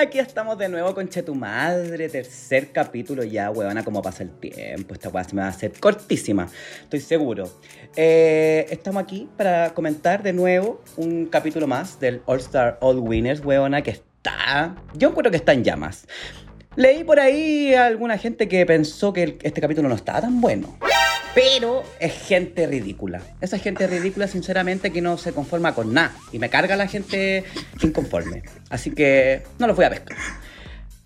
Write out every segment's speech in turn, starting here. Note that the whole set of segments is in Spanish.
Aquí estamos de nuevo con Che tu madre, tercer capítulo ya, weona, como pasa el tiempo. Esta weá se me va a hacer cortísima, estoy seguro. Eh, estamos aquí para comentar de nuevo un capítulo más del All Star All Winners, weona, que está. Yo encuentro que está en llamas. Leí por ahí a alguna gente que pensó que este capítulo no estaba tan bueno. Pero es gente ridícula. Esa gente ridícula, sinceramente, que no se conforma con nada. Y me carga la gente inconforme. Así que no los voy a pescar.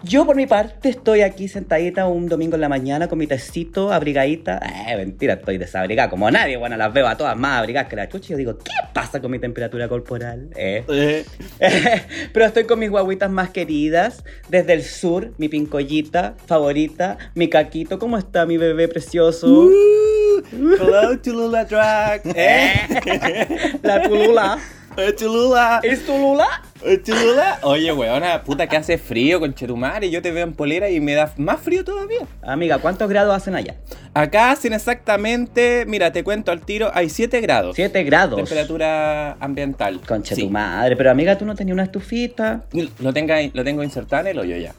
Yo, por mi parte, estoy aquí sentadita un domingo en la mañana con mi tecito, abrigadita. Eh, mentira, estoy desabrigada como nadie. Bueno, las veo a todas más abrigadas que la chucha. Y yo digo, ¿qué pasa con mi temperatura corporal? Eh. Pero estoy con mis guaguitas más queridas. Desde el sur, mi pincollita favorita, mi caquito. ¿Cómo está mi bebé precioso? Hello, Tulula Drag. ¿Eh? La tulula. Eh, Tulula. ¿Es tulula? Eh, Tulula. Oye, weona, puta que hace frío con Chetumare. Yo te veo en polera y me da más frío todavía. Amiga, ¿cuántos grados hacen allá? Acá hacen exactamente, mira, te cuento al tiro, hay 7 grados. 7 grados. Temperatura ambiental. Concha Sí. tu madre. Pero amiga, ¿tú no tenías una estufita? Lo, tenga, lo tengo insertado en el hoyo ya.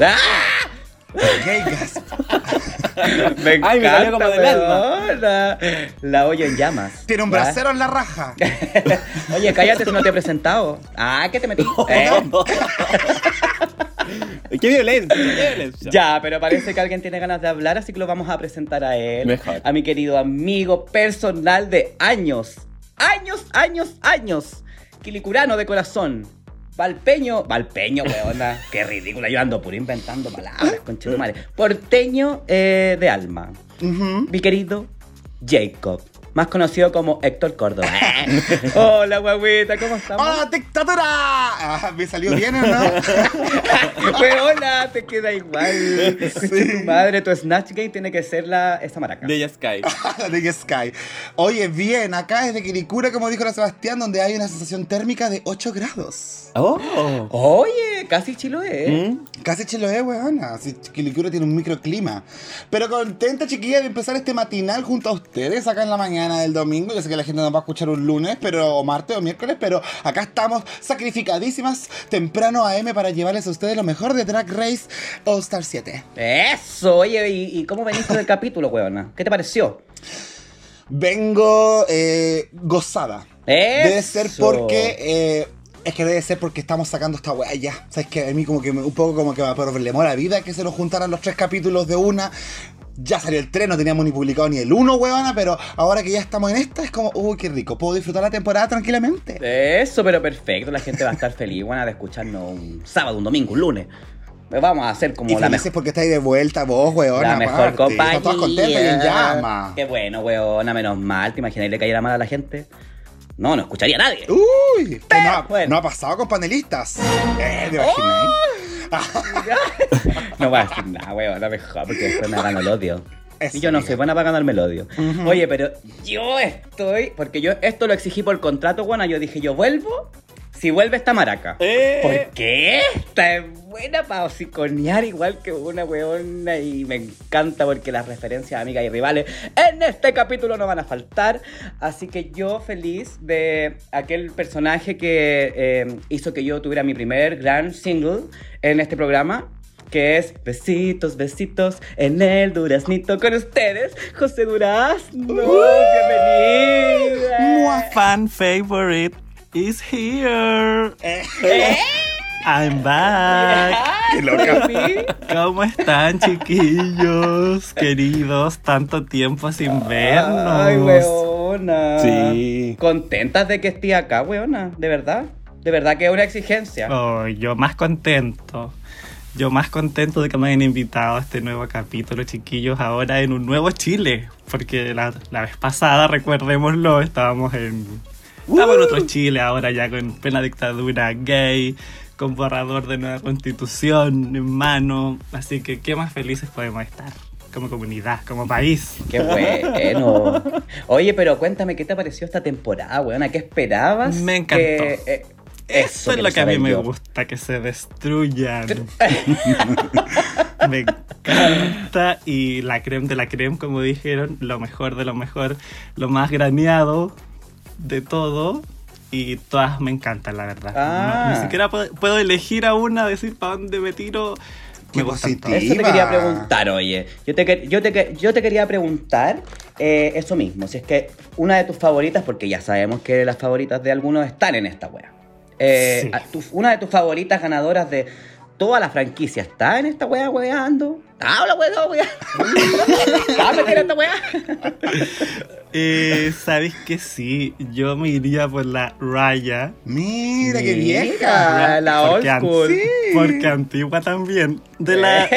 ¡Ah! Gay gas. Me Ay, me salió como del alma. La olla en llamas. Tiene un ¿Ya? brasero en la raja. Oye, cállate si no te he presentado. Ah, ¿qué te metí? ¿Eh? ¡Qué violencia! ¡Qué violencia! Ya, pero parece que alguien tiene ganas de hablar, así que lo vamos a presentar a él. Mejor. A mi querido amigo personal de años. Años, años, años. Quilicurano de corazón. Valpeño, Valpeño, weona. Qué ridícula, yo ando puro inventando palabras, conchetumare. Porteño eh, de alma. Mi querido Jacob. Más conocido como Héctor Córdoba. Hola, guaguita, ¿cómo estamos? ¡Hola, dictadura! Ah, ¿Me salió bien o no? Weona, te queda igual. Tu madre, tu Snatch Game tiene que ser la, esa maraca. De Sky. De Sky. Oye, bien, acá es de Quilicura, como dijo la Sebastián, donde hay una sensación térmica de 8 grados. ¡Oh! Oye, casi Chiloé. ¿Mm? Casi Chiloé, weona. Si Quilicura tiene un microclima. Pero contenta, chiquilla, de empezar este matinal junto a ustedes acá en la mañana del domingo. Yo sé que la gente nos va a escuchar un lunes, pero o martes o miércoles, pero acá estamos sacrificadísimas temprano a M para llevarles a ustedes lo mejor de Drag Race All Star 7. Eso, oye, ¿y, y cómo veniste del capítulo, weona? ¿Qué te pareció? Vengo eh, gozada. Debe ser porque. eh, es que debe ser porque estamos sacando esta weá ya. Sabes que a mí como que me- un poco como que me problemó la vida que se nos juntaran los tres capítulos de una. Ya salió el tren, no teníamos ni publicado ni el uno, weona, pero ahora que ya estamos en esta es como, uy, qué rico, puedo disfrutar la temporada tranquilamente. Eso, pero perfecto. La gente va a estar feliz, buena, de escucharnos un sábado, un domingo, un lunes. Pues Vamos a hacer como Y la mejor. porque estáis de vuelta vos, weona. La mejor aparte. compañía. Están todas contentas y en llama. Qué bueno, weona, menos mal. ¿Te imaginas le cayera mal a la gente? No, no escucharía a nadie. Uy, que no, ha, bueno. no ha pasado con panelistas. Eh, ¿te imaginas? No voy a decir nada, weona, mejor, porque después me gano el odio. Eso, y yo no amiga. soy buena para ganarme el odio. Oye, pero yo estoy. Porque yo esto lo exigí por contrato, bueno, yo dije, yo vuelvo si vuelve esta maraca. Eh. ¿Por qué? Está buena para hociconear igual que una weona y me encanta porque las referencias a amigas y rivales en este capítulo no van a faltar. Así que yo feliz de aquel personaje que eh, hizo que yo tuviera mi primer gran single en este programa. Que es Besitos, besitos en el duraznito con ustedes, José Durazno. Bienvenida. Mua. fan favorite is here. I'm back. Qué loca. ¿Cómo están, chiquillos? Queridos, tanto tiempo sin vernos. Ay, weona. Sí. Contentas de que esté acá, weona. De verdad. De verdad que es una exigencia. Oh, yo más contento. Yo más contento de que me hayan invitado a este nuevo capítulo, chiquillos, ahora en un nuevo Chile. Porque la, la vez pasada, recuerdémoslo, estábamos en... Estamos en otro Chile ahora ya con plena dictadura gay, con borrador de nueva constitución en mano. Así que qué más felices podemos estar. como comunidad, como país. Qué bueno. Oye, pero cuéntame, ¿qué te pareció esta temporada, weona? ¿Qué esperabas? Me encantó. Que, eh, Eso es lo que a mí saber me yo. gusta, que se destruyan. me encanta. Y la creme de la creme, como dijeron, lo mejor de lo mejor, lo más graneado de todo. Y todas me encantan, la verdad. Ah. No- ni siquiera puedo, puedo elegir a una, decir para dónde me tiro. Qué Me todas. Eso te quería preguntar, oye. Yo te, yo te, que- yo te quería preguntar eh, eso mismo. Si es que una de tus favoritas, porque ya sabemos que las favoritas de algunos están en esta wea. Eh, Sí. a- tu- una de tus favoritas ganadoras de toda la franquicia está en esta wea weando. ¡Habla, wea, no, wea! ¿Estás metida en esta wea? Eh, ¿Sabes que sí? Yo me iría por la Raya. Mira, qué vieja. la old an- school. Sí. Porque antigua también. De la,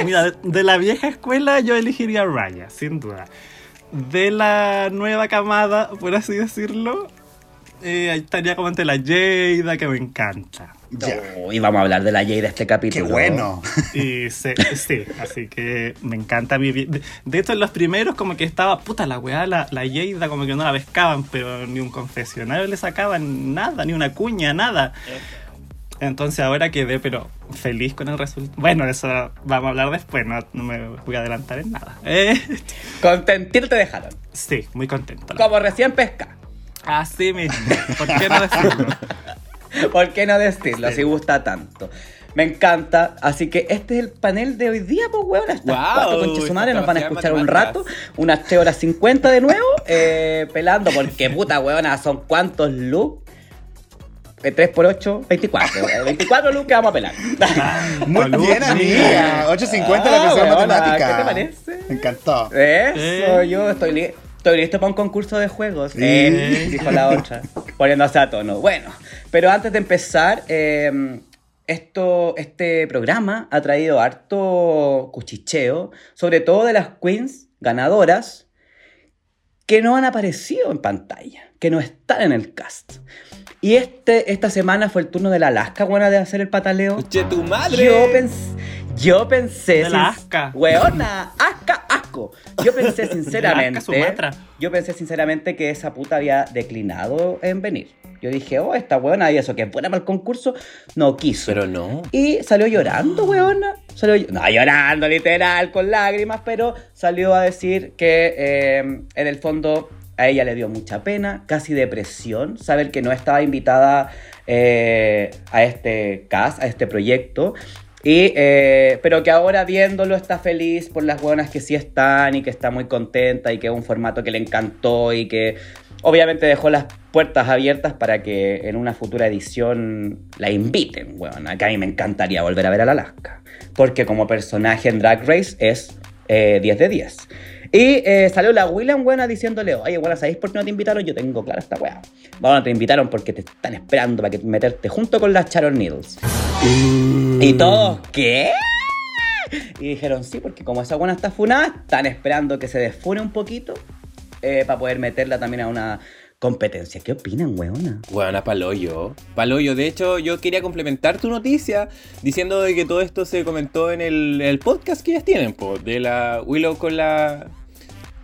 de la vieja escuela yo elegiría Raya, sin duda. De la nueva camada, por así decirlo, eh, ahí estaría como entre la Jada, que me encanta. Ya. Uy, vamos a hablar de la Jay de este Qué capítulo. bueno. Y se- sí, así que me encanta vivir. De, de hecho, en los primeros, como que estaba, puta la weá, la, la Jada, como que no la pescaban, pero ni un confesionario le sacaban nada, ni una cuña, nada. Entonces ahora quedé, pero feliz con el resultado. Bueno, eso vamos a hablar después, no, no me voy a adelantar en nada. Eh, Contentito te dejaron. sí, muy contento. Como recién pesca. Así mismo. ¿Por qué no decirlo? ¿Por qué no decirlo? Si gusta tanto. Me encanta. Así que este es el panel de hoy día, pues, weón. Estas Guau, cuatro conches su madre nos van a escuchar un rato. Unas 3 horas 50 de nuevo. eh, pelando, porque puta, weona, son cuántos looks. 3 por 8, 24. Eh, 24 looks que vamos a pelar. Muy bien, amiga. 850 la Ah, tercera weona, matemática. ¿qué te parece? Me encantó. Eso, Eh. yo estoy, li- estoy listo para un concurso de juegos. Sí. Eh, dijo la otra, poniéndose a tono. Bueno, pero antes de empezar, eh, esto, este programa ha traído harto cuchicheo, sobre todo de las queens ganadoras que no han aparecido en pantalla, que no están en el cast. Y este, esta semana fue el turno de la Alaska, buena de hacer el pataleo. ¡Che tu madre! Yo pensé, yo pensé, De la sin- Asca. weona, asca, asco. Yo pensé sinceramente, yo pensé sinceramente que esa puta había declinado en venir. Yo dije, oh, esta weona y eso que es buena para el concurso, no quiso. Pero no. Y salió llorando, weona. Salió, no llorando literal, con lágrimas, pero salió a decir que eh, en el fondo a ella le dio mucha pena, casi depresión, saber que no estaba invitada eh, a este cast, a este proyecto. Y, eh, pero que ahora viéndolo está feliz por las buenas que sí están y que está muy contenta y que es un formato que le encantó y que obviamente dejó las puertas abiertas para que en una futura edición la inviten, weona, que a mí me encantaría volver a ver a la Alaska. Porque como personaje en Drag Race es eh, 10 de 10. Y eh, salió la William buena diciéndole, oye, buena, ¿sabéis por qué no te invitaron? Yo tengo clara esta weá. Bueno, te invitaron porque te están esperando para que meterte junto con las Sharon Needles. Y todos, ¿qué? Y dijeron, sí, porque como esa buena está funada, están esperando que se desfune un poquito eh, para poder meterla también a una competencia. ¿Qué opinan, weona? Bueno, paloyo. Paloyo. De hecho, yo quería complementar tu noticia diciendo de que todo esto se comentó en el, el podcast que ellas tienen, po, de la Willow con la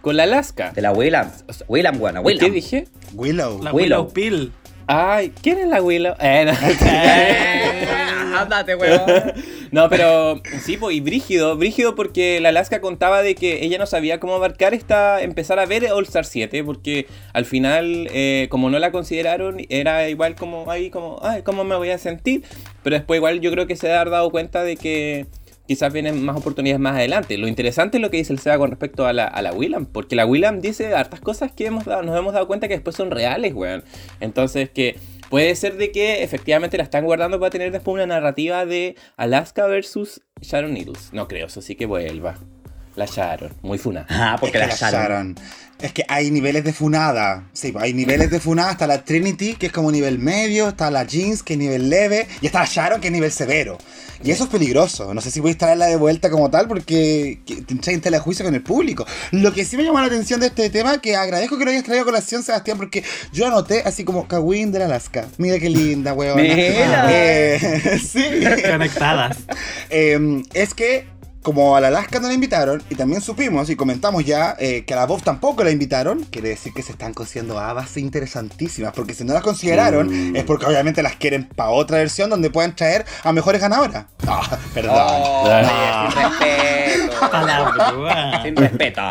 con la Alaska. De la William. William, buena, ¿Qué William. dije? Willow. La Willow. Willow Pill. Ay, ¿quién es la Willow? Eh, no. Eh, Ándate, weón. No, pero sí, pues, y Brígido, Brígido porque la Alaska contaba de que ella no sabía cómo abarcar esta, empezar a ver All Star 7, porque al final, eh, como no la consideraron, era igual como, ahí como, ay, ¿cómo me voy a sentir? Pero después igual yo creo que se ha dado cuenta de que quizás vienen más oportunidades más adelante. Lo interesante es lo que dice el SEA con respecto a la, a la Willam, porque la Willam dice hartas cosas que hemos dado, nos hemos dado cuenta que después son reales, weón. Entonces que puede ser de que efectivamente la están guardando para tener después una narrativa de Alaska versus Sharon Needles. No creo, eso sí que vuelva. La Sharon, muy funa. Ah, porque Es que la Sharon. Es que hay niveles de funada. Sí, pues, hay niveles de funada. Está la Trinity, que es como nivel medio. Está la Jeans, que es nivel leve. Y está la Sharon, que es nivel severo. Y eso es peligroso. No sé si voy a traerla de vuelta como tal, porque que- te entra en telejuicio con el público. Lo que sí me llamó la atención de este tema, que agradezco que lo hayas traído a colación, Sebastián, porque yo anoté así como Kawin de la Alaska. Mira qué linda, weón. Mira. Eh, sí. Conectadas. Eh, es que como a la Alaska no la invitaron, y también supimos y comentamos ya eh, que a la Bob tampoco la invitaron, quiere decir que se están cociendo habas interesantísimas, porque si no las consideraron Mm. es porque obviamente las quieren para otra versión donde puedan traer a mejores ganadoras. Ah, perdón. Oh, Ah. sin respeto. Sin respeto.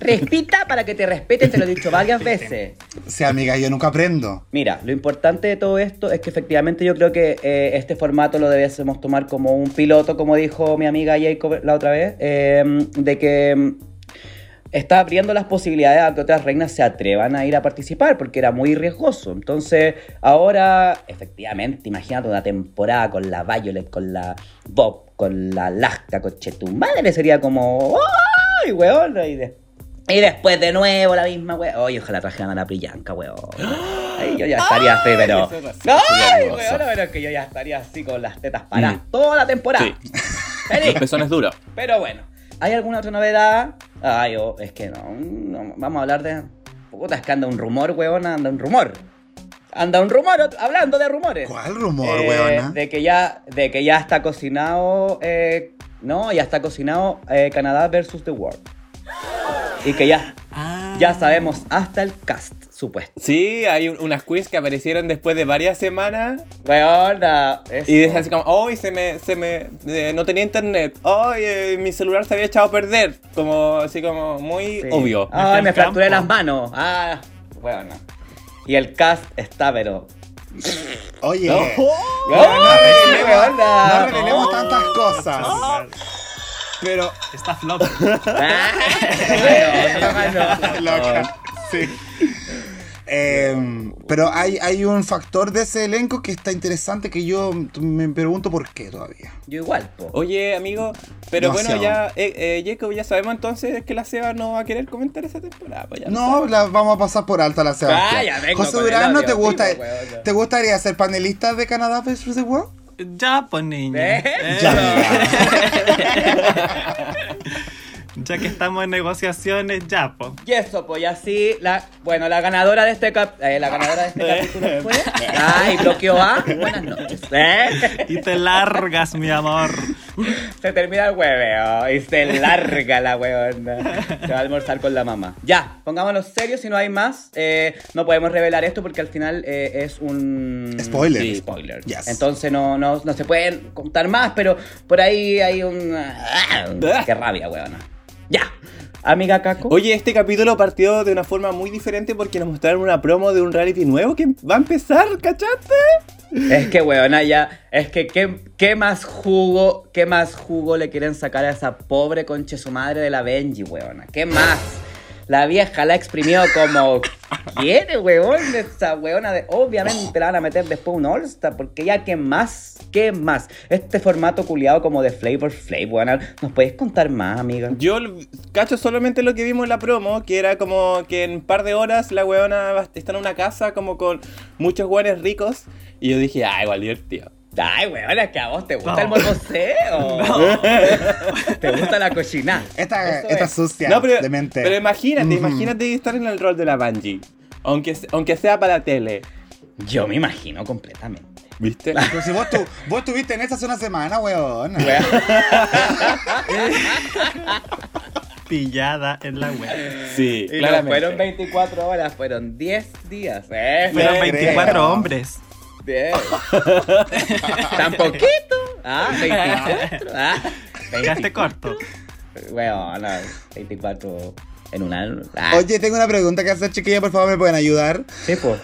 Respeta para que te respeten, te lo he dicho varias veces. Sí, amiga, yo nunca aprendo. Mira, lo importante de todo esto es que efectivamente yo creo que eh, este formato lo debiésemos tomar como un piloto, como dijo mi amiga Jacob la otra vez, eh, de que mm, está abriendo las posibilidades a que otras reinas se atrevan a ir a participar, porque era muy riesgoso. Entonces, ahora, efectivamente, imagínate una temporada con la Violet, con la Bob, con la Alaska, con Chetu Madre, sería como, ¡ay, weón! Y, de- y después de nuevo la misma weón. Oye, ojalá trajeran a la Priyanka, weón. Ay, yo ya estaría así, pero. ¡Ay, weón! Pero es que yo ya estaría así con las tetas paradas Mm. toda la temporada. Sí. Feliz. Los pezones duros. Pero bueno, ¿hay alguna otra novedad? Ay, oh, es que no, no, Vamos a hablar de. Puta, es que anda un rumor, weón, anda un rumor. Anda un rumor, hablando de rumores. ¿Cuál rumor, Eh, weona? De que ya, de que ya está cocinado. eh, no, ya está cocinado eh, Canadá versus The World. Y que ya, Ah. ya sabemos hasta el cast, supuesto. Sí, hay un- unas quiz que aparecieron después de varias semanas eso. y decían así como, hoy se me, se me, eh, no tenía internet, hoy mi celular se había echado a perder, como así como muy Sí. obvio. Ay, me fracturé campo. las manos. Ah, bueno. Y el cast está, pero. Oye, ¡Ay, revelemos- weona! no revelemos tantas cosas. Ah, Pero. Está flop. Ah. Loca. Sí. Em, pero hay, hay un factor de ese elenco que está interesante que yo me pregunto por qué todavía. Yo igual, po. Oye, amigo, pero Demasiado. bueno, ya, eh, eh, Jacob, ya sabemos entonces que la Seba no va a querer comentar esa temporada. pues ya No, la vamos a pasar por alta la Sebastián. Vaya, vengo José Durán, ¿no te gusta? ¿Te gustaría ser panelista de Canadá vs. The World? Ya, pues niña. ¿Eh? Eh, ya que estamos en negociaciones, ya, pues. Y eso, pues y así, la, bueno, la ganadora de este cap, eh, la ganadora de este capítulo fue. Ay, bloqueó A. Buenas noches. ¿Eh? Y te largas, mi amor. Se termina el hueveo y se larga la huevona. Se va a almorzar con la mamá. Ya, pongámonos serios si no hay más. Eh, no podemos revelar esto porque al final eh, es un. Spoiler. Sí, spoiler. Yes. Entonces no, no, no se pueden contar más, pero por ahí hay un. ah, Qué rabia, huevona. Ya. Amiga Caco. Oye, este capítulo partió de una forma muy diferente porque nos mostraron una promo de un reality nuevo que va a empezar, ¿cachaste? Es que, weona, ya. Es que, ¿qué, qué más jugo, qué más jugo le quieren sacar a esa pobre conche su madre de la Benji, weona? ¿Qué más? La vieja la exprimió como quiere, weón. Esa weona, de, obviamente la van a meter después un All-Star, porque ya, ¿qué más? ¿Qué más? Este formato culiado como de Flavor Flav, weona. ¿Nos puedes contar más, amiga? Yo cacho solamente lo que vimos en la promo, que era como que en un par de horas la weona está en una casa como con muchos weones ricos. Y yo dije, ah, igual divertido. Ay, weona, es que a vos te gusta No. el morboseo. ¿Te gusta la cochina? Esta, esta es. sucia No, pero, de mente. pero imagínate, Ujú. imagínate estar en el rol de la Bungie. Aunque, aunque sea para la tele. Yo me imagino completamente. ¿Viste? Pero si vos, tu, vos estuviste en esta hace una semana, weón. Pillada en la web. Sí, Y no claramente. fueron 24 horas, fueron 10 días. ¿eh? Fueron creo. 24 hombres. Bien. ¿Tan poquito? Ah, 24. Ah, Quedaste corto. Bueno, no, 24 en un año. Ah, Oye, tengo una pregunta que hacer, chiquilla, por favor, ¿me pueden ayudar? sí, pues.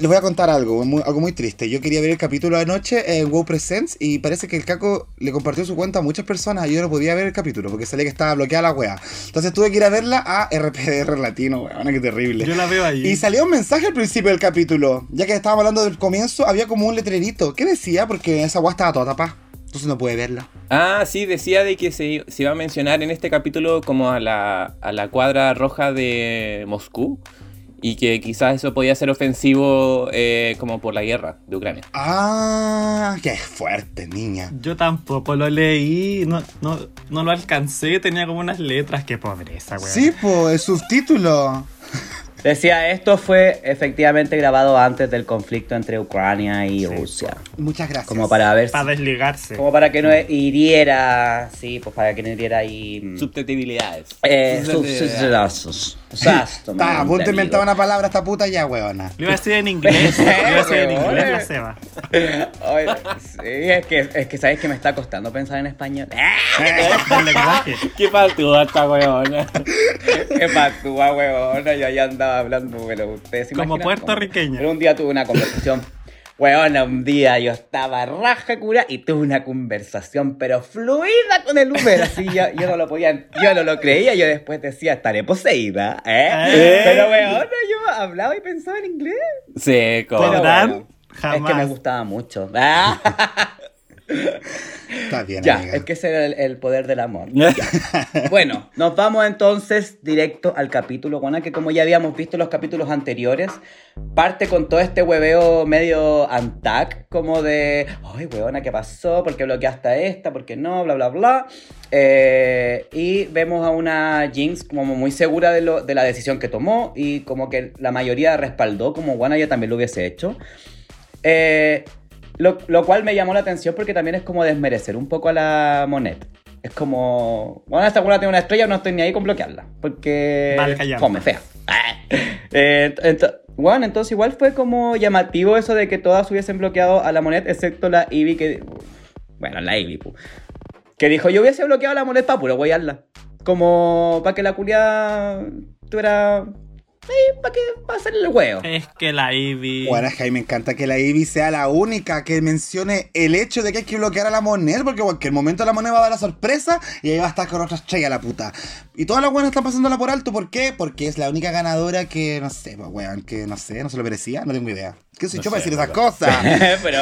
Les voy a contar algo, muy- algo muy triste. Yo quería ver el capítulo anoche en WoW Presents y parece que el Caco le compartió su cuenta a muchas personas y yo no podía ver el capítulo porque salía que estaba bloqueada la wea. Entonces tuve que ir a verla a RPDR Latino, weón, qué terrible. Yo la veo ahí. Y salió un mensaje al principio del capítulo, ya que estábamos hablando del comienzo, había como un letrerito. ¿Qué decía? Porque esa wea estaba toda tapada. Entonces no pude verla. Ah, sí, decía de que se, se iba a mencionar en este capítulo como a la, a la cuadra roja de Moscú y que quizás eso podía ser ofensivo eh, como por la guerra de Ucrania. Ah, qué fuerte, niña. Yo tampoco lo leí, no, no, no lo alcancé, tenía como unas letras, qué pobreza, weón. Sí, pues, el subtítulo. Decía, esto fue efectivamente grabado antes del conflicto entre Ucrania y Rusia. Muchas gracias. Como para ver Para desligarse. como para que no hiriera, sí, pues para que no hiriera ahí mm, Susceptibilidades. eh, Susceptibilidades. Sus- Exacto. Está, a punto de inventar una palabra esta puta ya, weona. Lo iba a decir en inglés. Lo iba a decir en inglés la Seba. Ay, sí, es que, es que sabes que me está costando pensar en español. ¿Qué faltó esta weona? Qué patúa, huevona. Yo ya andaba hablando, pero ustedes se Como puertorriqueña. Pero un día tuve una conversación. Huevona, un día yo estaba raja cura y tuve una conversación, pero fluida con el Uber. Así yo, yo no lo podía, yo no lo creía. Yo después decía, estaré poseída, ¿eh? Eh. Pero huevona, yo hablaba y pensaba en inglés. Pero ¿Podrán? bueno, Es Jamás. que me gustaba mucho. Está bien, Ya, amiga. es que ese era el, el poder del amor. Bueno, nos vamos entonces directo al capítulo, Juana, que como ya habíamos visto en los capítulos anteriores, parte con todo este hueveo medio antac, como de, ay, huevona, ¿qué pasó? ¿Por qué bloqueaste a esta? ¿Por qué no? Bla, bla, bla. Eh, y vemos a una Jinx como muy segura de, lo- de la decisión que tomó y como que la mayoría respaldó, como Juana ya también lo hubiese hecho. Eh, lo, lo cual me llamó la atención porque también es como desmerecer un poco a la Monet. Es como, bueno, esta buena tiene una estrella, no estoy ni ahí con bloquearla. Porque. Vale. Fome, fea. Eh, bueno, entonces igual fue como llamativo eso de que todas hubiesen bloqueado a la Monet, excepto la Ivy que. Bueno, la Ivy, pu. Que dijo, yo hubiese bloqueado a la Monet para puro guayarla. Como para que la culia tuviera. Ahí, para que. para hacerle el huevo. Es que la Ivy. Bueno, es que a mí me encanta que la Ivy sea la única que mencione el hecho de que hay que bloquear a la moneda, porque en cualquier momento la moneda va a dar la sorpresa y ahí va a estar con otra estrella la puta. Y todas las buenas están pasándola por alto, ¿por qué? Porque es la única ganadora que, no sé, pues, weón, que no sé, no se lo merecía, no tengo idea. ¿Qué soy No yo para decir esas cosas? pero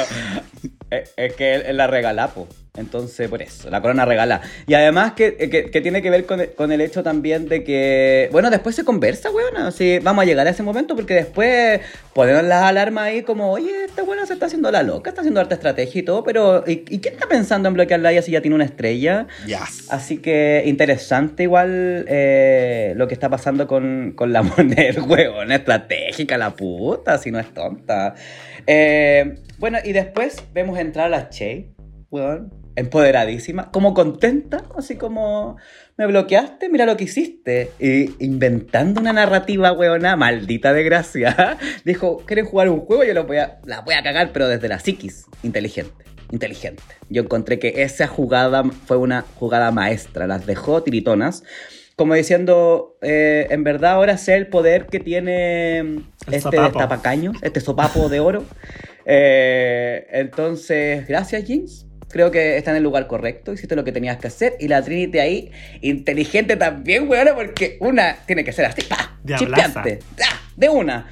es, es que él, él la regala, po. Entonces, por eso, la corona regala. Y además que, que- que tiene que ver con, con el hecho también de que, bueno, después se conversa, weón. Así, vamos a llegar a ese momento porque después ponemos las alarmas ahí como, oye, esta buena se está haciendo la loca, está haciendo harta estrategia y todo, pero ¿y, y quién está pensando en bloquearla a ella si ya tiene una estrella? Yes. Así que interesante igual eh, lo que está pasando con, con la moneda, huevón, estratégica la puta, si no es tonta. Eh, bueno, y después vemos entrar a la Che, huevón, empoderadísima, como contenta, así como, me bloqueaste, mira lo que hiciste. Y inventando una narrativa, huevona, maldita de gracia. Dijo, ¿quieren jugar un juego? Yo lo voy a, la voy a cagar, pero desde la psiquis, inteligente inteligente. Yo encontré que esa jugada fue una jugada maestra, las dejó tiritonas. Como diciendo, eh, en verdad ahora sé el poder que tiene El este sopapo. tapacaños, este sopapo de oro. Eh, entonces, gracias Jeans. Creo que está en el lugar correcto, hiciste lo que tenías que hacer. Y la Trinity ahí, inteligente también, weón, porque una tiene que ser así, ¡pa! Chispeante, ¡ah! de una.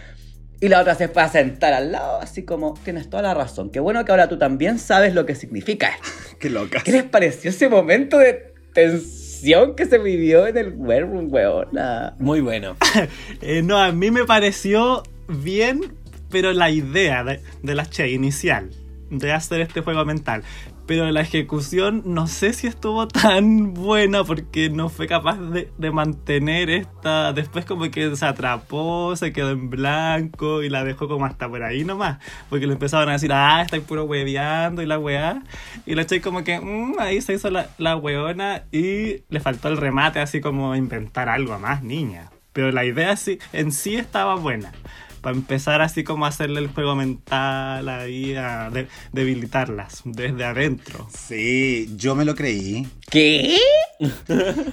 Y la otra se fue a sentar al lado, así como, tienes toda la razón. Qué bueno que ahora tú también sabes lo que significa esto. Qué loca. ¿Qué les pareció ese momento de tensión que se vivió en el Werewolf, weona? Muy bueno. Eh, no, a mí me pareció bien, pero la idea de, de la Che inicial de hacer este juego mental. Pero la ejecución no sé si estuvo tan buena porque no fue capaz de, de mantener esta. Después, como que se atrapó, se quedó en blanco y la dejó como hasta por ahí nomás. Porque le empezaron a decir, ah, está puro hueveando y la weá. Y la Che, como que mm, ahí se hizo la, la weona y le faltó el remate, así como inventar algo más, niña. Pero la idea sí, en sí estaba buena. Para empezar así como a hacerle el juego mental ahí, a de- debilitarlas desde adentro. Sí, yo me lo creí. ¿Qué?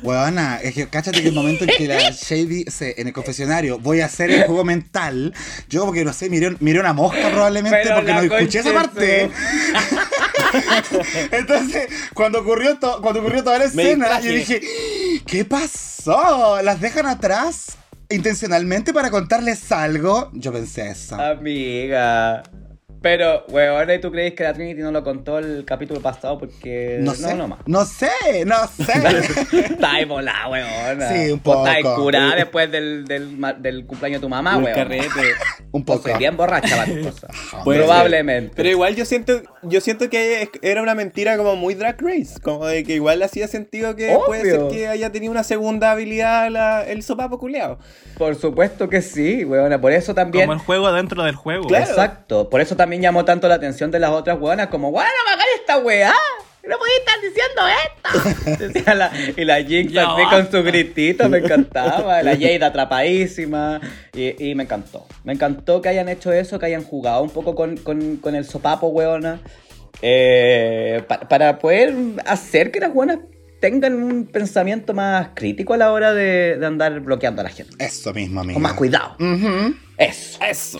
Weona, es que cáchate que el momento en que la Shady se, en el confesionario voy a hacer el juego mental, yo porque no sé, miré, miré una mosca probablemente Pero porque no escuché esa parte. Entonces, cuando ocurrió, to- cuando ocurrió toda la escena, yo dije, ¿qué pasó? ¿Las dejan atrás intencionalmente para contarles algo? Yo pensé eso. Amiga. Pero, weona, ¿y tú crees que la Trinity no lo contó el capítulo pasado? Porque. No sé, No, más. no sé, no sé. Está ahí volada, weona. Sí, un Pues Está ahí poco. curada después del, del, cumpleaños de tu mamá, Un carrete. Un Pues poco. soy bien borracha para tu cosa. Puede ser. Probablemente. Pero igual yo siento, yo siento que era una mentira como muy Drag Race. Como de que igual hacía sentido que puede ser que haya tenido una segunda habilidad la- el sopapo culeado. Por supuesto que sí, weona. Por eso también. Como el juego dentro del juego. Claro. Exacto. Por eso también llamó tanto la atención de las otras weonas, como, weona, no esta weá. No podéis estar diciendo esto. Decía la- y la Jinx Ya así con su gritito, me encantaba. La Jade atrapadísima. Y, y me encantó. Me encantó que hayan hecho eso, que hayan jugado un poco con, con- con el sopapo, weona. Eh, pa- para poder hacer que las weonas tengan un pensamiento más crítico a la hora de, de andar bloqueando a la gente. Eso mismo, amigo. Con más cuidado. Eso. Eso.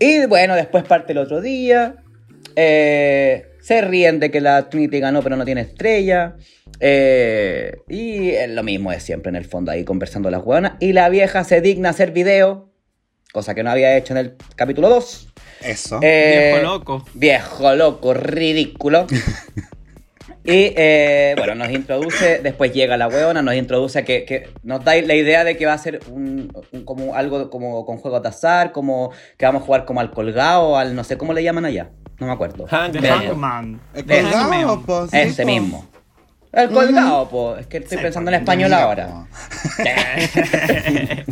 Y bueno, después parte el otro día. eh, se ríen de que la Trinity ganó pero no tiene estrella. eh, y es lo mismo de siempre en el fondo ahí conversando las hueonas. Y la vieja se digna a hacer video. Cosa que no había hecho en el capítulo 2. Eso. Eh, Viejo loco. Viejo loco, ridículo. Y eh, bueno, nos introduce, después llega la hueona, nos introduce que, que nos da la idea de que va a ser un, un- como algo como con juegos de azar, como que vamos a jugar como al colgado, al no sé cómo le llaman allá, no me acuerdo. Hangman. El colgado, po, sí, Ese po. mismo. El colgado, pues, es que estoy Sí, pensando en español ahora. po.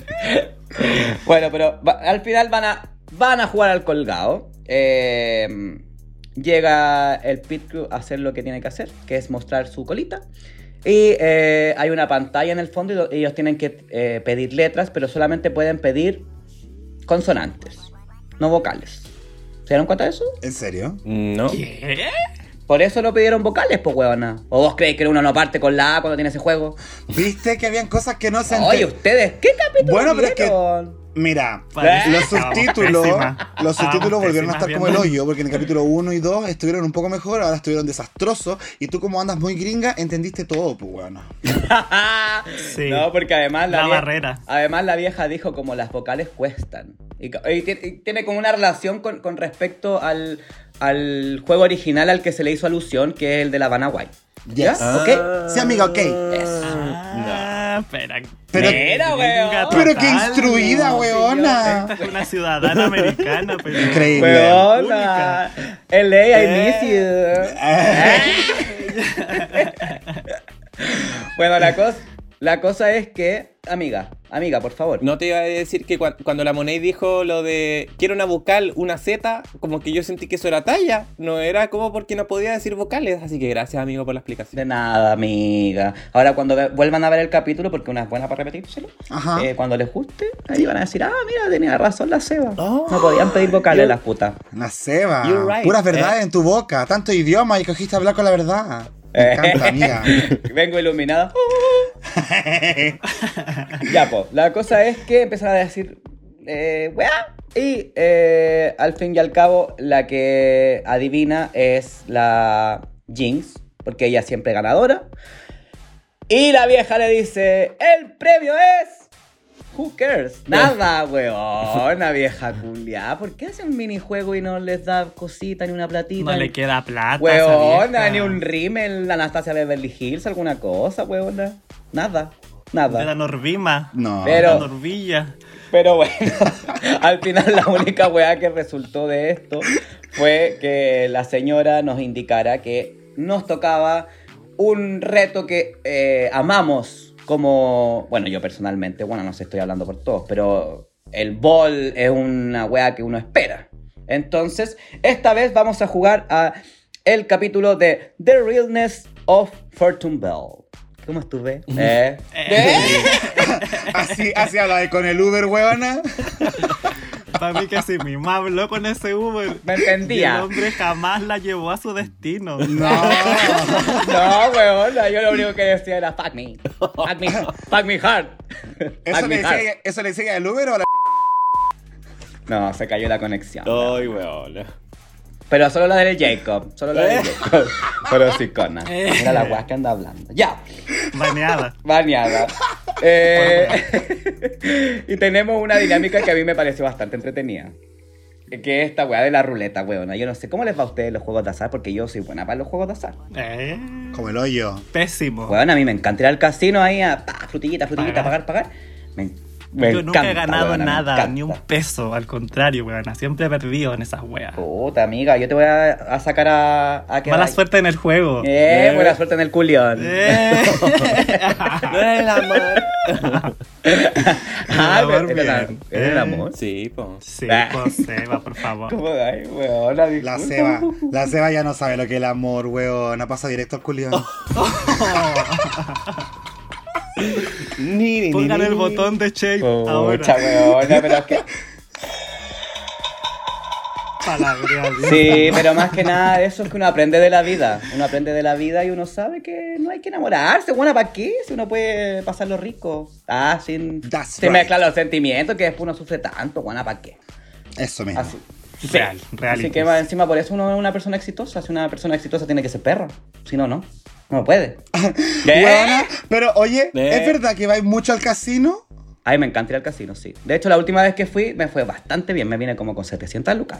bueno, pero va- al final van a, van a jugar al colgado. Eh, llega el pit crew a hacer lo que tiene que hacer, que es mostrar su colita. Y eh, hay una pantalla en el fondo y lo- ellos tienen que eh, pedir letras, pero solamente pueden pedir consonantes, no vocales. ¿Se dieron cuenta de eso? ¿En serio? No. ¿Qué? Por eso no pidieron vocales, pues huevona. ¿O vos creéis que uno no parte con la A cuando tiene ese juego? ¿Viste que habían cosas que no se Oye, ustedes, ¿qué capítulo Bueno, pero es que-? Mira, Parece los subtítulos, los subtítulos volvieron a estar como el hoyo, porque en el capítulo 1 y 2 estuvieron un poco mejor, ahora estuvieron desastrosos, y tú como andas muy gringa, entendiste todo, pues bueno. Sí. No, porque además la, barrera. Además la vieja dijo como las vocales cuestan. Y, tiene como una relación con, con respecto al, al juego original al que se le hizo alusión, que es el de la Habana White. ¿Ya? Yes. ¿Ok? Sí, amiga, ok. Ah, espera. Pero- Mira, weón. Pero qué instruida, weona. Esta es una ciudadana americana, pero. Increíble. Weona. LA, I miss you. bueno, la cosa, la cosa es que, amiga, amiga, por favor. No te iba a decir que cua- cuando la Monet dijo lo de quiero una vocal, una Z, como que yo sentí que eso era talla. No era como porque no podía decir vocales. Así que gracias, amigo, por la explicación. De nada, amiga. Ahora cuando vuelvan a ver el capítulo, porque una es buena para repetírselo, Ajá. eh, cuando les guste, ahí van a decir, ah, mira, tenía razón la Seba. Oh. no podían pedir vocales You're- las putas. Ceba. You're right. Puras verdades Eh. en tu boca, tanto idioma y cogiste a hablar con la verdad. Vengo iluminada. ya, pues, la cosa es que empezaron a decir, eh, weá. Y eh, al fin y al cabo, la que adivina es la Jinx, porque ella siempre ganadora. Y la vieja le dice, el premio es... Who cares? Nada, weona, vieja culia. ¿Por qué hacen un minijuego y no les da cosita ni una platita? No le queda plata. Weona, ni un rímel, la Anastasia Beverly Hills, alguna cosa, weona. Nada, De la nada. Norvima. No. Pero- La Norvilla. Pero bueno, al final la única weá que resultó de esto fue que la señora nos indicara que nos tocaba un reto que eh, amamos como, bueno, yo personalmente, bueno, no sé, estoy hablando por todos, pero el ball es una weá que uno espera. Entonces, esta vez vamos a jugar a el capítulo de The Realness of Fortune Bell. ¿Cómo estuve? ¿Eh? ¿Eh? Así, así habla de con el Uber, weona. Para mí que si mi mamá habló con ese Uber. Me entendía. El hombre jamás la llevó a su destino. No. No, weón, yo lo único que decía era fuck me. Fuck me, fuck me hard. ¿Eso Fuck le, me hard. ¿Eso le decía al Uber o la.? No, se cayó la conexión. Ay, weón. Pero solo la del Jacob. Solo la del Jacob. Pero sí, cona. Mira la weá que anda hablando. Ya. Baneada. Baneada. Eh, y tenemos una dinámica que a mí me pareció bastante entretenida. Que es esta weá de la ruleta, weona. Yo no sé cómo les va a ustedes los juegos de azar, porque yo soy buena para los juegos de azar. Eh, Como el hoyo. pésimo. Weón, a mí me encanta ir al casino ahí a pa, frutillita, frutillita, Pagar. pagar, pagar. Me- Me Yo nunca he ganado weona, nada, ni un peso. Al contrario, weona. Siempre he perdido en esas weas. Puta, amiga, yo te voy a, a sacar a, a que Mala suerte en el juego. Eh, Eh. buena suerte en el culión. Eh. No era el amor. Ah, El amor pero era, bien. era el Eh. amor. Sí, po. Sí, Ah. pues Seba, por favor. ¿Cómo? Ay, weona, La. Seba, la Seba ya no sabe lo que es el amor, weón. Pasa directo al culión. Ni, ni, Pongan ni, el ni. botón de shape Pucha, ahora. weona, pero es que... Sí, pero más que nada eso es que uno aprende de la vida. Uno aprende de la vida y uno sabe que no hay que enamorarse. Bueno, ¿para qué? Si uno puede pasarlo rico. Ah, sin, That's sin right. mezclar los sentimientos que después uno sufre tanto. Bueno, ¿para qué? Eso mismo. Así. Real, Sí. reality. Así que encima por eso uno es una persona exitosa. Si una persona exitosa tiene que ser perra. Si no, no. No puede. ¿Qué? Weona, pero oye, Eh. ¿es verdad que vais mucho al casino? Ay, me encanta ir al casino, sí. De hecho, la última vez que fui me fue bastante bien. Me vine como con 700 lucas.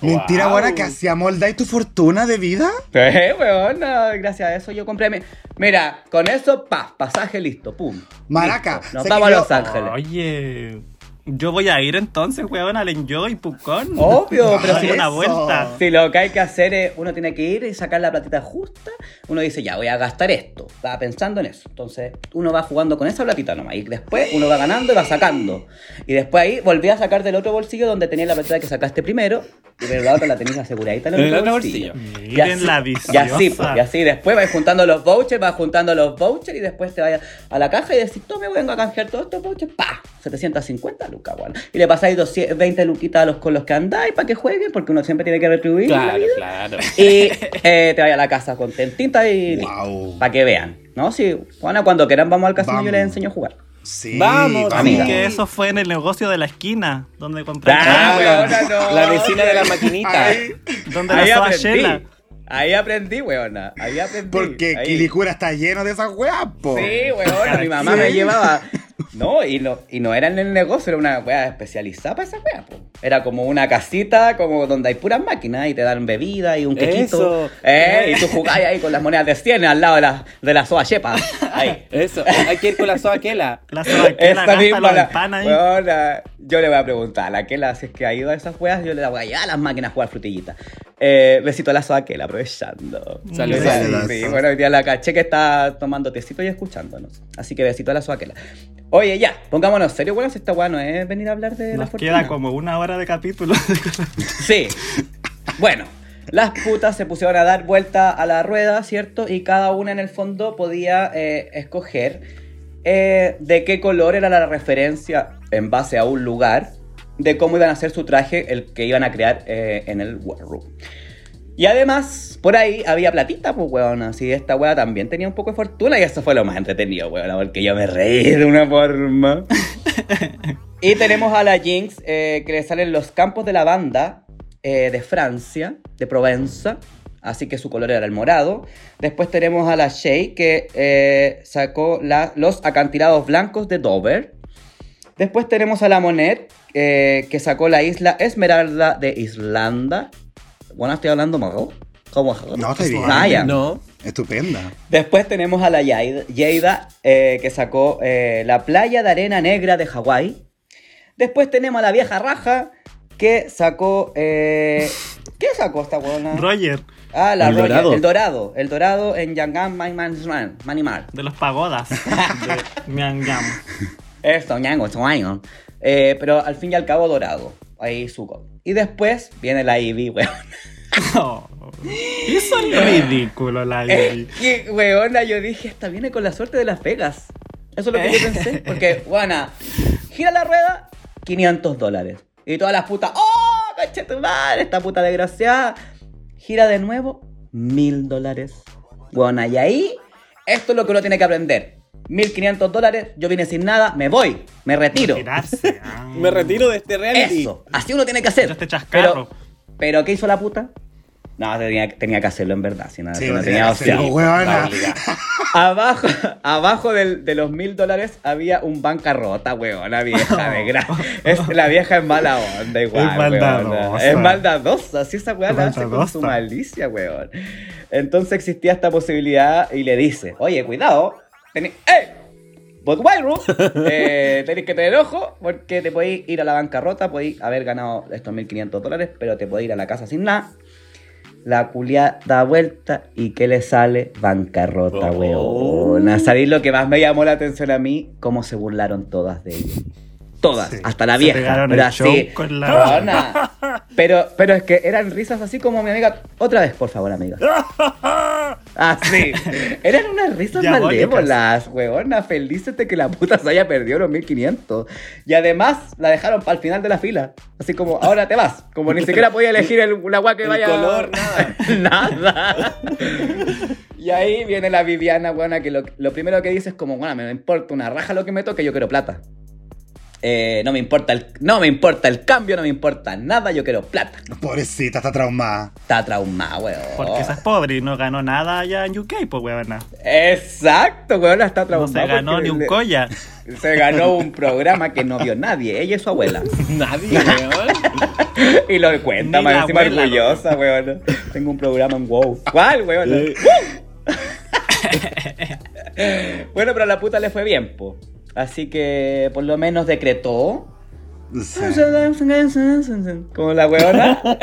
Mentira, Wow. weona, que así amoldáis tu fortuna de vida. Eh, weón, no, gracias a eso yo compré mi... Mira, con eso, pa, pasaje listo, pum. Maraca, Listo. Nos vamos a Los Ángeles. Oye, yo voy a ir entonces, weón, al Enjoy, Pucón. Obvio, pero si, una vuelta. si lo que hay que hacer es, uno tiene que ir y sacar la platita justa, uno dice, ya, voy a gastar esto. Va pensando en eso. Entonces, uno va jugando con esa platita nomás. Y después uno va ganando y va sacando. Y después ahí volví a sacar del otro bolsillo donde tenía la platita que sacaste primero. Y pero la otra la tenías aseguradita en el, En el otro bolsillo. bolsillo. Y así- la Y así, pues, y así. Después vas juntando los vouchers, vas juntando los vouchers y después te vayas a la caja y decís, tome, vengo a canjear todos estos vouchers. ¡Pa! 750 lucas, bueno. Y le pasáis 200 20 luquitas a los con los que andáis para que jueguen, porque uno siempre tiene que retribuir la Claro, claro. Y eh, te vayas a la casa contentita y Wow. para que vean. ¿No? Sí, bueno, cuando quieran vamos al casino Vamos. yo les enseño a jugar. Sí, Vamos, amiga. Que eso fue en el negocio de la esquina, donde compré Ah, weona, no. La vecina de la maquinita. Ay, donde Ahí la. Shela. Ahí aprendí, weona. Ahí aprendí. Porque Ahí. Quilicura está lleno de esas weas, po. Sí, weón, mi mamá me llevaba. No, y no, y no era en el negocio, era una wea especializada para esa wea, po. Era como una casita, como donde hay puras máquinas y te dan bebida y un quequito. Eso. Eh, y tú jugás ahí con las monedas de 100 al lado de la, de la soa chepa. Ahí. Eso, hay que ir con la soa aquela. La soba que la Esta misma, la, pan ahí. weona, yo le voy a preguntar a la Kela si es que ha ido a esas weas, yo le voy a llevar a las máquinas a jugar frutillita. Eh, besito a la soa Kela, aprovechando. Saludos. Sí, Saludos. sí, bueno, hoy día la caché que está tomando tecito y escuchándonos. Así que besito a la soa Kela. Oye, ya, pongámonos serio, bueno, si esta wea no es venir a hablar de la Nos fortuna. queda como una hora de capítulo. Sí. Bueno, las putas se pusieron a dar vuelta a la rueda, ¿cierto? Y cada una en el fondo podía eh, escoger eh, de qué color era la referencia en base a un lugar, de cómo iban a hacer su traje, el que iban a crear eh, en el War Room. Y además, por ahí había platita, pues, weón. Así esta weá también tenía un poco de fortuna y eso fue lo más entretenido, weón. Porque yo me reí de una forma. y tenemos a la Jinx, eh, que le salen los campos de la banda eh, de Francia, de Provenza. Así que su color era el morado. Después tenemos a la Shay, que eh, sacó la- los acantilados blancos de Dover. Después tenemos a la Monet, que sacó la isla Esmeralda de Islanda. Bueno, estoy hablando mal. ¿Cómo? No, está bien. No. Estupenda. Después tenemos a la Yaida, Yeida, eh, que sacó eh, la playa de arena negra de Hawái. Después tenemos a la vieja raja, que sacó... eh, ¿Qué sacó esta buena? Roger, Ah, la El Roger, dorado. El dorado. El dorado en Yangan Manimar. Manimar. de los pagodas. de Miangam. Esto, ñango. Eh, pero al fin y al cabo dorado. Ahí suco. Y después viene la Ivy, weón. Oh, hizo el ridículo la Es Ivy. que, weona, yo dije, esta viene con la suerte de Las Vegas. Eso es lo que yo pensé. Porque, buena, gira la rueda, 500 dólares. Y todas las putas, ¡oh, coche tu madre! Esta puta desgraciada. Gira de nuevo, 1000 dólares. Buena, y ahí, esto es lo que uno tiene que aprender. 1500 dólares, yo vine sin nada, me voy, me retiro. Ah. Me retiro de este reality. Eso, así uno tiene que hacer. Este. Pero, pero ¿qué hizo la puta? No, tenía, tenía que hacerlo en verdad, si no, Sí, si no tenía opción. weona. Abajo, abajo del- de los mil dólares había un bancarrota, weón, la vieja de gra- es, La vieja es mala onda igual, Es maldadosa. weona. Es maldadosa, así esa Es la hace con su malicia, weón. Entonces existía esta posibilidad y le dice, oye, cuidado, tení- ¡eh! Eh, tenéis que tener ojo porque te podéis ir a la bancarrota, podéis haber ganado estos 1.500 dólares, pero te podéis ir a la casa sin nada. La culia da vuelta y ¿qué le sale? Bancarrota, Oh. weón. ¿Sabéis lo que más me llamó la atención a mí? Cómo se burlaron todas de ellos. Todas, Sí. hasta la vieja. Pero el así, show con la- weona. Pero, pero es que eran risas así como mi amiga. Otra vez, por favor, amiga. Así. Eran unas risas malévolas, weona. Felices de que la puta se haya perdido los 1500. Y además la dejaron para el final de la fila. Así como, ahora te vas. Como ni siquiera podía elegir el, la agua que El vaya. color, nada. nada. Y ahí viene la Viviana, weona, que lo, lo primero que dice es como, bueno, me importa una raja lo que me toque, yo quiero plata. Eh, no me importa el, no me importa el cambio, no me importa nada, yo quiero plata. Pobrecita, está traumada. Está traumada, weón. Porque esa es pobre y no ganó nada allá en UK, pues weona. Exacto, weón, está No traumada. se ganó ni un le- collar. Se ganó un programa que no vio nadie, ella y su abuela. Nadie, weón. Y lo cuenta, más encima abuela, orgullosa, weón. Tengo un programa en WoW. ¿Cuál, weón? Bueno, pero a la puta le fue bien, po. Así que por lo menos decretó. Sí. Como la weona. Ah.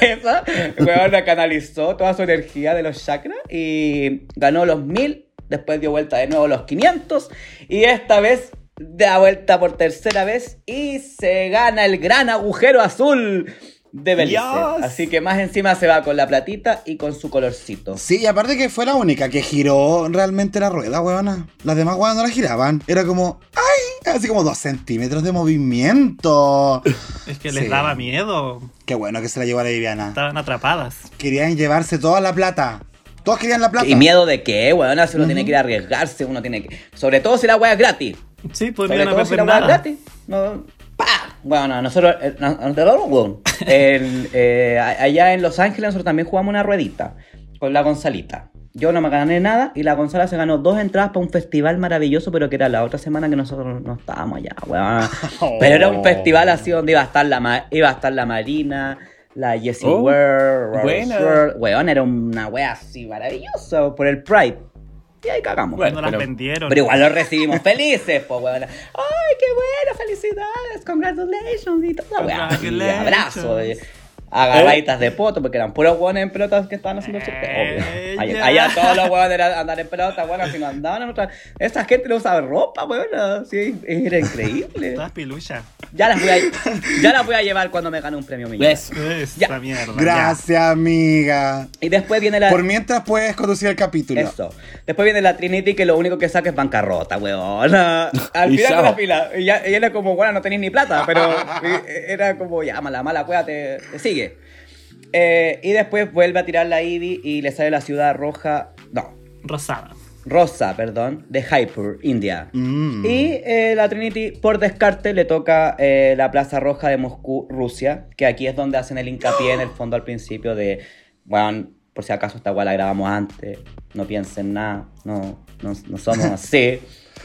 Esa weona canalizó toda su energía de los chakras y ganó los mil. Después dio vuelta de nuevo los 500. Y esta vez da vuelta por tercera vez y se gana el gran agujero azul de Belice. Dios. Así que más encima se va con la platita y con su colorcito. Sí, y aparte que fue la única que giró realmente la rueda, weona. Las demás weonas no la giraban. Era como, ¡ay! Así como dos centímetros de movimiento. Es que Sí. les daba miedo. Qué bueno que se la llevó a la Viviana. Estaban atrapadas. Querían llevarse toda la plata. Todos querían la plata. ¿Y miedo de qué, weona? Si uno tiene que ir a arriesgarse, uno tiene que... Sobre todo si la weá es gratis. Sí, podrían haber si la nada. weá es gratis. No, Bueno, nosotros, eh, no- no- no- el, eh, allá en Los Ángeles nosotros también jugamos una ruedita con la Gonzalita. Yo no me gané nada y la Gonzala se ganó dos entradas para un festival maravilloso, pero que era la otra semana que nosotros no estábamos allá, weón. Pero era un festival así donde iba a estar la, iba a estar la Marina, la Jessie Oh, buena. Ware. Weón, era una wea así maravillosa por el Pride. Y ahí cagamos. Bueno, no las pero- vendieron. Pero igual lo recibimos felices, pues, weón. ¡Ay, qué bueno! ¡Felicidades! ¡Congratulations! Y toda la weá. Y abrazo. y Agarraditas de poto, porque eran puros hueones en pelotas que estaban haciendo el sorteo. obvio. Eh, Allá, todos los hueones eran andar en pelotas, bueno, si no andaban en otra. Esa gente no usaba ropa, weón. Sí, era increíble. Todas piluchas. Ya las voy a, ya las voy a llevar cuando me gane un premio millonario. Eso. Mierda. Gracias, amiga. Y después viene la. Por mientras puedes conducir el capítulo. Eso. Después viene la Trinity que lo único que saca es bancarrota, weón. Al Y final de la fila. Y, ya, y era como, bueno, no tenéis ni plata, pero eh, era como, ya, mala, mala cueva, te, te sigue. Eh, y después vuelve a tirar la Ivy y le sale la ciudad roja. No, Rosada. rosa, perdón, de Jaipur, India. Mm. Y eh, la Trinity, por descarte, le toca eh, la Plaza Roja de Moscú, Rusia, que aquí es donde hacen el hincapié en el fondo al principio de, bueno, por si acaso esta guay la grabamos antes, no piensen nada, no, no, no somos así,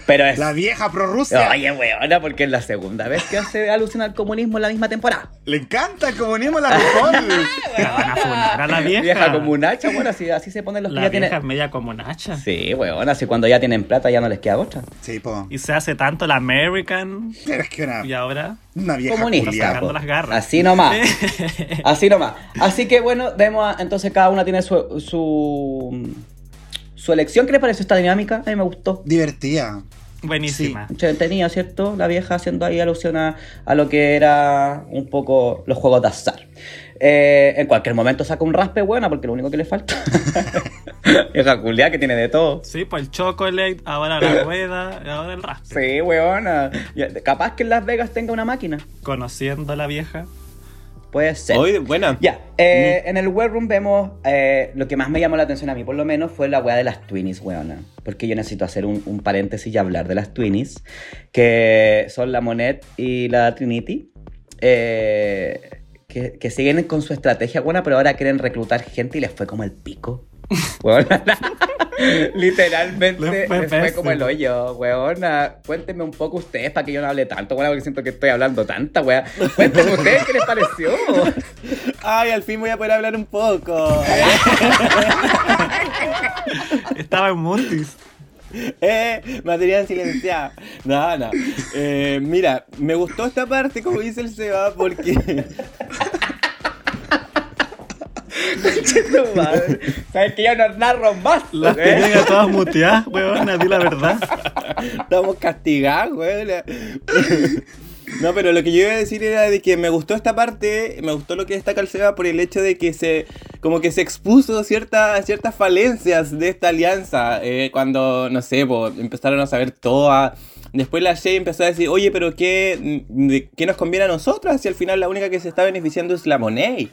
pero es... La vieja prorrusia. Oye, weona, porque es la segunda vez que hace alusión al comunismo en la misma temporada. Le encanta el comunismo a la. La van a funar a la vieja. Vieja como un hacha, bueno, así, así se ponen los que La ya vieja tienen... es media como Nacha. Sí, weona, así cuando ya tienen plata ya no les queda otra. Sí, po. Y se hace tanto la American. Pero es que una, Y ahora. una vieja comunista. sacando po. las garras. Así nomás. Así nomás. Así que bueno, vemos a- entonces cada una tiene su, su su elección. ¿Qué le pareció esta dinámica? A mí me gustó. Divertida. Buenísima. Mucho tenía, ¿cierto? La vieja haciendo ahí alusión a, a lo que era un poco los juegos de azar. Eh, en cualquier momento saca un raspe buena porque lo único que le falta. Esa culia que tiene de todo. Sí, pues el chocolate, ahora la rueda, ahora el raspe. Sí, weona. Capaz que en Las Vegas tenga una máquina. Conociendo a la vieja. Puede ser. Oye, buena. Ya, eh, en el web room vemos eh, lo que más me llamó la atención a mí, por lo menos, fue la weá de las Twinnies, weona. Porque yo necesito hacer un, un paréntesis y hablar de las Twinnies, que son la Monet y la Trinity, eh, que, que siguen con su estrategia buena, pero ahora quieren reclutar gente y les fue como el pico. Weona. Literalmente fue fue como el hoyo, weona. Cuéntenme un poco ustedes para que yo no hable tanto, weona, porque siento que estoy hablando tanta, weá. Cuéntenme ustedes qué les pareció. Ay, al fin voy a poder hablar un poco. Estaba en Montis. Eh, material silenciado. No, no. Eh, mira, me gustó esta parte, como dice el Seba, porque. Madre. Sabes que ya no narro más. Las ¿eh? todas muteadas, weón, la verdad. Estamos castigados, güey. No, pero lo que yo iba a decir era de que me gustó esta parte, me gustó lo que destaca el Seba por el hecho de que se, como que se expuso ciertas ciertas falencias de esta alianza, eh, cuando, no sé, po, empezaron a saber todo. Después la Shay empezó a decir, oye, pero ¿qué, de- ¿qué nos conviene a nosotras? Si al final la única que se está beneficiando es la Monet.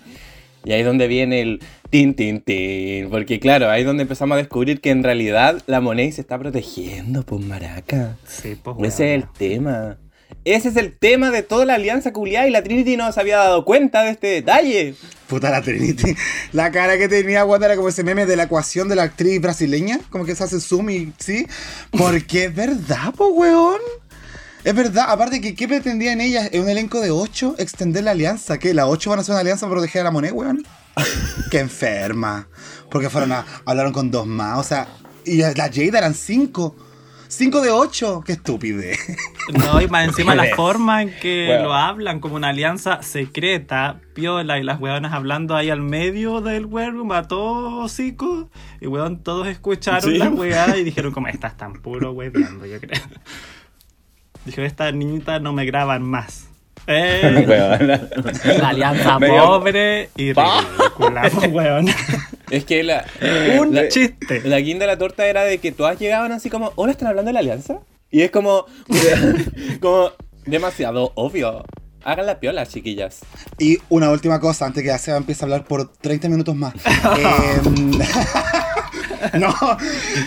Y ahí es donde viene el tin, tin, tin. Porque claro, ahí es donde empezamos a descubrir que en realidad la Monet se está protegiendo por Maraca. Sí, pues, Ese es el tema. Ese es el tema de toda la alianza culiada y la Trinity no se había dado cuenta de este detalle. Puta la Trinity. La cara que tenía, weón, era como ese meme de la ecuación de la actriz brasileña. Como que se hace zoom y sí. Porque es verdad, po, weón. Es verdad. Aparte que, ¿qué pretendían ellas? En un elenco de ocho, extender la alianza. ¿Qué? ¿Las ocho van a hacer una alianza para proteger a la moneda, weón? Qué enferma. Porque fueron a, hablaron con dos más. O sea, y la Jade eran cinco. Cinco de ocho. Qué estupidez. No, y más encima la forma en que Bueno. lo hablan, como una alianza secreta, piola, y las weonas hablando ahí al medio del workroom a todo hocico. Y weón, todos escucharon Sí. la weá y dijeron como, estas tan puro weando, yo creo. Dijo, esta niñita no me graban más. Eh, la alianza Medio- pobre y ridícula, pues, weón. Es que la, Un la, chiste. la guinda de la torta era de que todas llegaban así como, hola, ¿están hablando de la alianza? Y es como, como demasiado obvio. Hagan la piola, chiquillas. Y una última cosa, antes que ya Seba empiece a hablar por 30 minutos más. Em, no,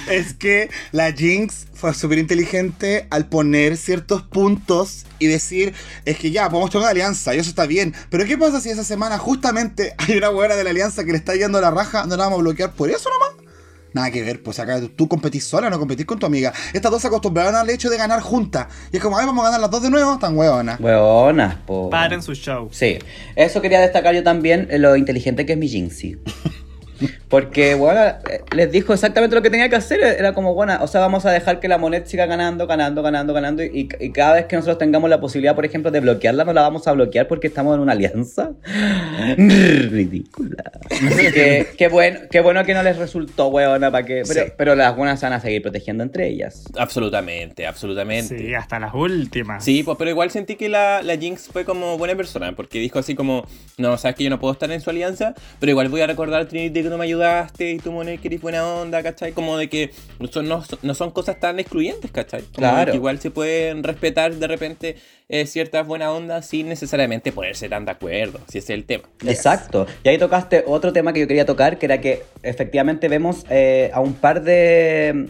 es que la Jinx fue súper inteligente al poner ciertos puntos y decir, es que ya, podemos tomar una alianza y eso está bien. Pero ¿qué pasa si esa semana justamente hay una buena de la alianza que le está yendo la raja? ¿No la vamos a bloquear por eso nomás? Nada que ver, pues acá tú competís sola, no competís con tu amiga. Estas dos se acostumbraron al hecho de ganar juntas. Y es como, ay, vamos a ganar las dos de nuevo, tan hueonas. Hueonas, po. Paren su show. Sí, eso quería destacar yo también, eh, lo inteligente que es mi Jinxie. Porque, bueno, les dijo exactamente lo que tenía que hacer. Era como, bueno, o sea, vamos a dejar que la moneda siga ganando, ganando, ganando, ganando. Y, y cada vez que nosotros tengamos la posibilidad, por ejemplo, de bloquearla, no la vamos a bloquear porque estamos en una alianza. Ridícula. Así que, qué bueno, qué bueno que no les resultó, weona, para que. Pero, Sí. pero las buenas van a seguir protegiendo entre ellas. Absolutamente, absolutamente. Sí, hasta las últimas. Sí, pues, pero igual sentí que la, la Jinx fue como buena persona, porque dijo así como, no, sabes que yo no puedo estar en su alianza, pero igual voy a recordar a Trinity que no me ayudaste y tú, Monet, que eres buena onda, ¿cachai? Como de que son- no, no son cosas tan excluyentes, ¿cachai? Como Claro. que igual se pueden respetar de repente eh, ciertas buenas ondas sin necesariamente ponerse tan de acuerdo, si ese es el tema. Exacto. Y ahí tocaste otro tema que yo quería tocar, que era que efectivamente vemos eh, a un par de,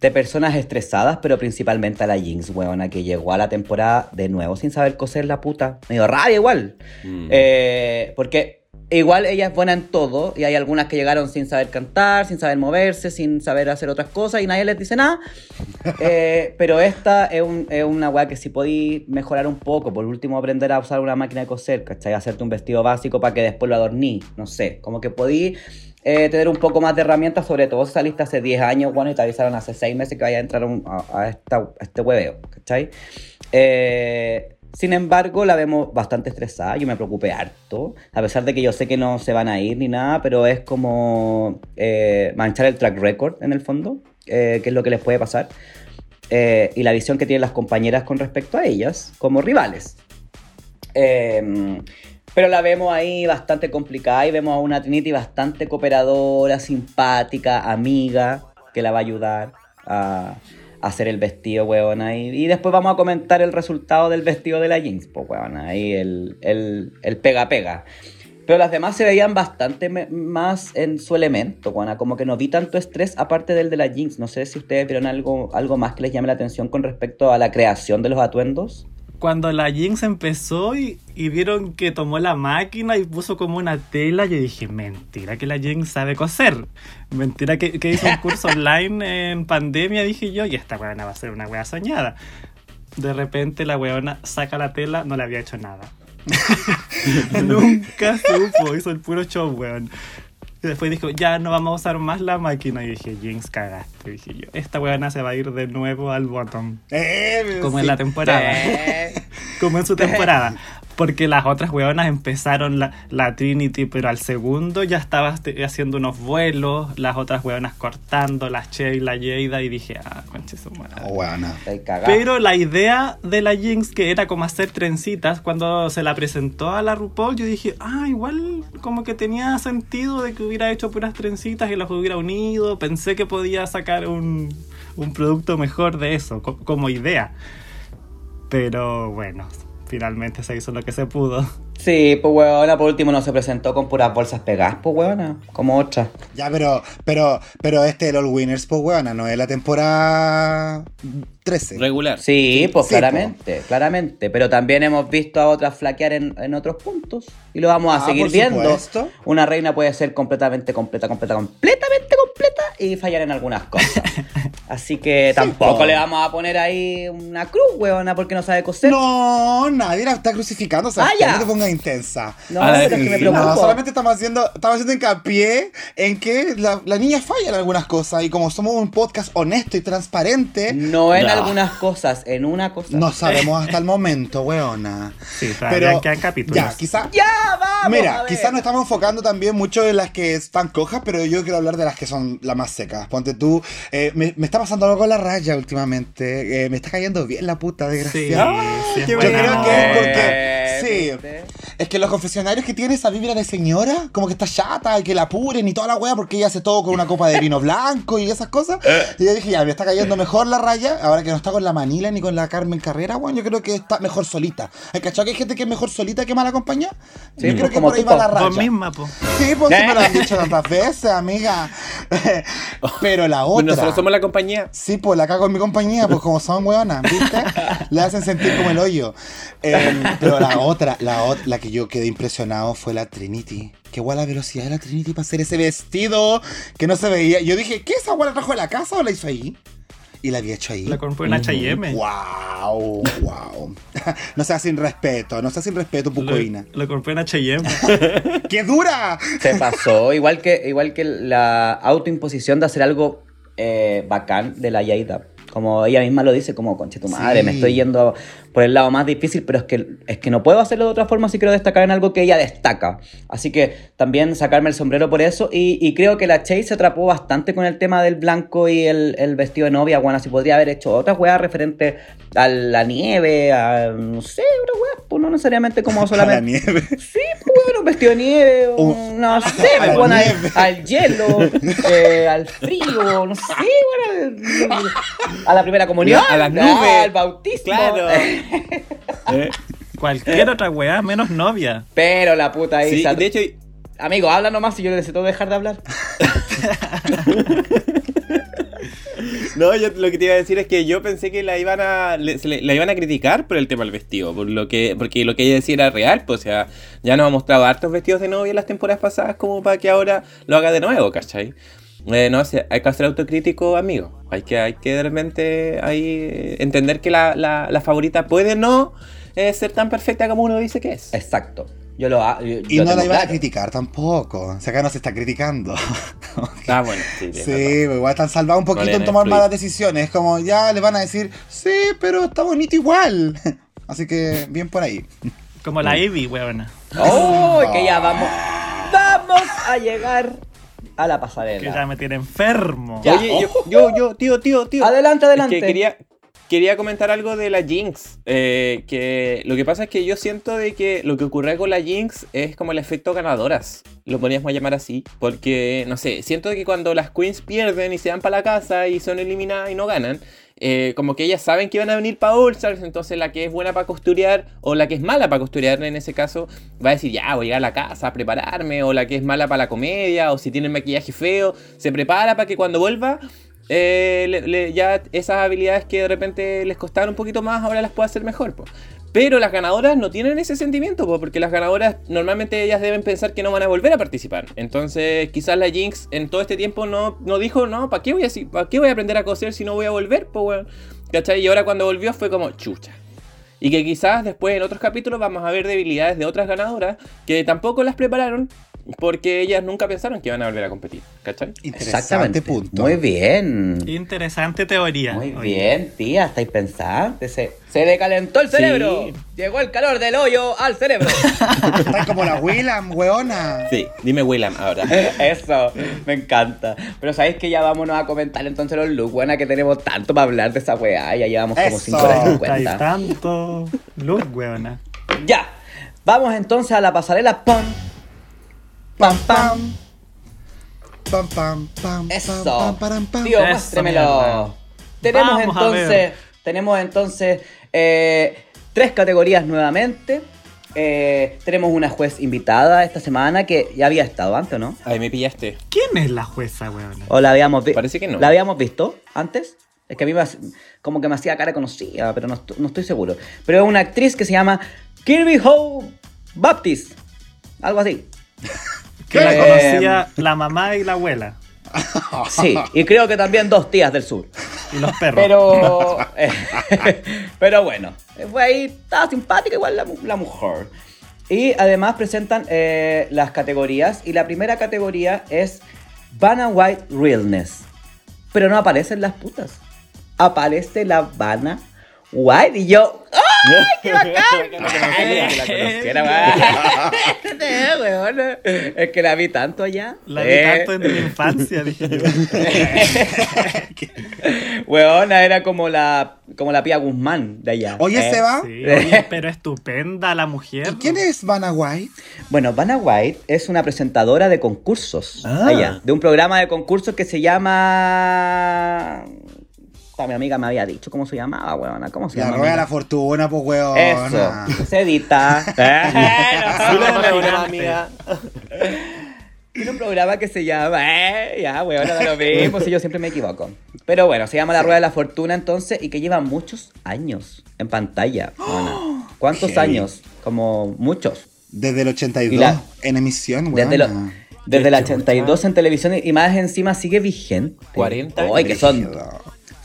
de personas estresadas, pero principalmente a la Jinx, weona, que llegó a la temporada de nuevo sin saber coser la puta. Me dio rabia igual. Mm. Eh, porque igual ella es buena en todo, y hay algunas que llegaron sin saber cantar, sin saber moverse, sin saber hacer otras cosas, y nadie les dice nada. Eh, pero esta es, un- es una weá que si podí mejorar un poco, por último aprender a usar una máquina de coser, ¿cachai? Hacerte un vestido básico para que después lo adorní, no sé, como que podí eh, tener un poco más de herramientas, sobre todo si saliste hace 10 años, bueno, y te avisaron hace 6 meses que vaya a entrar a, un- a- a esta- a este hueveo, ¿cachai? Eh, sin embargo, la vemos bastante estresada, yo me preocupé harto, a pesar de que yo sé que no se van a ir ni nada, pero es como eh, manchar el track record en el fondo, eh, que es lo que les puede pasar, eh, y la visión que tienen las compañeras con respecto a ellas como rivales. Eh, pero la vemos ahí bastante complicada y vemos a una Trinity bastante cooperadora, simpática, amiga, que la va a ayudar a hacer el vestido, weona. Y, y después vamos a comentar el resultado del vestido de la Jinx, pues, weona. Ahí el, pega-pega. Pero las demás se veían bastante más en su elemento, weona. Como que no vi tanto estrés aparte del de la Jinx. No sé si ustedes vieron algo, algo más que les llame la atención con respecto a la creación de los atuendos. Cuando la Jinx empezó y, y vieron que tomó la máquina y puso como una tela, yo dije, mentira que la Jinx sabe coser. Mentira que, que hizo un curso online en pandemia, dije yo, y esta weona va a ser una wea soñada. De repente la weona saca la tela, no le había hecho nada. Nunca supo, hizo el puro show, weón. Y después dijo, ya no vamos a usar más la máquina. Y dije, Jinx, cagaste. dije yo, esta weona se va a ir de nuevo al bottom. Eh, Como en la temporada. Eh, como en su temporada. Porque las otras weonas empezaron la, la Trinity, pero al segundo ya estaba este- haciendo unos vuelos, las otras weonas cortando, las Che y la Jada, y dije, ah, conche su madre. Oh. Pero la idea de la Jinx, que era como hacer trencitas, cuando se la presentó a la RuPaul, yo dije, ah, igual como que tenía sentido de que hubiera hecho puras trencitas y las hubiera unido. Pensé que podía sacar un, un producto mejor de eso, co- como idea. Pero bueno, finalmente se hizo lo que se pudo. Sí, pues weona, por último no se presentó con puras bolsas pegadas, pues weona, como otra. Ya, pero, pero, pero este es el All Winners, pues weona, no es la temporada 13. Regular. Sí, pues Sí, claramente, claramente. Pero también hemos visto a otras flaquear en, en otros puntos. Y lo vamos a Ah, seguir por viendo. supuesto. Una reina puede ser completamente, completa, completa, completamente completa y fallar en algunas cosas. Así que tampoco po. le vamos a poner ahí una cruz, weona, porque no sabe coser. No, nadie la está crucificando, o sea, Ah, ya. no te pongas intensa. No, A pero es que me preocupa. No, solamente estamos haciendo, estamos haciendo hincapié en que la, la niña falla en algunas cosas y como somos un podcast honesto y transparente, No en No. algunas cosas, en una cosa. no sabemos hasta el momento, weona. Sí, todavía quedan capítulos. ya, quizá, ¡Ya, vamos! Mira, quizás nos estamos enfocando también mucho en las que están cojas, pero yo quiero hablar de las que son las más secas. Ponte tú, eh, me, me está pasando algo con la raya últimamente. eh, me está cayendo bien la puta, Sí, desgraciada. sí, es qué Yo creo que es porque. Sí. Es que los confesionarios que tiene esa vibra de señora, como que está chata y que la apuren y toda la wea porque ella hace todo con una copa de vino blanco y esas cosas. Y yo dije, ya, me está cayendo mejor la raya, ahora que no está con la Manila ni con la Carmen Carrera, weón, yo creo que está mejor solita. ¿Hay cachado que hay gente que es mejor solita que mal acompañada? Sí, yo pues, creo que como por ahí va la raya. Vos misma, po. Sí, pues sí me lo han dicho tantas veces, amiga. Pero la Pues otra. nosotros somos la compañía. Sí, pues la cago en mi compañía, pues como son hueonas, ¿viste? Le hacen sentir como el hoyo. Eh, pero la otra, la otra, la que yo quedé impresionado fue la Trinity. Qué guay la velocidad de la Trinity para hacer ese vestido que no se veía. Yo dije, ¿qué esa guay la trajo de la casa o la hizo ahí? Y la había hecho ahí. La compró en H&M. Wow, wow. no sea sin respeto, no sea sin respeto, Lo, Pucoína. lo compré en H&M. ¡Qué dura! Se pasó, igual que, igual que la autoimposición de hacer algo eh, bacán de la Yaida. Como ella misma lo dice, como conche tu madre, Sí. me estoy yendo por el lado más difícil, pero es que, es que no puedo hacerlo de otra forma si quiero destacar en algo que ella destaca. Así que también sacarme el sombrero por eso. Y, y creo que la Chase se atrapó bastante con el tema del blanco y el, el vestido de novia. Bueno, si podría haber hecho otras weas referente a la nieve, a no sé, otras weas, pues no necesariamente como A la solamente. nieve. Sí, pues bueno, un vestido de nieve, o no sé, pues, bueno, al, al hielo, eh, al frío, no sé, bueno, a la primera comunión, A las nubes. al bautismo. Claro. Eh, Cualquier otra weá, menos novia. Pero la puta ahí. sí, de hecho, Amigo, habla nomás si yo necesito dejar de hablar. No, yo lo que te iba a decir es que yo pensé que la iban a le- se le- la iban a criticar por el tema del vestido, por lo que porque lo que ella decía era real, pues o sea, ya nos ha mostrado hartos vestidos de novia en las temporadas pasadas como para que ahora lo haga de nuevo, ¿cachai? Eh, no sé, hay que ser autocrítico, amigo. Hay que, hay que de repente ahí eh, entender que la, la- la favorita puede no eh, ser tan perfecta como uno dice que es. Exacto. Yo lo yo- Y yo no la iban a criticar tampoco. O sea, acá no se está criticando. Ah, bueno, sí, Sí, pues igual están salvados un poquito en tomar malas decisiones. Es como ya le van a decir, sí, pero está bonito igual. Así que bien por ahí. Como la Ivy, weona. ¡Oh! Que ya vamos. Vamos a llegar a la Que ya pasarela. me tiene enfermo. Ya. Oye, yo, yo, yo, tío, tío, tío. Adelante, adelante. Es que quería, quería comentar algo de la Jinx. eh, que lo que pasa es que yo siento de que lo que ocurre con la Jinx es como el efecto ganadoras. Lo podríamos llamar así. Porque, no sé, siento que cuando las queens pierden y se van para la casa y son eliminadas y no ganan. Eh, como que ellas saben que van a venir para entonces la que es buena para costurear o la que es mala para costurear en ese caso va a decir ya voy a llegar a la casa a prepararme o la que es mala para la comedia o si tiene el maquillaje feo se prepara para que cuando vuelva eh, ya esas habilidades que de repente les costaron un poquito más, ahora las puede hacer mejor. Pero las ganadoras no tienen ese sentimiento, po, porque las ganadoras normalmente ellas deben pensar que no van a volver a participar. Entonces quizás la Jinx en todo este tiempo no, no dijo, no, ¿para qué, voy a, si- ¿para qué voy a aprender a coser si no voy a volver? Po, weón? ¿Cachai? Y ahora cuando volvió fue como chucha. Y que quizás después en otros capítulos vamos a ver debilidades de otras ganadoras que tampoco las prepararon porque ellas nunca pensaron que iban a volver a competir, ¿cachai? Interesante Exactamente. punto. Muy bien. Interesante teoría. Muy Oye, bien, tía, estáis pensando. Se, se le calentó el cerebro. Sí. Llegó el calor del hoyo al cerebro. Estás como la Willam, weona. Sí, dime William ahora. Eso, me encanta. Pero sabéis que ya vámonos a comentar entonces los looks, buena que tenemos tanto para hablar de esa weá. Ya llevamos como Eso. 5 horas y Hay 50. tanto luz, weona. Ya. Vamos entonces a la pasarela. Pam. Pam, pam. Pam, pam, pam. Eso. Pam, pam, pam, Tío, Eso, muéstremelo. Tenemos Vamos entonces, tenemos entonces eh, tres categorías nuevamente. Eh, tenemos una juez invitada esta semana que ya había estado antes, ¿no? Ahí me pillaste. ¿Quién es la jueza, weona? ¿O la habíamos visto? Parece que no. ¿La habíamos visto antes? Es que a mí me como que me hacía cara conocida, pero no, no estoy seguro. Pero es una actriz que se llama Kirby Howe Baptist. Algo así. Que la Eh, conocía la mamá y la abuela. Sí, y creo que también dos tías del sur. Y los perros. Pero, eh, pero bueno, fue ahí, estaba simpática igual la, la mujer. Y además presentan eh, las categorías. Y la primera categoría es Vanna White Realness. Pero no aparecen las putas. Aparece la Vanna White. Y yo, ¡ay, qué bacán! Ay, que la conociera, weón. Weón. Es que la vi tanto allá. La vi Eh. tanto en mi infancia, dije yo. Weona, era como la, como la Pía Guzmán de allá. Oye, Eh. Seba. Sí, oye, pero estupenda la mujer. ¿Y quién es Vanna White? Bueno, Vanna White es una presentadora de concursos Ah. allá, de un programa de concursos que se llama. Mi amiga me había dicho cómo se llamaba, weona. ¿Cómo se La llama? rueda de la fortuna, pues, weona. Eso, se edita. amiga. Tiene un programa que se llama. Eh, ya, weona, da lo mismo, si yo siempre me equivoco. Pero bueno, se llama La Rueda de la Fortuna entonces y que lleva muchos años en pantalla. weona. ¿Cuántos años? Como muchos. Desde el 82, Y la- en emisión, Desde, weona. lo- desde el 82 en televisión y más encima sigue vigente. 40 Ay, que son.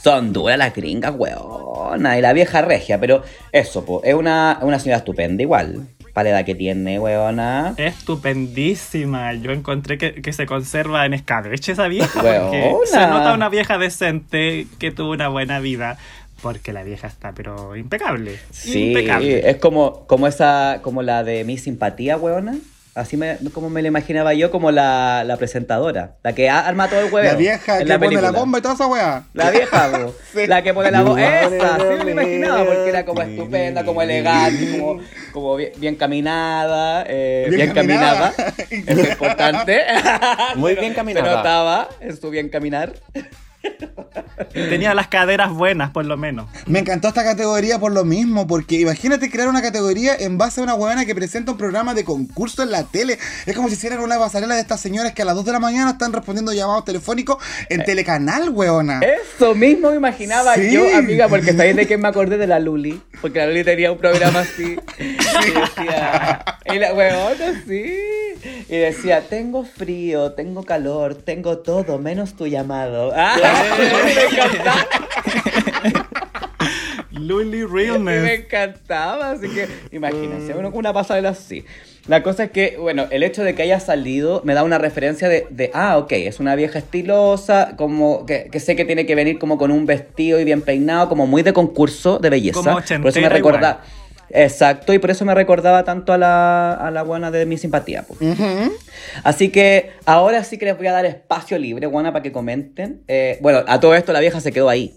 Son duras las gringas, weona. Y la vieja regia, pero eso, po, es una, una señora estupenda igual. Para la edad que tiene, weona. Estupendísima. Yo encontré que, que se conserva en escabeche esa vieja. Porque Weona. se nota una vieja decente que tuvo una buena vida. Porque la vieja está, pero impecable. Sí, Impecable. es como, como esa, como la de mi simpatía, weona. Así me, como me la imaginaba yo, como la, la presentadora. La que arma todo el huevo. La vieja que pone la bomba y toda esa weá. La vieja, po. la que pone la voz. Esa, sí me la imaginaba, porque era como estupenda, como elegante, como, como bien, bien caminada, eh, bien, Bien caminada. caminada. Eso es importante. Muy bien caminada. Se notaba en su bien caminar. Tenía las caderas buenas, por lo menos. Me encantó esta categoría por lo mismo, porque imagínate crear una categoría en base a una huevona que presenta un programa de concurso en la tele. Es como si hicieran una pasarela de estas señoras que a las 2 de la mañana están respondiendo llamados telefónicos en Telecanal, huevona. Eso mismo me imaginaba Sí. yo, amiga, porque sabéis de quién me acordé de la Luli. Porque la Luli tenía un programa así. Y decía. Y la huevona, sí. Y decía: Tengo frío, tengo calor, tengo todo, menos tu llamado. ¡Ah! Me encantaba. Luli Y me Realness. encantaba, así que imagínense, uno con una pasarela así. La cosa es que, bueno, el hecho de que haya salido me da una referencia de, de, ah, ok, es una vieja estilosa, como que, que sé que tiene que venir como con un vestido y bien peinado, como muy de concurso de belleza. Como por eso me recordaba. Exacto, y por eso me recordaba tanto a la, a la buena de mi simpatía. Así que ahora sí que les voy a dar espacio libre, buena, para que comenten. Eh, bueno, a todo esto la vieja se quedó ahí,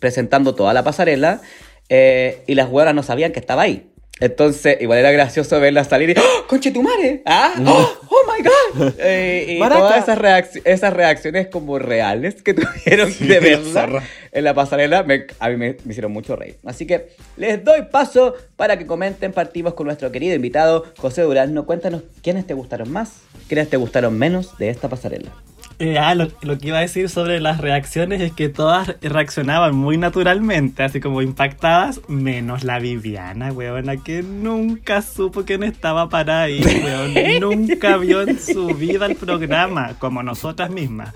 presentando toda la pasarela, eh, y las huevas no sabían que estaba ahí. Entonces, igual era gracioso verla salir y ¡Oh, conche tu madre! ¡Ah! ¡Oh, oh my god! Eh, y Maraca. todas esas, reacci- esas reacciones como reales que tuvieron de verla en la pasarela, me- a mí me, me hicieron mucho reír. Así que les doy paso para que comenten. Partimos con nuestro querido invitado, José Durazno. Cuéntanos quiénes te gustaron más, quiénes te gustaron menos de esta pasarela. Eh, ah, lo, lo que iba a decir sobre las reacciones es que todas reaccionaban muy naturalmente, así como impactadas, menos la Viviana, weona, que nunca supo quién estaba para ahí, weón. Nunca vio en su vida el programa, como nosotras mismas.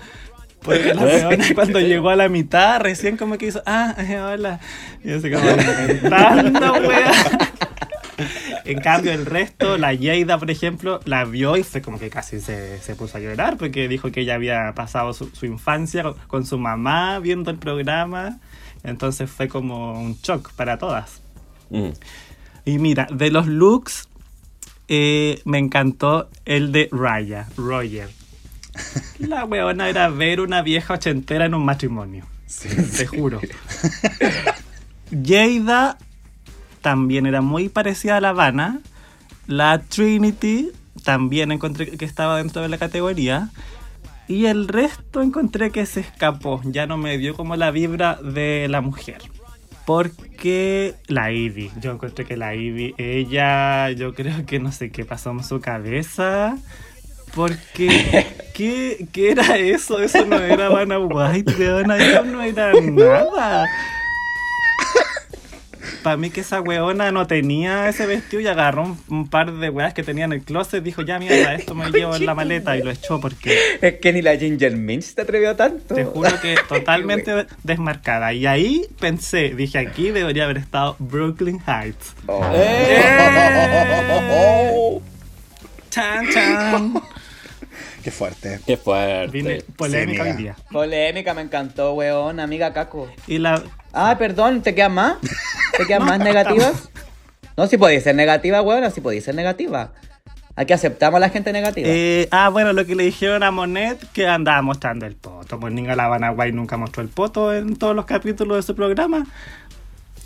Porque la weona cuando llegó a la mitad, recién como que hizo, ah, hola. Y así como, weón. En cambio, el resto, la Yeida, por ejemplo, la vio y fue como que casi se, se puso a llorar porque dijo que ella había pasado su, su infancia con, con su mamá viendo el programa. Entonces fue como un shock para todas. Mm. Y mira, de los looks, eh, me encantó el de Raya, Roger. La weona era ver una vieja ochentera en un matrimonio. Te juro. Jada también era muy parecida a La Habana. La Trinity también encontré que estaba dentro de la categoría. Y el resto encontré que se escapó. Ya no me dio como la vibra de la mujer. Porque la Ivy, yo encontré que la Ivy, ella, yo creo que no sé qué pasó en su cabeza. Porque, ¿qué, qué era eso? Eso no era Vanna White, eso no era nada. Para mí que esa weona no tenía ese vestido y agarró un, un par de weas que tenía en el closet. Dijo, ya mierda, esto me llevo en la maleta y lo echó porque Es que ni la Ginger Minch te atrevió tanto. te juro que totalmente desmarcada. Y ahí pensé, dije, aquí debería haber estado Brooklyn Heights. Oh. Chan, chan. Qué fuerte. Qué fuerte. Vine polémica Sí, hoy día. Polémica, me encantó, weón, amiga Caco. Y la, Ah, perdón, ¿te quedan más? ¿Te quedan No, más negativas? No, si podéis ser negativa, weón, si podéis ser negativa. Aquí aceptamos a la gente negativa. Eh, ah, bueno, lo que le dijeron a Monet que andaba mostrando el poto. Pues Ninga La Habana Guay nunca mostró el poto en todos los capítulos de su programa.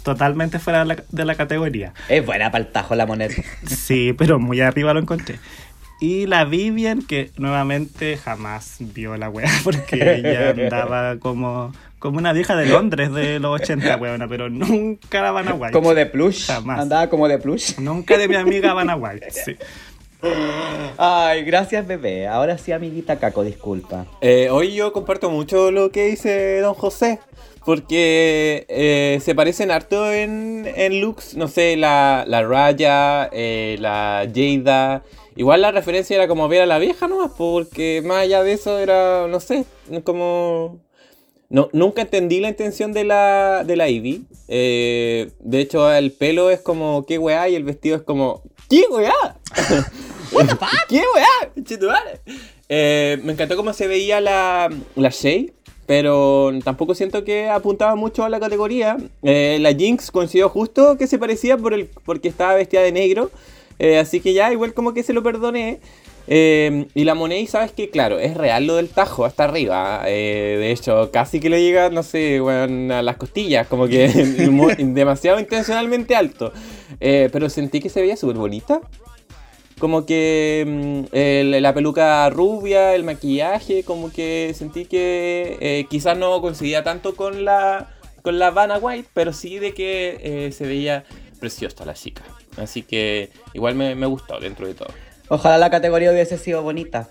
Totalmente fuera de la, de la categoría. Es buena para el tajo la moneda. Sí, pero muy arriba lo encontré. Y la Vivian, que nuevamente jamás vio la wea, porque ella andaba como, como una vieja de Londres de los 80, weona, pero nunca la Habana White. Como de plush. Jamás. Andaba como de plush. Nunca de mi amiga Habana White, sí. Ay, gracias, bebé. Ahora sí, amiguita Caco, disculpa. Eh, hoy yo comparto mucho lo que dice Don José. Porque eh, se parecen harto en, en looks. No sé, la, la Raya, eh, la Jada. Igual la referencia era como ver a la vieja nomás. Porque más allá de eso era, no sé, como. No, nunca entendí la intención de la, de la Ivy. Eh, de hecho, el pelo es como, ¿qué weá? Y el vestido es como, ¿qué weá? ¿Qué weá? Eh, me encantó cómo se veía la, la Shay, pero tampoco siento que apuntaba mucho a la categoría. Eh, la Jinx coincidió justo que se parecía por el, porque estaba vestida de negro, eh, así que ya igual como que se lo perdoné. Eh, y la Monet, sabes que claro, es real lo del tajo hasta arriba. eh, de hecho, casi que le llega, no sé, weón, a las costillas, como que demasiado intencionalmente alto. Eh, pero sentí que se veía súper bonita. Como que mm, el- la peluca rubia, el maquillaje, como que sentí que quizás no coincidía tanto con la con la Vanna White, pero sí de que se veía preciosa la chica. Así que igual me, me gustó dentro de todo. Ojalá la categoría hubiese sido bonita.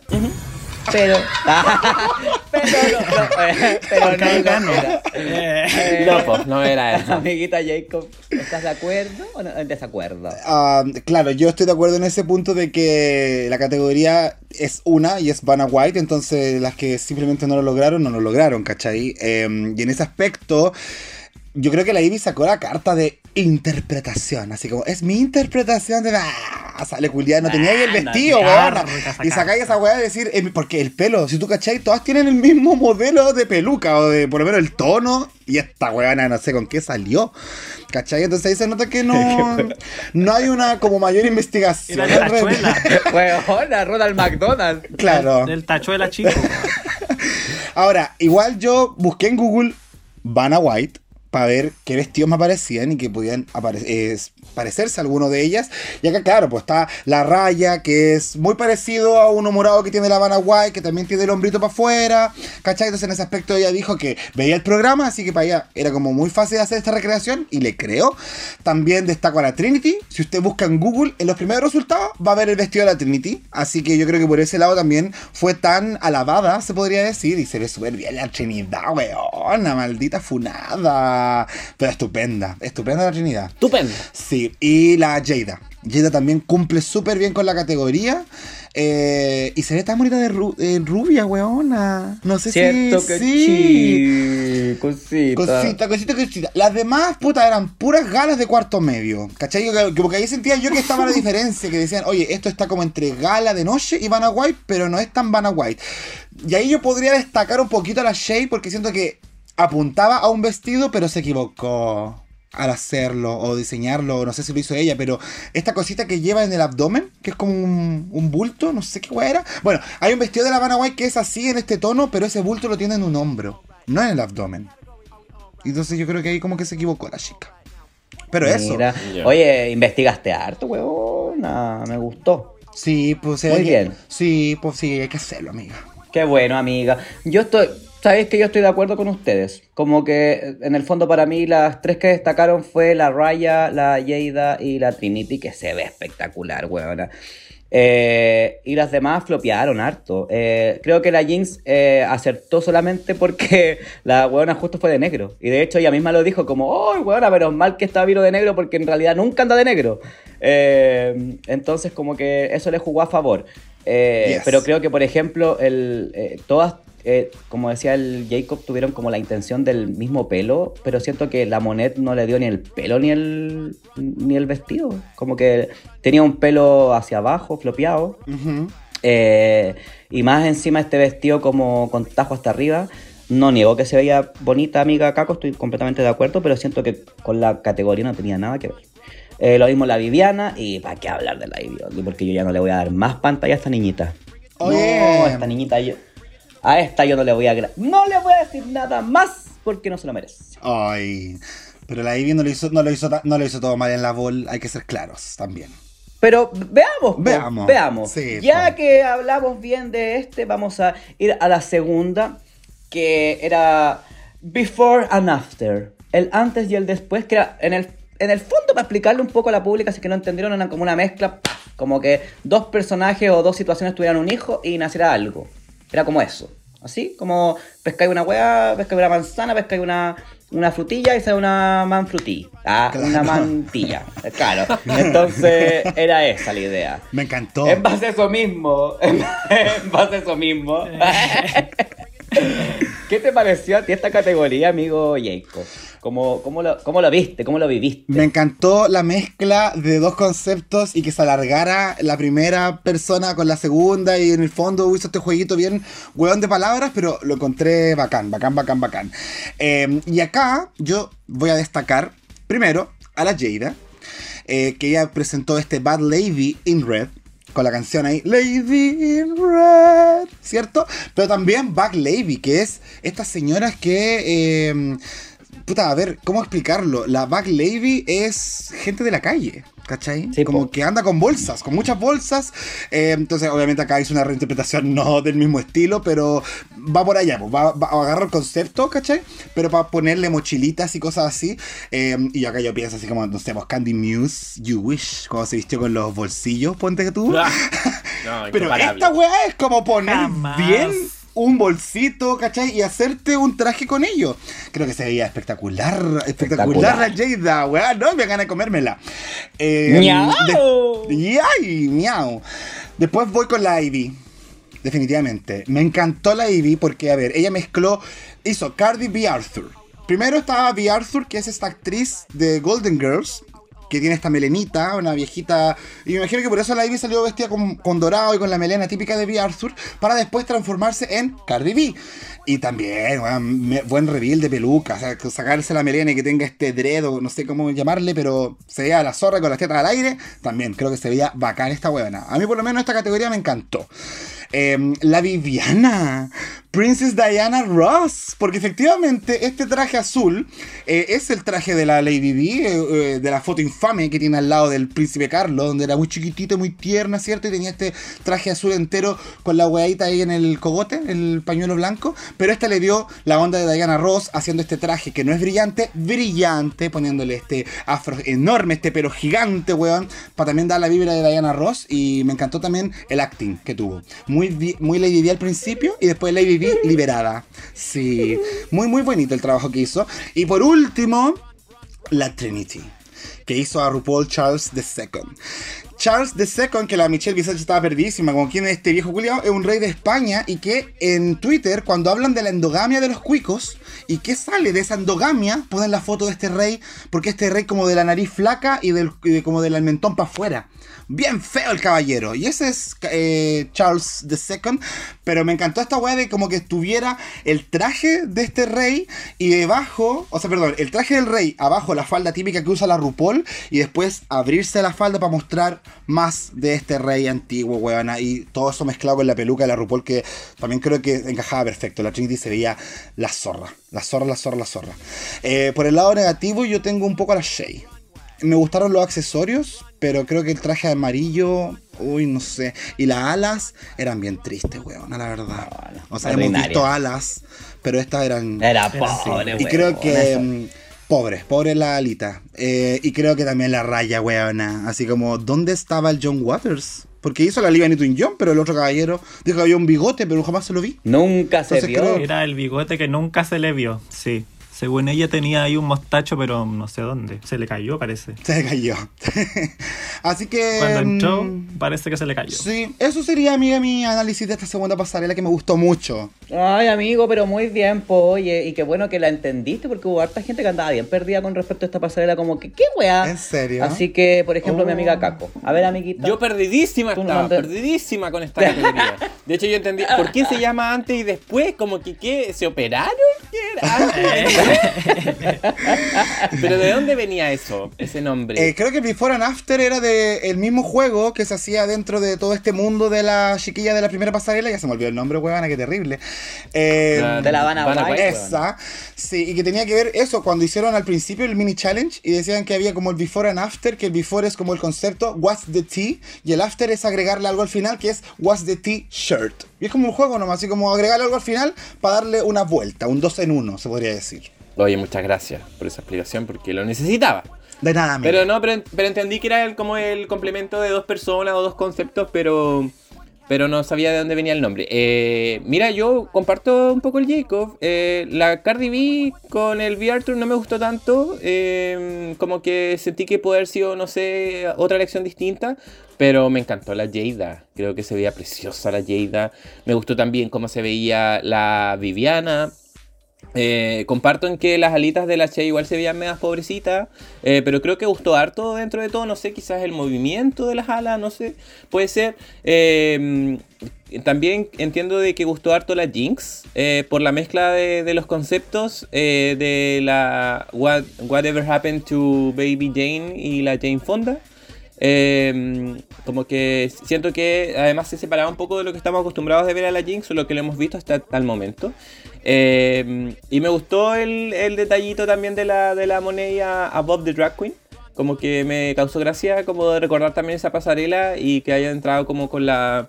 Pero. pero no, no, eh, pero no, ganó. no era. Eh, No, pues, no era eso. Amiguita Jacob, ¿estás de acuerdo o no- en desacuerdo? Ah, claro, yo estoy de acuerdo en ese punto de que la categoría es una y es Vanna White, entonces las que simplemente no lo lograron, no lo lograron, ¿cachai? Eh, y en ese aspecto, yo creo que la Ivy sacó la carta de interpretación, así como, es mi interpretación de... Ah, sale culiada, no tenía ahí el Ah, vestido, carta, Y sacáis esa weá de decir, eh, porque el pelo, si tú cachai, todas tienen el mismo modelo de peluca, o de por lo menos el tono, y esta weona no sé con qué salió. ¿Cachai? Entonces ahí se nota que no, no hay una como mayor investigación. Era la tachuela. Weona, Ronald McDonald. Claro. El tachuela chico. Ahora, igual yo busqué en Google Vanna White para ver qué vestidos me aparecían y que podían apare- eh, parecerse a alguno de ellas. Y acá, claro, pues está la raya, que es muy parecido a uno morado que tiene la Vanna White, que también tiene el hombrito para afuera. ¿Cachai? Entonces en ese aspecto ella dijo que veía el programa, así que para ella era como muy fácil hacer esta recreación y le creo. También destaco a la Trinity. Si usted busca en Google, en los primeros resultados va a ver el vestido de la Trinity. Así que yo creo que por ese lado también fue tan alabada, se podría decir. Y se ve súper bien la Trinidad, weona, maldita funada. Pero estupenda, estupenda la Trinidad. Estupendo. Sí, y la Jada. Jada también cumple súper bien con la categoría. Eh, y se ve tan bonita de ru- eh, rubia, weona. No sé Cierto si. que sí. sí, cosita. Cosita, cosita, cosita. Las demás, puta, eran puras galas de cuarto medio. ¿Cachai? Que- que- Porque ahí sentía yo que estaba la diferencia, que decían, oye, esto está como entre gala de noche y Vanna White, pero no es tan Vanna White. Y ahí yo podría destacar un poquito a la Shay porque siento que apuntaba a un vestido, pero se equivocó al hacerlo o diseñarlo, no sé si lo hizo ella, pero esta cosita que lleva en el abdomen, que es como un, un bulto, no sé qué hueá era. Bueno, hay un vestido de la White que es así en este tono, pero ese bulto lo tiene en un hombro, no en el abdomen. Entonces yo creo que ahí como que se equivocó la chica. Pero eso. Mira. Ya. Oye, investigaste harto, huevona. Me gustó. Sí, pues Muy hay bien. Sí, pues sí, hay que hacerlo, amiga. Qué bueno, amiga. Yo estoy. Sabéis que yo estoy de acuerdo con ustedes. Como que en el fondo para mí las tres que destacaron fue la Raya, la Yeida y la Trinity, que se ve espectacular, huevona. Eh, y las demás flopearon harto. Eh, creo que la Jinx eh, acertó solamente porque la huevona justo fue de negro. Y de hecho ella misma lo dijo como, ¡ay, huevona, pero mal que está vino de negro porque en realidad nunca anda de negro! Eh, entonces como que eso le jugó a favor. Yes. Pero creo que, por ejemplo, el, todas, eh, como decía el Jacob, tuvieron como la intención del mismo pelo, pero siento que la Monet no le dio ni el pelo ni el, ni el vestido. Como que tenía un pelo hacia abajo, flopeado. Eh, y más encima este vestido como con tajo hasta arriba. No niego que se veía bonita, amiga Caco, estoy completamente de acuerdo, pero siento que con la categoría no tenía nada que ver. Eh, lo mismo la Viviana, y para qué hablar de la Viviana, porque yo ya no le voy a dar más pantalla a esta niñita. Oye. No, esta niñita yo. A esta yo no le voy a No le voy a decir nada más porque no se lo merece. Ay. Pero la Ivy no lo hizo, no lo hizo, no lo hizo todo mal en la bol, hay que ser claros también. Pero veamos, Veamos. veamos. Sí, ya que hablamos bien de este, vamos a ir a la segunda, que era Before and After. El antes y el después, que era en el, en el fondo, para explicarle un poco a la pública, si que no entendieron, era como una mezcla, como que dos personajes o dos situaciones tuvieran un hijo y naciera algo. Era como eso. Así, como pescáis una hueá, pescáis una manzana, pescáis una, una frutilla y sale una manfrutí. Ah, Claro. una mantilla. Claro. Entonces, era esa la idea. Me encantó. En base a eso mismo, en base a eso mismo. ¿Qué te pareció a ti esta categoría, amigo Jacob? ¿Cómo, cómo, lo, ¿Cómo lo viste? ¿Cómo lo viviste? Me encantó la mezcla de dos conceptos y que se alargara la primera persona con la segunda y en el fondo hizo este jueguito bien hueón de palabras, pero lo encontré bacán, bacán, bacán, bacán. Eh, y acá yo voy a destacar primero a la Jada, eh, que ella presentó este Bad Lady in Red. Con la canción ahí, Lady in Red, ¿cierto? Pero también Back Lady, que es estas señoras que eh, Puta, a ver, ¿cómo explicarlo? La Back Lady es gente de la calle, ¿cachai? Sí, Como po. que anda con bolsas, con muchas bolsas. Eh, entonces, obviamente acá hizo una reinterpretación no del mismo estilo, pero va por allá, po. va, va a agarrar el concepto, ¿cachai? Pero para ponerle mochilitas y cosas así. Eh, y acá yo pienso así como, no sé, pues, Candy Muse, You Wish, como se vistió con los bolsillos, ponte que tú. Ah, No, Pero esta weá es como poner Jamás. bien un bolsito, ¿cachai? Y hacerte un traje con ello. Creo que se veía espectacular, espectacular, la Jada, weá. No, me gana comérmela. Eh, ¡Miau! de- ¡Yay! ¡Miau! Después voy con la Ivy. Definitivamente. Me encantó la Ivy porque, a ver, ella mezcló, hizo Cardi B. Arthur. Primero estaba B. Arthur, que es esta actriz de Golden Girls, que tiene esta melenita, una viejita. Y me imagino que por eso la Ivy salió vestida con, dorado y con la melena típica de B. Arthur, para después transformarse en Cardi B. Y también, me- buen reveal de peluca, o sea, sacarse la melena y que tenga este dredo, no sé cómo llamarle, pero se veía la zorra con las tetas al aire, también creo que se veía bacán esta weona. A mí por lo menos esta categoría me encantó. Em, la Viviana, Princess Diana Ross, porque efectivamente este traje azul eh, es el traje de la Lady Di, eh, eh, de la foto infame que tiene al lado del príncipe Carlos, donde era muy chiquitito, muy tierna, ¿cierto? Y tenía este traje azul entero con la weadita ahí en el cogote, el pañuelo blanco, pero este le dio la onda de Diana Ross haciendo este traje que no es brillante, brillante, poniéndole este afro enorme, este pelo gigante, weón, para también dar la vibra de Diana Ross y me encantó también el acting que tuvo. Muy, muy Lady Di al principio y después Lady Liberada. Sí, muy muy bonito el trabajo que hizo. Y por último, la Trinity, que hizo a RuPaul Charles II. Charles II, que la Michelle Visage estaba perdidísima, como quien es este viejo culiao, es un rey de España y que en Twitter, cuando hablan de la endogamia de los cuicos y qué sale de esa endogamia, ponen la foto de este rey, porque este rey como de la nariz flaca y, del, de- como del mentón para afuera. Bien feo el caballero. Y ese es eh, Charles II. Pero me encantó esta weá de como que estuviera el traje de este rey y debajo, o sea, perdón, el traje del rey, abajo la falda típica que usa la RuPaul y después abrirse la falda para mostrar más de este rey antiguo, weona. Y todo eso mezclado con la peluca de la RuPaul que también creo que encajaba perfecto. La Trinity se veía la zorra, la zorra, la zorra, la zorra. Eh, por el lado negativo yo tengo un poco a la Shay. Me gustaron los accesorios, pero creo que el traje amarillo, uy, no sé. Y las alas eran bien tristes, weón, la verdad. O sea, hemos visto alas, pero estas eran... Era Pero sí. pobre, y creo que... eso. Pobre, pobre la alita. Eh, y creo que también la raya, weona. Así como, ¿dónde estaba el John Waters? Porque hizo la Liga Newton John, pero el otro caballero dijo que había un bigote, pero jamás se lo vi. Nunca se Entonces vio. creo- Era el bigote que nunca se le vio, sí. Según ella tenía ahí un mostacho, pero no sé dónde. Se le cayó, parece. Se le cayó. Así que... Cuando entró, mm, parece que se le cayó. Sí, eso sería, amiga, mi análisis de esta segunda pasarela que me gustó mucho. Ay, amigo, pero muy bien, po, oye, y qué bueno que la entendiste, porque hubo harta gente que andaba bien perdida con respecto a esta pasarela, como que, ¿qué weá? ¿En serio? Así que, por ejemplo, mi Oh. amiga Caco. A ver, amiguita. Yo perdidísima no perdidísima con esta categoría. De hecho, yo entendí, ¿por qué se llama antes y después? Como que, ¿qué? ¿Se operaron? ¿Qué era? Pero ¿de dónde venía eso, ese nombre? Eh, creo que Before and After era de el mismo juego que se hacía dentro de todo este mundo de la chiquilla de la primera pasarela. Ya se me olvidó el nombre, huevana, qué terrible. Eh, La- de la Habana Habana White. White. Esa, sí, y que tenía que ver eso cuando hicieron al principio el mini challenge y decían que había como el before and after, que el before es como el concepto what's the tea y el after es agregarle algo al final que es what's the tea shirt. Y es como un juego nomás, así como agregarle algo al final para darle una vuelta, un dos en uno, se podría decir. Oye, muchas gracias por esa explicación, porque lo necesitaba. De nada, amiga. Pero no, pero, pero entendí que era el- como el complemento de dos personas o dos conceptos, pero, pero no sabía de dónde venía el nombre. Eh, mira, yo comparto un poco el Jacob. Eh, la Cardi B con el VR Tour no me gustó tanto. eh, como que sentí que puede haber sido, no sé, otra elección distinta. Pero me encantó la Jada. Creo que se veía preciosa la Jada. Me gustó también cómo se veía la Viviana. Eh, comparto en que las alitas de la Che igual se veían medias pobrecitas, eh, pero creo que gustó harto dentro de todo, no sé, quizás el movimiento de las alas, no sé, puede ser. Eh, también entiendo de que gustó harto la Jinx, por la mezcla de, de los conceptos de la What, Whatever Happened to Baby Jane y la Jane Fonda. Eh, como que siento que además se separaba un poco de lo que estamos acostumbrados de ver a la Jinx o lo que le hemos visto hasta el momento. Eh, y me gustó el, el detallito también de la, de la moneda Above the Drag Queen. Como que me causó gracia como de recordar también esa pasarela y que haya entrado como con la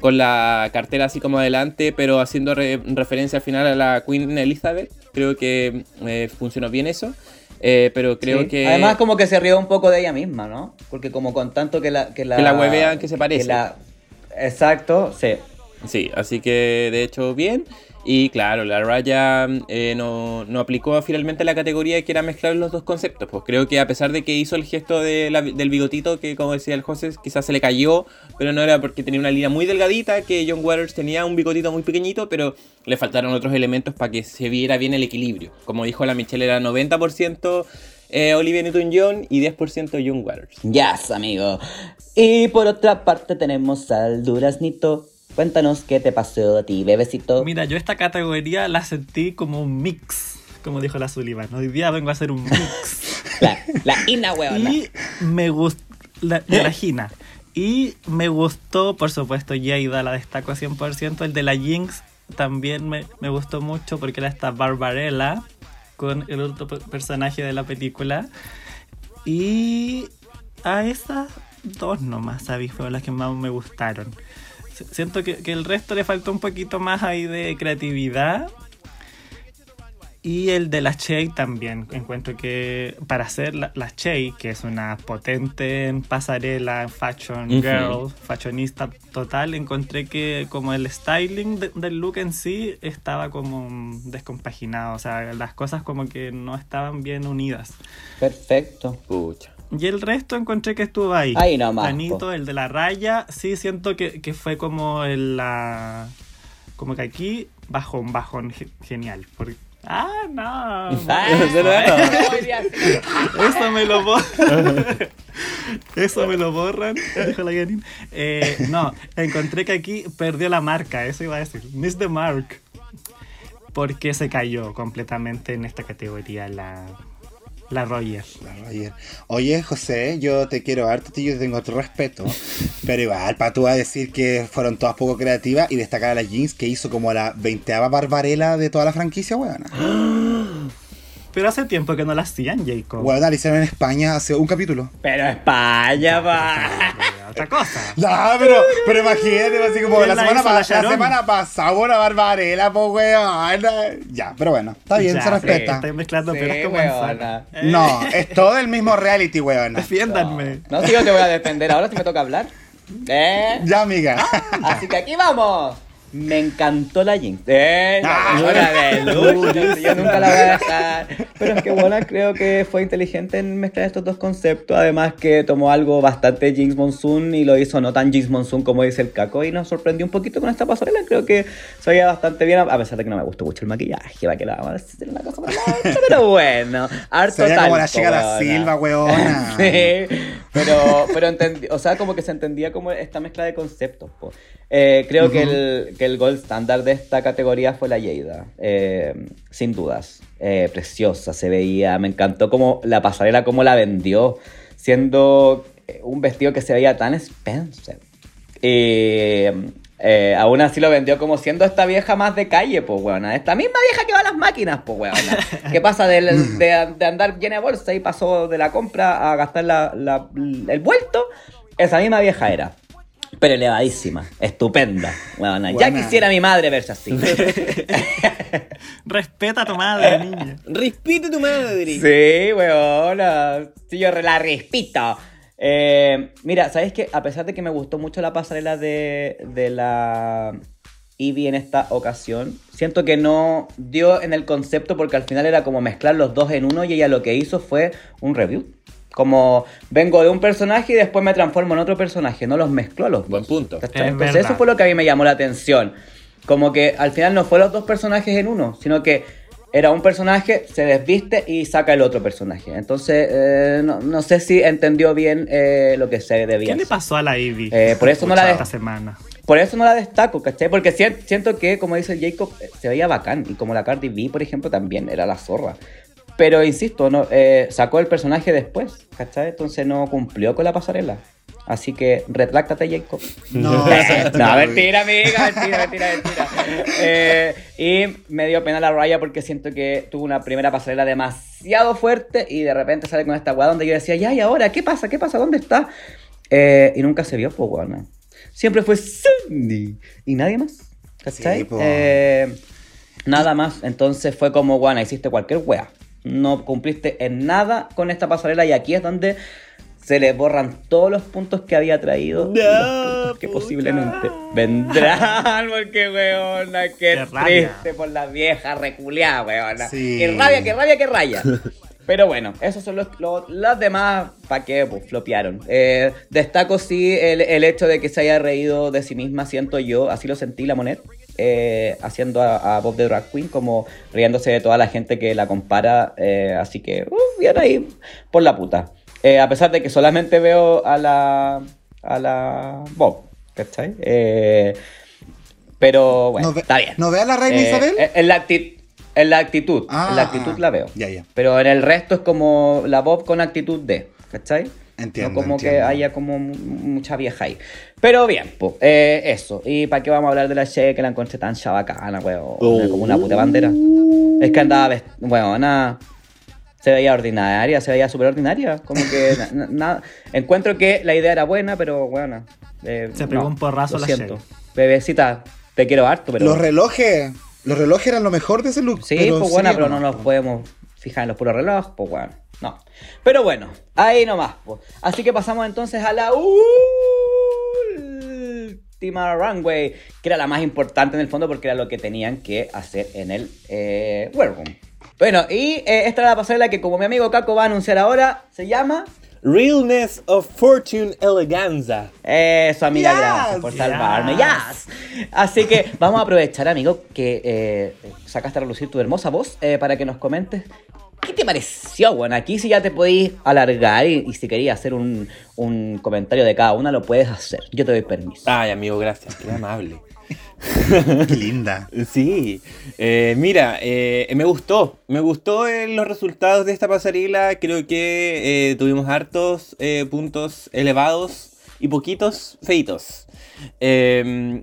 con la cartera así como adelante, pero haciendo re- referencia al final a la Queen Elizabeth. Creo que eh, funcionó bien eso. Eh, pero creo Sí. que... Además, como que se rió un poco de ella misma, ¿no? Porque como con tanto que la... Que la, Que la huevean que se parece. la- Exacto, sí. Sí, así que de hecho bien. Y claro, la Raya eh, no, no aplicó finalmente la categoría que era mezclar los dos conceptos. Pues creo que a pesar de que hizo el gesto de del bigotito, que como decía el José, quizás se le cayó, pero no era porque tenía una línea muy delgadita, que John Waters tenía un bigotito muy pequeñito, pero le faltaron otros elementos para que se viera bien el equilibrio. Como dijo la Michelle, era 90% eh, Olivia Newton-John y 10% John Waters. Yes, amigo. Y por otra parte tenemos al Duraznito. Cuéntanos qué te pasó a ti, bebecito. Mira, yo esta categoría la sentí como un mix, como dijo la Sullivan. Hoy día vengo a hacer un mix. La, la Ina, weón. y me gustó, la, de la Gina. Y me gustó, por supuesto, Jada, la destaco 100%. El de la Jinx también me, me gustó mucho porque era esta Barbarella con el otro pe- personaje de la película. Y a esas dos nomás, ¿sabes? Fueron las que más me gustaron. Siento que, que el resto le faltó un poquito más ahí de creatividad. Y el de la Chey también. Encuentro que para hacer la, la Chey, que es una potente en pasarela, en fashion girl, fashionista total, encontré que como el styling de- del look en sí estaba como descompaginado. O sea, las cosas como que no estaban bien unidas. Perfecto. Pucha. Y el resto encontré que estuvo ahí. Ahí nomás, Danito, po. el de la raya, sí siento que, que fue como el, la... Como que aquí, bajón, bajón, ge- genial. Porque... Ah, no. Eso me lo borran. Eso me lo borran, dijo la Janine. Eh, no, encontré que aquí perdió la marca, eso iba a decir. Miss the mark. Porque se cayó completamente en esta categoría la, la Roger. Oye, oye, José, yo te quiero harto, yo tengo otro respeto. Pero igual, para tú a decir que fueron todas poco creativas y destacar a la Jeans que hizo como la veinteava barbarela de toda la franquicia, weona. Pero hace tiempo que no la hacían, Jacob. Weona, la hicieron en España hace un capítulo. Pero España, pa. Otra cosa. No, pero, pero imagínate, así como ¿Quién la la semana, la semana pasada una barbarela, pues weona. Ya, pero bueno, está bien, Ya, se respeta. Estoy mezclando Sí, peras con manzana. Eh, No, es todo el mismo reality, weona. Defiéndanme. No, si yo te voy a defender ahora si me toca hablar. ¿Eh? Ya, amiga. Así que aquí vamos. Me encantó la Jinx. Eh, Ah. no, de lucha, yo nunca la voy a dejar. Pero es que bueno, creo que fue inteligente en mezclar estos dos conceptos. Además que tomó algo bastante Jinx Monsoon y lo hizo no tan Jinx Monsoon como dice el Caco. Y nos sorprendió un poquito con esta pasarela. Creo que se veía bastante bien, a pesar de que no me gustó mucho el maquillaje. Va que la vamos a decir una cosa la otra, Pero bueno, harto Se veía como la chica weona. Silva, weona. Sí, pero, pero entendí, o sea, como que se entendía como esta mezcla de conceptos. Eh, creo que, el, que el gold standard de esta categoría fue la Yeida, eh, sin dudas. Eh, preciosa, se veía, me encantó como la pasarela, cómo la vendió, siendo eh, un vestido que se veía tan expensive. Y eh, aún así lo vendió como siendo esta vieja más de calle, pues, weona. Esta misma vieja que va a las máquinas, pues, weona. ¿Qué pasa del- de, de andar llena de bolsa y pasó de la compra a gastar la- la- el vuelto? Esa misma vieja era. Pero elevadísima, estupenda, weona. Ya quisiera mi madre verse así. Respeta a tu madre, niña. Respite tu madre. Sí, weona. Sí, yo la respito. Eh, mira, ¿sabes qué? A pesar de que me gustó mucho la pasarela de, de la Eevee en esta ocasión, siento que no dio en el concepto porque al final era como mezclar los dos en uno y ella lo que hizo fue un review. Como vengo de un personaje y después me transformo en otro personaje, no los mezcló a los Buen dos. punto. ¿Cachai? Es Entonces verdad. eso fue lo que a mí me llamó la atención. Como que al final no fue los dos personajes en uno, sino que era un personaje, se desviste y saca el otro personaje. Entonces, eh, no, no sé si entendió bien eh, lo que se debía ¿Qué le pasó a la Ivy? Eh, por eso no la esta semana. Por eso no la destaco, ¿cachai? Porque sien- siento que, como dice Jacob, se veía bacán. Y como la Cardi B, por ejemplo, también era la zorra. Pero insisto, no, eh, sacó el personaje después, ¿cachai? Entonces no cumplió con la pasarela. Así que retráctate, Jacob. No, no, mentira, amiga, mentira, mentira, mentira. Eh, y me dio pena la raya porque siento que tuvo una primera pasarela demasiado fuerte y de repente sale con esta weá donde yo decía, ya, ¿y ahora? ¿Qué pasa? ¿Qué pasa? ¿Dónde está? Eh, y nunca se vio, pues, weón. Siempre fue Sandy y nadie más. ¿Cachai? Sí. Eh, nada más. Entonces fue como, guana, hiciste cualquier wea. No cumpliste en nada con esta pasarela y aquí es donde se le borran todos los puntos que había traído. y los puntos que posiblemente vendrán. Porque, weona, qué, Qué rabia. triste por la vieja reculeada, weona. Sí. Qué rabia, qué rabia, qué raya. Pero bueno, esos son los, los, demás, ¿para qué? Pues flopearon. Eh, destaco sí el, el hecho de que se haya reído de sí misma, siento yo, así lo sentí la Monet, eh, haciendo a, a Bob the Drag Queen, como riéndose de toda la gente que la compara. eh, así que, uh, bien ahí, por la puta. Eh, a pesar de que solamente veo a la, a la Bob, ¿cachai? Pero bueno, ¿No ve- está bien. ¿No ve a la reina Isabel? En la, acti- en la actitud. Ah, en la actitud ah, la veo. ya, ya. Pero en el resto es como la Bob con actitud de. ¿Cachai? Entiendo, No como que haya como mu- mucha vieja ahí. Pero bien, pues, eh, eso. ¿Y para qué vamos a hablar de la Che que la encontré tan chabacana, weón? Como una puta bandera. Es que andaba, weón, nada. Se veía ordinaria, se veía súper ordinaria. Como que na- na- nada. Encuentro que la idea era buena, pero bueno. eh, Se pegó no, un porrazo lo la siento. Che. Bebecita, te quiero harto, pero. Los relojes. Los relojes eran lo mejor de ese look. Sí, pero pues bueno, pero no nos podemos fijar en los puros relojes, pues bueno, no. Pero bueno, ahí nomás, pues. Así que pasamos entonces a la última runway, que era la más importante en el fondo porque era lo que tenían que hacer en el eh. Bueno, y eh, esta era la pasarela que como mi amigo Caco va a anunciar ahora, se llama... Realness of Fortune Eleganza. Eso, amiga, Yes, gracias por salvarme. yes. Yes. Así que vamos a aprovechar, amigo, que eh, sacaste a relucir tu hermosa voz eh, para que nos comentes. ¿Qué te pareció? Bueno, aquí si ya te podéis alargar y, y si querías hacer un, un comentario de cada una, lo puedes hacer. Yo te doy permiso. Ay, amigo, gracias. Qué amable. Qué linda. Sí, eh, mira, eh, me gustó, me gustó eh, los resultados de esta pasarela, creo que tuvimos hartos puntos elevados y poquitos feitos. Eh,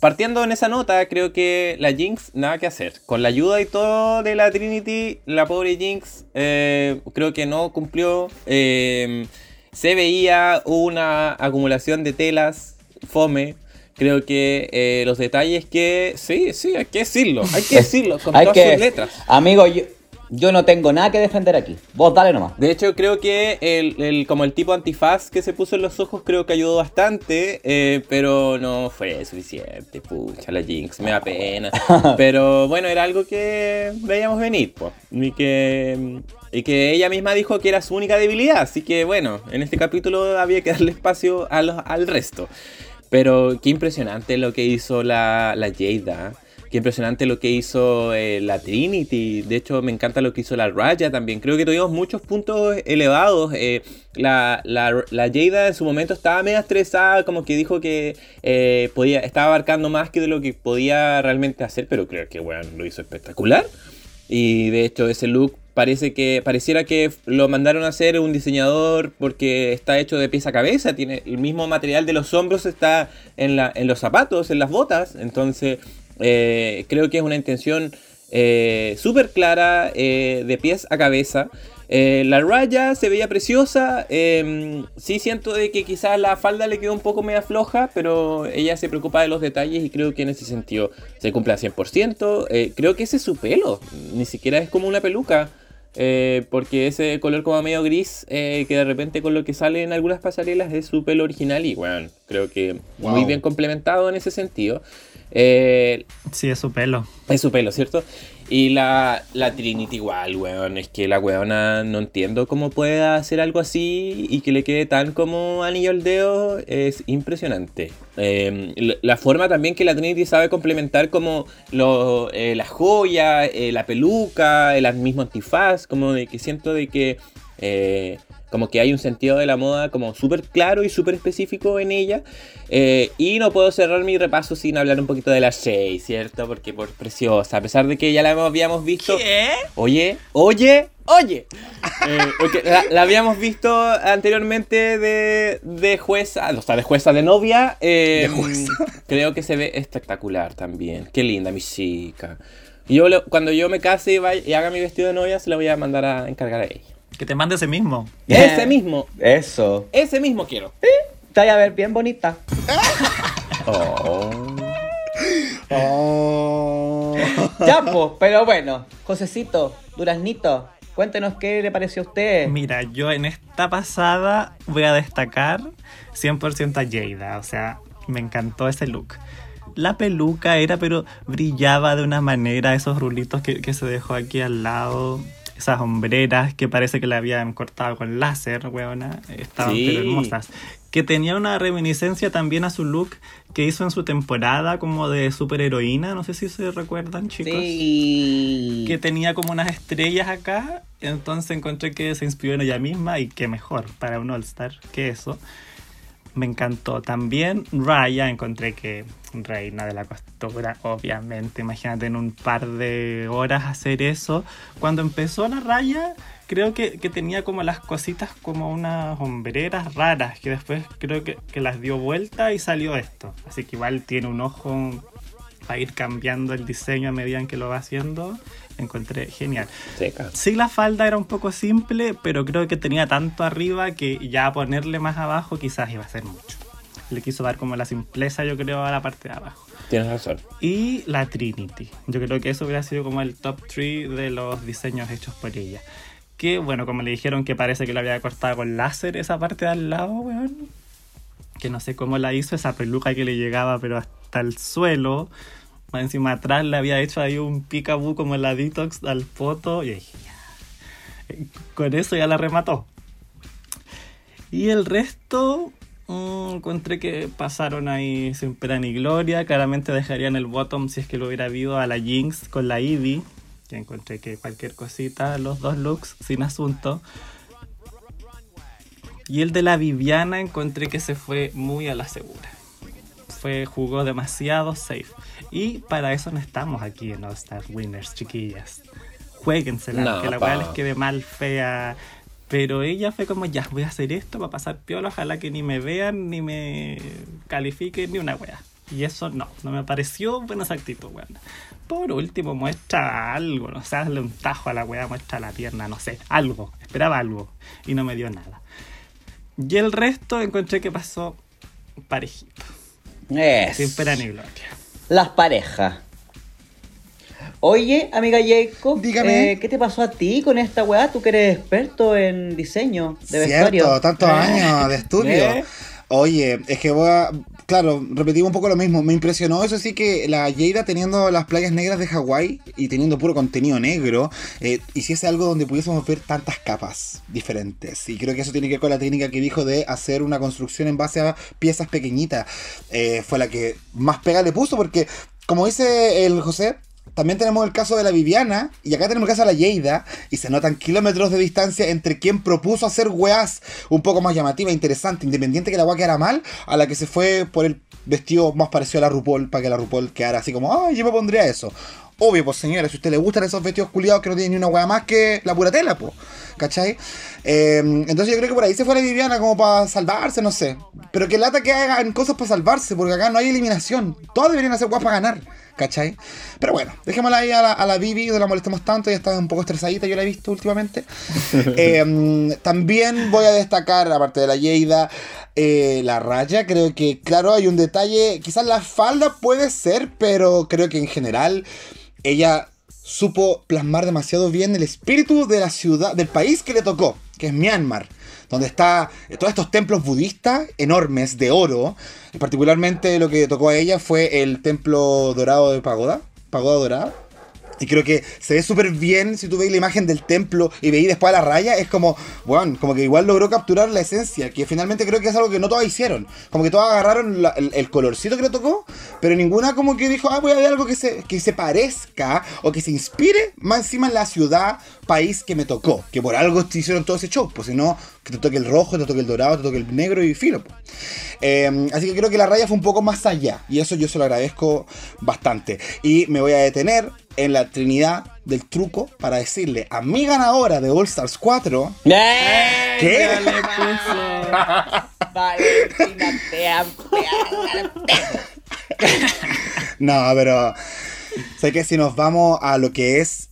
partiendo en esa nota, creo que la Jinx, nada que hacer. Con la ayuda y todo de la Trinity, la pobre Jinx, creo que no cumplió. Eh, se veía una acumulación de telas, fome. Creo que eh, los detalles que... Sí, sí, hay que decirlo. Hay que decirlo con Hay todas que- sus letras. Amigo, yo, yo no tengo nada que defender aquí. Vos dale nomás. De hecho, creo que el, el- como el tipo antifaz que se puso en los ojos, creo que ayudó bastante, eh, pero no fue suficiente. Pucha, la Jinx, me da pena. Pero bueno, era algo que veíamos venir, pues. Y que, y que ella misma dijo que era su única debilidad. Así que bueno, en este capítulo había que darle espacio a los- al resto. Pero qué impresionante lo que hizo la, la Jada. Qué impresionante lo que hizo eh, la Trinity. De hecho, me encanta lo que hizo la Raya también. Creo que tuvimos muchos puntos elevados. Eh, la, la, la Jada en su momento estaba medio estresada, como que dijo que eh, podía, estaba abarcando más que de lo que podía realmente hacer, pero creo que bueno, lo hizo espectacular. Y de hecho ese look parece que pareciera que lo mandaron a hacer un diseñador porque está hecho de pieza a cabeza, tiene el mismo material de los hombros está en, la, en los zapatos, en las botas, entonces eh, creo que es una intención eh, súper clara eh, de pies a cabeza. Eh, la raya se veía preciosa. eh, sí siento de que quizás la falda le quedó un poco media floja, pero ella se preocupa de los detalles y creo que en ese sentido se cumple al 100%. Eh, creo que ese es su pelo, ni siquiera es como una peluca. Eh, porque ese color como medio gris, eh, que de repente con lo que sale en algunas pasarelas es su pelo original y bueno, creo que muy bien complementado en ese sentido. Eh, Sí, es su pelo. es su pelo, ¿cierto? Y la, la Trinity igual, weón. Es que la weona no entiendo cómo puede hacer algo así y que le quede tan como anillo al dedo. Es impresionante. Eh, la- forma también que la Trinity sabe complementar como lo, eh, la joya, eh, la peluca, el mismo antifaz. Como de que siento de que... como que hay un sentido de la moda como súper claro y súper específico en ella. Eh, y no puedo cerrar mi repaso sin hablar un poquito de la Shay, ¿cierto? Porque por preciosa, a pesar de que ya la habíamos visto. Oye, oye, oye. Eh, la, la habíamos visto anteriormente de, de jueza, o sea, de jueza de novia. eh, De jueza. Creo que se ve espectacular también. Qué linda, mi chica. Yo cuando yo me case y, vaya- y haga mi vestido de novia, se lo voy a mandar a encargar a ella. Que te mande ese mismo. Ese mismo, Eso. ese mismo quiero. Te vaya a ver bien bonita. Oh. Oh. Ya, pues, pero bueno. Josecito, Duraznito, cuéntenos qué le pareció a usted. Mira, yo en esta pasada voy a destacar 100% a Jada. O sea, me encantó ese look. La peluca era, pero brillaba de una manera, esos rulitos que, que se dejó aquí al lado, esas hombreras que parece que le habían cortado con láser, weona, estaban Sí. pero hermosas. Que tenía una reminiscencia también a su look que hizo en su temporada como de superheroína, no sé si se recuerdan chicos Sí. que tenía como unas estrellas acá, entonces encontré que se inspiró en ella misma y qué mejor para un All-Star que eso. Me encantó. También Raya, encontré que reina de la costura, obviamente. Imagínate en un par de horas hacer eso. Cuando empezó la raya, creo que, que tenía como las cositas como unas hombreras raras, que después creo que, que las dio vuelta y salió esto. Así que igual tiene un ojo para ir cambiando el diseño a medida que lo va haciendo. Encontré genial. Seca. Sí, la falda era un poco simple, pero creo que tenía tanto arriba que ya ponerle más abajo quizás iba a ser mucho. Le quiso dar como la simpleza, yo creo, a la parte de abajo. Tienes razón. Y la Trinity. Yo creo que eso hubiera sido como el top 3 de los diseños hechos por ella. Que, bueno, como le dijeron que parece que la había cortado con láser esa parte de al lado, weón. Que no sé cómo la hizo, esa peluca que le llegaba, pero hasta el suelo. Más encima atrás le había hecho ahí un picaboo como la detox al poto. Y dije. Con eso ya la remató. Y el resto, mm, encontré que pasaron ahí sin pena ni gloria. Claramente dejarían el bottom si es que lo hubiera habido a la Jinx con la Ivy. Que encontré que cualquier cosita, los dos looks, sin asunto. Y el de la Viviana encontré que se fue muy a la segura. Fue, jugó demasiado safe. Y para eso no estamos aquí en All Star Winners, chiquillas. Jueguensela, No, que la weá les quede mal, fea. Pero ella fue como, ya, voy a hacer esto para pasar piola, ojalá que ni me vean, ni me califiquen, ni una wea. Y eso no, no me pareció buena esa actitud, weón. Por último, muestra algo, no sé, hazle un tajo a la wea, muestra la pierna, no sé, algo, esperaba algo. Y no me dio nada. Y el resto encontré que pasó parejito, Es. sin pena ni gloria. Las parejas. Oye, amiga Jacob, Dígame. eh, ¿qué te pasó a ti con esta weá? Tú que eres experto en diseño de vestuario. Cierto, tantos ¿Eh? años de estudio. ¿Eh? Oye, es que voy a. Claro, repetimos un poco lo mismo. Me impresionó eso sí que la Yeida teniendo las playas negras de Hawái y teniendo puro contenido negro, eh, hiciese algo donde pudiésemos ver tantas capas diferentes. Y creo que eso tiene que ver con la técnica que dijo de hacer una construcción en base a piezas pequeñitas. Eh, fue la que más pega le puso porque, como dice el José, también tenemos el caso de la Viviana y acá tenemos el caso de la Yeida y se notan kilómetros de distancia entre quien propuso hacer weas un poco más llamativa, interesante, independiente que la wea quedara mal, a la que se fue por el vestido más parecido a la RuPaul para que la RuPaul quedara así como, ay, yo me pondría eso. Obvio, pues señora, si a usted le gustan esos vestidos culiados que no tienen ni una wea más que la pura tela, pues. ¿Cachai? Eh, entonces yo creo que por ahí se fue la Viviana como para salvarse, no sé. Pero que lata que hagan cosas para salvarse, porque acá no hay eliminación. Todas deberían hacer weas para ganar, ¿cachai? Pero bueno, dejémosla ahí a la, a la Vivi, no la molestemos tanto, ya está un poco estresadita, yo la he visto últimamente. Eh, también voy a destacar, aparte de la Yeida, eh, la raya. Creo que, claro, hay un detalle. Quizás la falda puede ser, pero creo que en general ella supo plasmar demasiado bien el espíritu de la ciudad, del país que le tocó, que es Myanmar. Donde está eh, todos estos templos budistas enormes de oro. Y particularmente lo que tocó a ella fue el templo dorado de Pagoda. Pagoda dorada. Y creo que se ve súper bien si tú veis la imagen del templo y veis después a la raya. Es como, bueno, como que igual logró capturar la esencia. Que finalmente creo que es algo que no todas hicieron. Como que todas agarraron la- el, el colorcito que le tocó. Pero ninguna como que dijo, ah, voy a ver algo que se, que se parezca o que se inspire más encima en la ciudad, país que me tocó. Que por algo hicieron todo ese show. Pues si no, que te toque el rojo, te toque el dorado, te toque el negro y filo. pues. Eh, así que creo que la raya fue un poco más allá. Y eso yo se lo agradezco bastante. Y me voy a detener en la trinidad del truco para decirle a mi ganadora de All Stars 4. ¡Eh! ¿Qué? Ya le puse. Valentina, te amo, te amo. No, pero sé que si nos vamos a lo que es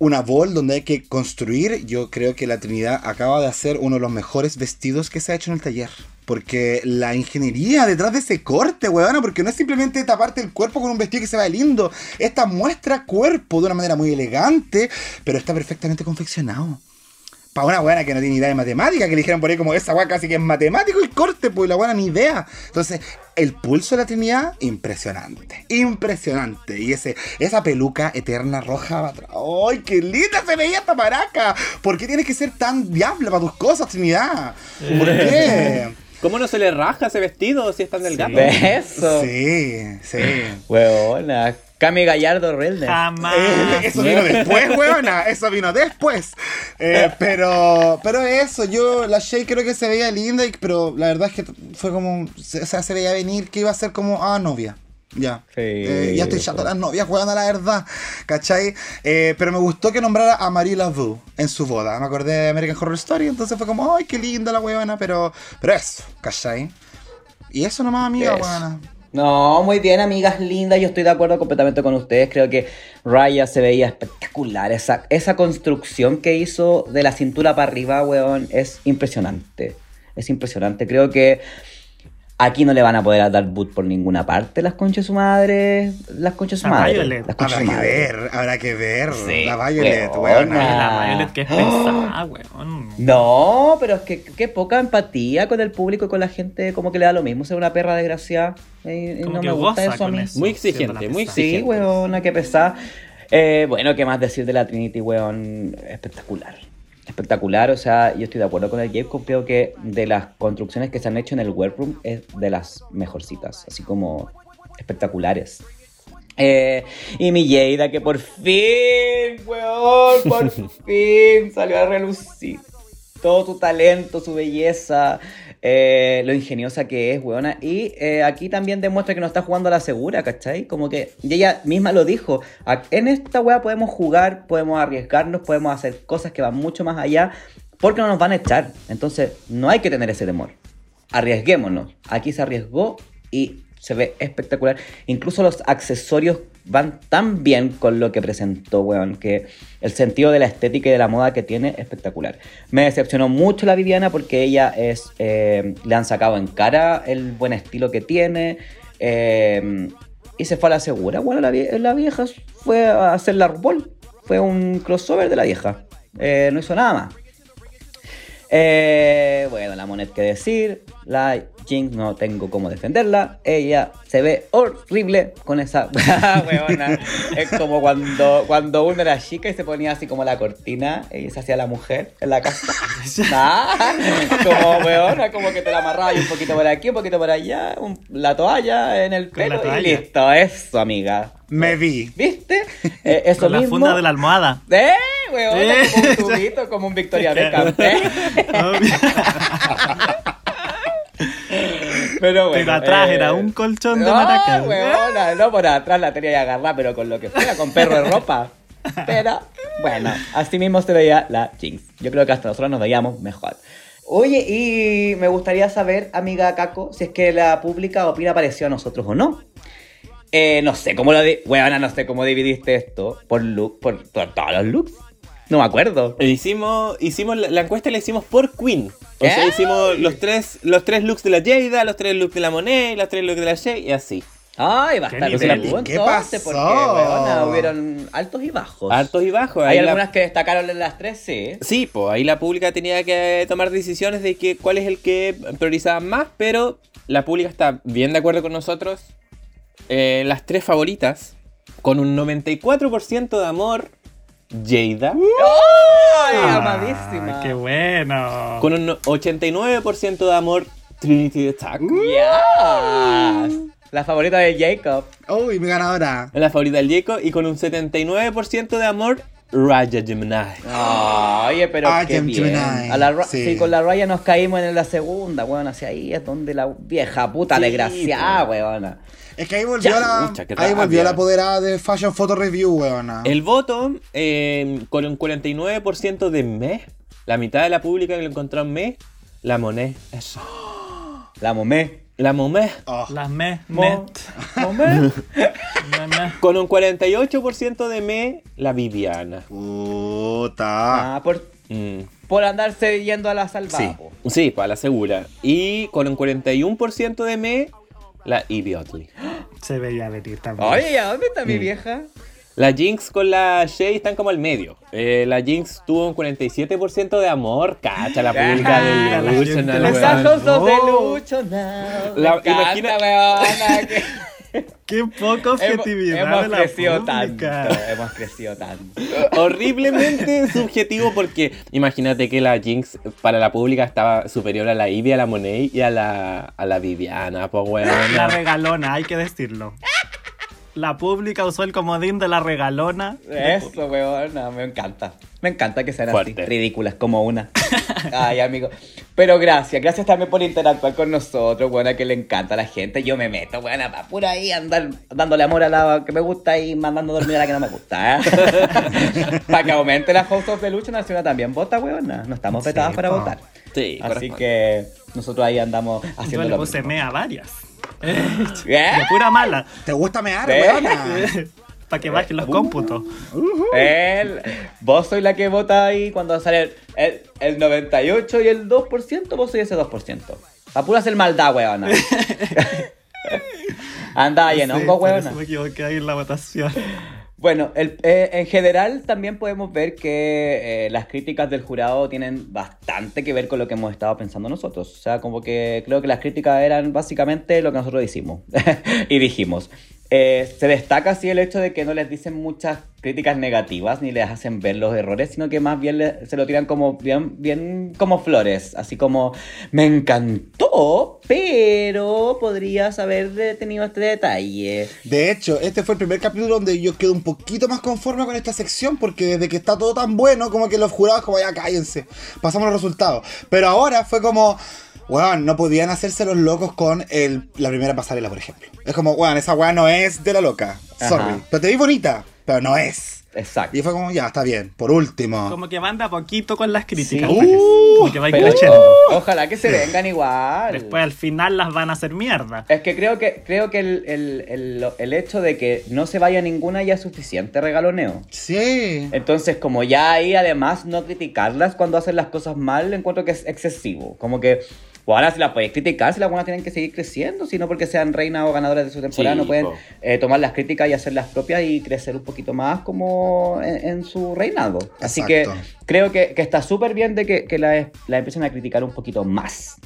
una bol donde hay que construir, yo creo que la Trinidad acaba de hacer uno de los mejores vestidos que se ha hecho en el taller. Porque la ingeniería detrás de ese corte, weón, porque no es simplemente taparte el cuerpo con un vestido que se ve lindo. Esta muestra cuerpo de una manera muy elegante, pero está perfectamente confeccionado. Para una buena que no tiene idea de matemática, que le dijeron por ahí como esa weá casi que es matemático el corte, pues la buena ni idea. Entonces, el pulso de la Trinidad, impresionante. Impresionante. Y ese, esa peluca eterna roja atrás. ¡Ay, qué linda se veía esta maraca! ¿Por qué tienes que ser tan diable para tus cosas, Trinidad? ¿Por qué? ¿Cómo no se le raja ese vestido si es tan delgado? Beso. Sí, sí. Huevona. Cami Gallardo Relner. Jamás. Eh, eso vino después, weona. Eso vino después. Eh, pero, pero eso, yo, la Shay creo que se veía linda, y- pero la verdad es que fue como. Se, o sea, se veía venir que iba a ser como, ah, novia. Ya. Sí. Eh, ya estoy chato las novias, weona, la verdad. ¿Cachai? Eh, pero me gustó que nombrara a Marie Laveau en su boda. Me acordé de American Horror Story, entonces fue como, ay, qué linda la weona, pero. Pero eso, ¿cachai? Y eso nomás, amiga, Eso. No, muy bien, amigas lindas. Yo estoy de acuerdo completamente con ustedes. Creo que Raya se veía espectacular. Esa, esa construcción que hizo de la cintura para arriba, weón, es impresionante. Es impresionante. Creo que aquí no le van a poder dar boot por ninguna parte las conchas de su madre. Las conchas de su La madre. Violet. Las conchas Habrá su que madre. ver, habrá que ver. Sí, la Violet, weona. La Violet que es pesada, weón. No, pero es que qué poca empatía con el público y con la gente, como que le da lo mismo ser una perra desgraciada. Como no que me gusta eso a mí. eso. Muy exigente, muy pesada. Sí, exigente. weona, qué pesada. Eh, bueno, qué más decir de la Trinity, weón, espectacular. Espectacular. O sea, yo estoy de acuerdo con el Jacob. Creo que de las construcciones que se han hecho en el workroom es de las mejorcitas. Así como espectaculares. Eh, y mi Jada, que por fin, weón, por fin salió a relucir. Todo su talento, su belleza, eh, lo ingeniosa que es, weona. Y eh, aquí también demuestra que no está jugando a la segura, ¿cachai? Como que ella misma lo dijo. "A- En esta wea podemos jugar, podemos arriesgarnos, podemos hacer cosas que van mucho más allá, porque no nos van a echar. Entonces, no hay que tener ese temor. Arriesguémonos. Aquí se arriesgó y se ve espectacular. Incluso los accesorios van tan bien con lo que presentó, weón, que el sentido de la estética y de la moda que tiene es espectacular. Me decepcionó mucho la Viviana porque ella es, eh, le han sacado en cara el buen estilo que tiene eh, y se fue a la segura. Bueno, la, vie- la vieja fue a hacer la RuPaul, fue un crossover de la vieja, Eh, no hizo nada más. Eh, bueno, la Monet que decir. La Jinx no tengo cómo defenderla. Ella se ve horrible con esa weona. Es como cuando, cuando uno era chica y se ponía así como la cortina y se hacía la mujer en la casa. Ah, como weona, como que te la amarraba y un poquito por aquí, un poquito por allá, un- la toalla en el pelo y listo. Eso, amiga. Me vi. ¿Viste? Eh, eso Con la mismo. funda de la almohada. ¡Eh, weón! Eh. Como un tubito, como un Victoria Beckham. ¿eh? Pero bueno. Pero atrás eh, era un colchón de no, maracas. weona, no por atrás la tenía que agarrar, pero con lo que fuera, con perro de ropa. Pero, bueno, así mismo se veía la Jinx. Yo creo que hasta nosotros nos veíamos mejor. Oye, y me gustaría saber, amiga Caco, si es que la pública opina parecido a nosotros o no. Eh, no sé cómo lo. Weona, no sé cómo dividiste esto. Por look, por, por todos los looks. No me acuerdo. Hicimos, hicimos la, la encuesta la hicimos por Queen. O sea, hicimos los tres, los tres looks de la Jada, los tres looks de la Monet, los tres looks de la Shay y así. Ay, va a ¿Qué estar nivel? ¿Qué pasó? porque, weona, hubieron altos y bajos. Altos y bajos. Hay Ahí la- algunas que destacaron en las tres, sí. Sí, pues ahí la pública tenía que tomar decisiones de que cuál es el que priorizaban más, pero la pública está bien de acuerdo con nosotros. Eh, las tres favoritas, con un 94% de amor, Jada, ¡Ay, Ah, amadísima! ¡Qué bueno! con un 89% de amor, Trinity the Tuck, Yes. La favorita de Jacob. Uy, mi ganadora. la favorita del Jacob, y con un 79% de amor, Raja Gemini. Oye, pero Ah, qué bien. Gemini, A la Ra- sí. sí. con la raya nos caímos en la segunda, weón. Hacia ahí es donde la vieja puta Sí, desgraciada, po. Es que ahí volvió Ya, la. pucha, qué ahí volvió la apoderada de Fashion Photo Review, weona. El voto, eh, con un 49% de me, la mitad de la pública que lo encontró en me, la Monet. Eso. La momé. La Monet. Oh. Las me, Mo- momé. Con un 48% de me, la Viviana. Puta. ah, por, Mm. por andarse yendo a la salvada. Sí. Sí, para la segura. Y con un 41% de me, la Idiotly. Se veía venir también. Oye, ¿y a dónde está mi Mm. vieja? La Jinx con la Shay están como al medio. Eh, la Jinx tuvo un 47% de amor. Cacha, la pública Ah, del Delusional, gente weón. Mensajes de No. Lucho now. La- imagina- weona, que- ¡Qué poca objetividad hemos de la crecido pública! tanto. Hemos crecido tanto. Horriblemente subjetivo porque imagínate que la Jinx para la pública estaba superior a la Ivy, a la Monet y a la, a la Viviana, pues La regalona, hay que decirlo. La pública usó el comodín de la regalona. Eso, weón, no, me encanta. Me encanta que sean Fuerte. así, ridículas como una. Ay, amigo. Pero gracias, gracias también por interactuar con nosotros, weón, a que le encanta a la gente. Yo me meto, weón, a por ahí andar dándole amor a la que me gusta y mandando a dormir a la que no me gusta, ¿eh? para que aumente la House of the Lucha Nacional también vota, weón. No estamos vetadas Sí, para po. votar. Sí, Así que nosotros ahí andamos Yo haciendo le lo puse mismo. me a varias. ¿Eh? De pura mala. ¿Te gusta mear, weona? Para que bajen Uh. los cómputos. El- vos sois la que vota ahí cuando sale el, el, el 98 y el 2%, vos sois ese 2%. Pa' pura hacer maldad, weona. Anda ahí en Sí, hongo, weona. me equivoqué ahí en la votación. Bueno, el- eh, en general también podemos ver que eh, las críticas del jurado tienen bastante que ver con lo que hemos estado pensando nosotros. O sea, como que creo que las críticas eran básicamente lo que nosotros hicimos y dijimos. Eh, se destaca así el hecho de que no les dicen muchas críticas negativas ni les hacen ver los errores, sino que más bien se lo tiran como bien, bien como flores, así como me encantó, pero podrías haber tenido este detalle. De hecho, este fue el primer capítulo donde yo quedo un poquito más conforme con esta sección, porque desde que está todo tan bueno, como que los jurados, como ya cállense, pasamos los resultados. Pero ahora fue como, weón, no podían hacerse los locos con el, la primera pasarela, por ejemplo. Es como, weón, esa weá no es de la loca. Sorry. Ajá. Pero te vi bonita, pero no es. Exacto. Y fue como, ya, está bien. Por último. Como que van de a poquito con las críticas. Sí. parece. Como que va Pero- ojalá que se vengan igual. Después al final las van a hacer mierda. Es que creo que, creo que el, el- el- el hecho de que no se vaya ninguna ya es suficiente regaloneo. Sí. Entonces, como ya ahí además no criticarlas cuando hacen las cosas mal, encuentro que es excesivo. Como que, o ahora si las podéis criticar, si las buenas tienen que seguir creciendo, sino porque sean reinas o ganadoras de su temporada, Sí, no pueden eh, tomar las críticas y hacerlas propias y crecer un poquito más como en, en su reinado. Así que creo que, que está súper bien de que, que la, la empiecen a criticar un poquito más.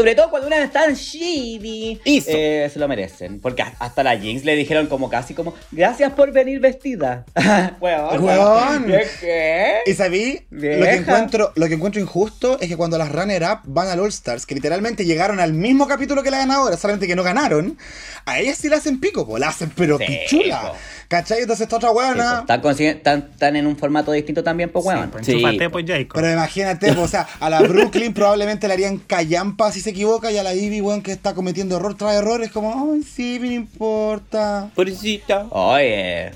Sobre todo cuando una es tan. Eso. Eh, se lo merecen. Porque hasta la Jinx le dijeron como casi como, gracias por venir vestida. Weón. Weón. ¿Qué? qué? Y sabí, lo que, encuentro, lo que encuentro injusto es que cuando las runner-up van al All-Stars, que literalmente llegaron al mismo capítulo que la ganadora, solamente que no ganaron, a ellas sí la hacen pico, po, la hacen pero Sí, pichula. po. ¿Cachai? Entonces esta otra Sí, huevona. pues, están, en un formato distinto también, pues, weón. Sí, pues Sí. pues, Jacob. pero imagínate, po, o sea, a la Brooklyn probablemente le harían callampa si se equivoca y a la Ivy, weón, que está cometiendo error tras error, es como, ay, sí, me importa. Pobrecita. Oye,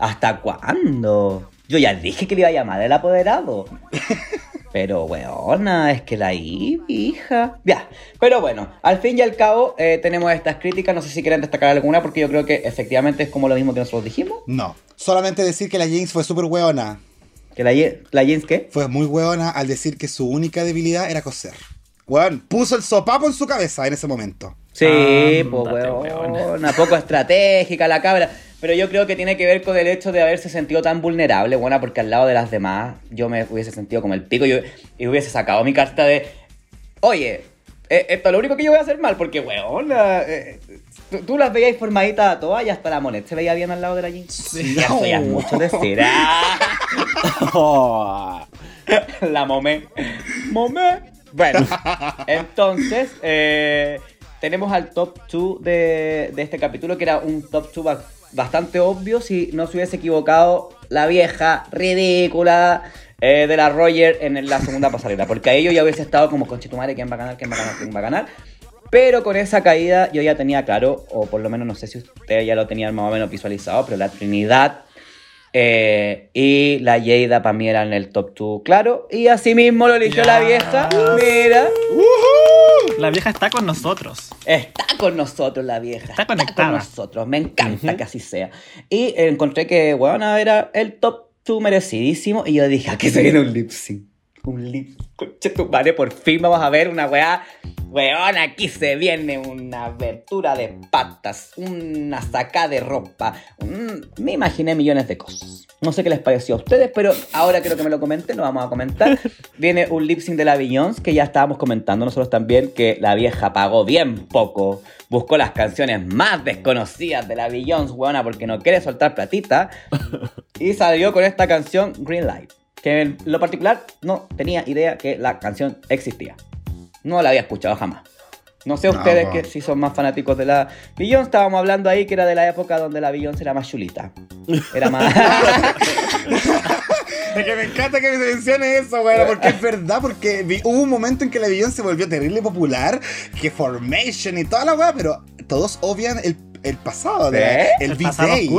¿hasta cuándo? Yo ya dije que le iba a llamar el apoderado. Pero, weona, es que la Ivy, hija. Ya, pero bueno, al fin y al cabo eh, tenemos estas críticas. No sé si quieren destacar alguna, porque yo creo que efectivamente es como lo mismo que nosotros dijimos. No. Solamente decir que la Jinx fue súper hueona. Que la, la Jens, ¿qué? Fue muy hueona al decir que su única debilidad era coser. Weón, puso el sopapo en su cabeza en ese momento. Sí, pues, weona. weona. Poco estratégica la cabra. Pero yo creo que tiene que ver con el hecho de haberse sentido tan vulnerable, buena, porque al lado de las demás yo me hubiese sentido como el pico y, y hubiese sacado mi carta de, oye, eh, esto es lo único que yo voy a hacer mal, porque, weona, eh, tú, tú las veías formaditas a todas y hasta la Monet se veía bien al lado de la Jinx. Sí. Ya eso ya es mucho decir. Ah, la momé. Momé. Bueno, entonces eh, tenemos al top 2 de, de este capítulo, que era un top 2 bastante obvio si no se hubiese equivocado la vieja ridícula eh, de la Roger en la segunda pasarela. Porque a ello ya hubiese estado como, conchetumare, ¿quién va a ganar? ¿Quién va a ganar? ¿Quién va a ganar? Pero con esa caída yo ya tenía claro, o por lo menos no sé si ustedes ya lo tenían más o menos visualizado, pero la Trinidad eh, y la Yeida para mí eran el top 2, claro. Y así mismo lo eligió la vieja. Mira, La vieja está con nosotros. está con nosotros la vieja. Está conectada. con nosotros. Me encanta que así sea. Y encontré que, bueno, era el top 2 merecidísimo. Y yo dije, aquí se viene un lip sync. Un lip Conche tu madre, por fin vamos a ver una weá. Weón, aquí se viene una abertura de patas, una sacada de ropa. Mm, me imaginé millones de cosas. No sé qué les pareció a ustedes, pero ahora quiero que me lo comenten, lo vamos a comentar. Viene un lip sync de la Beyoncé que ya estábamos comentando nosotros también, que la vieja pagó bien poco. Buscó las canciones más desconocidas de la Beyoncé, weona, porque no quiere soltar platita. Y salió con esta canción Green Light. Que en lo particular no tenía idea que la canción existía. No la había escuchado jamás. No sé No, ustedes que si son más fanáticos de la Beyoncé. Estábamos hablando ahí que era de la época donde la Beyoncé era más chulita. Era más... Es que me encanta que me mencione eso, güey, porque es verdad, porque vi- hubo un momento en que la Beyoncé se volvió terrible popular, que Formation y toda la weá, pero todos obvian el, el pasado, de la- ¿Eh? el, El V-Day,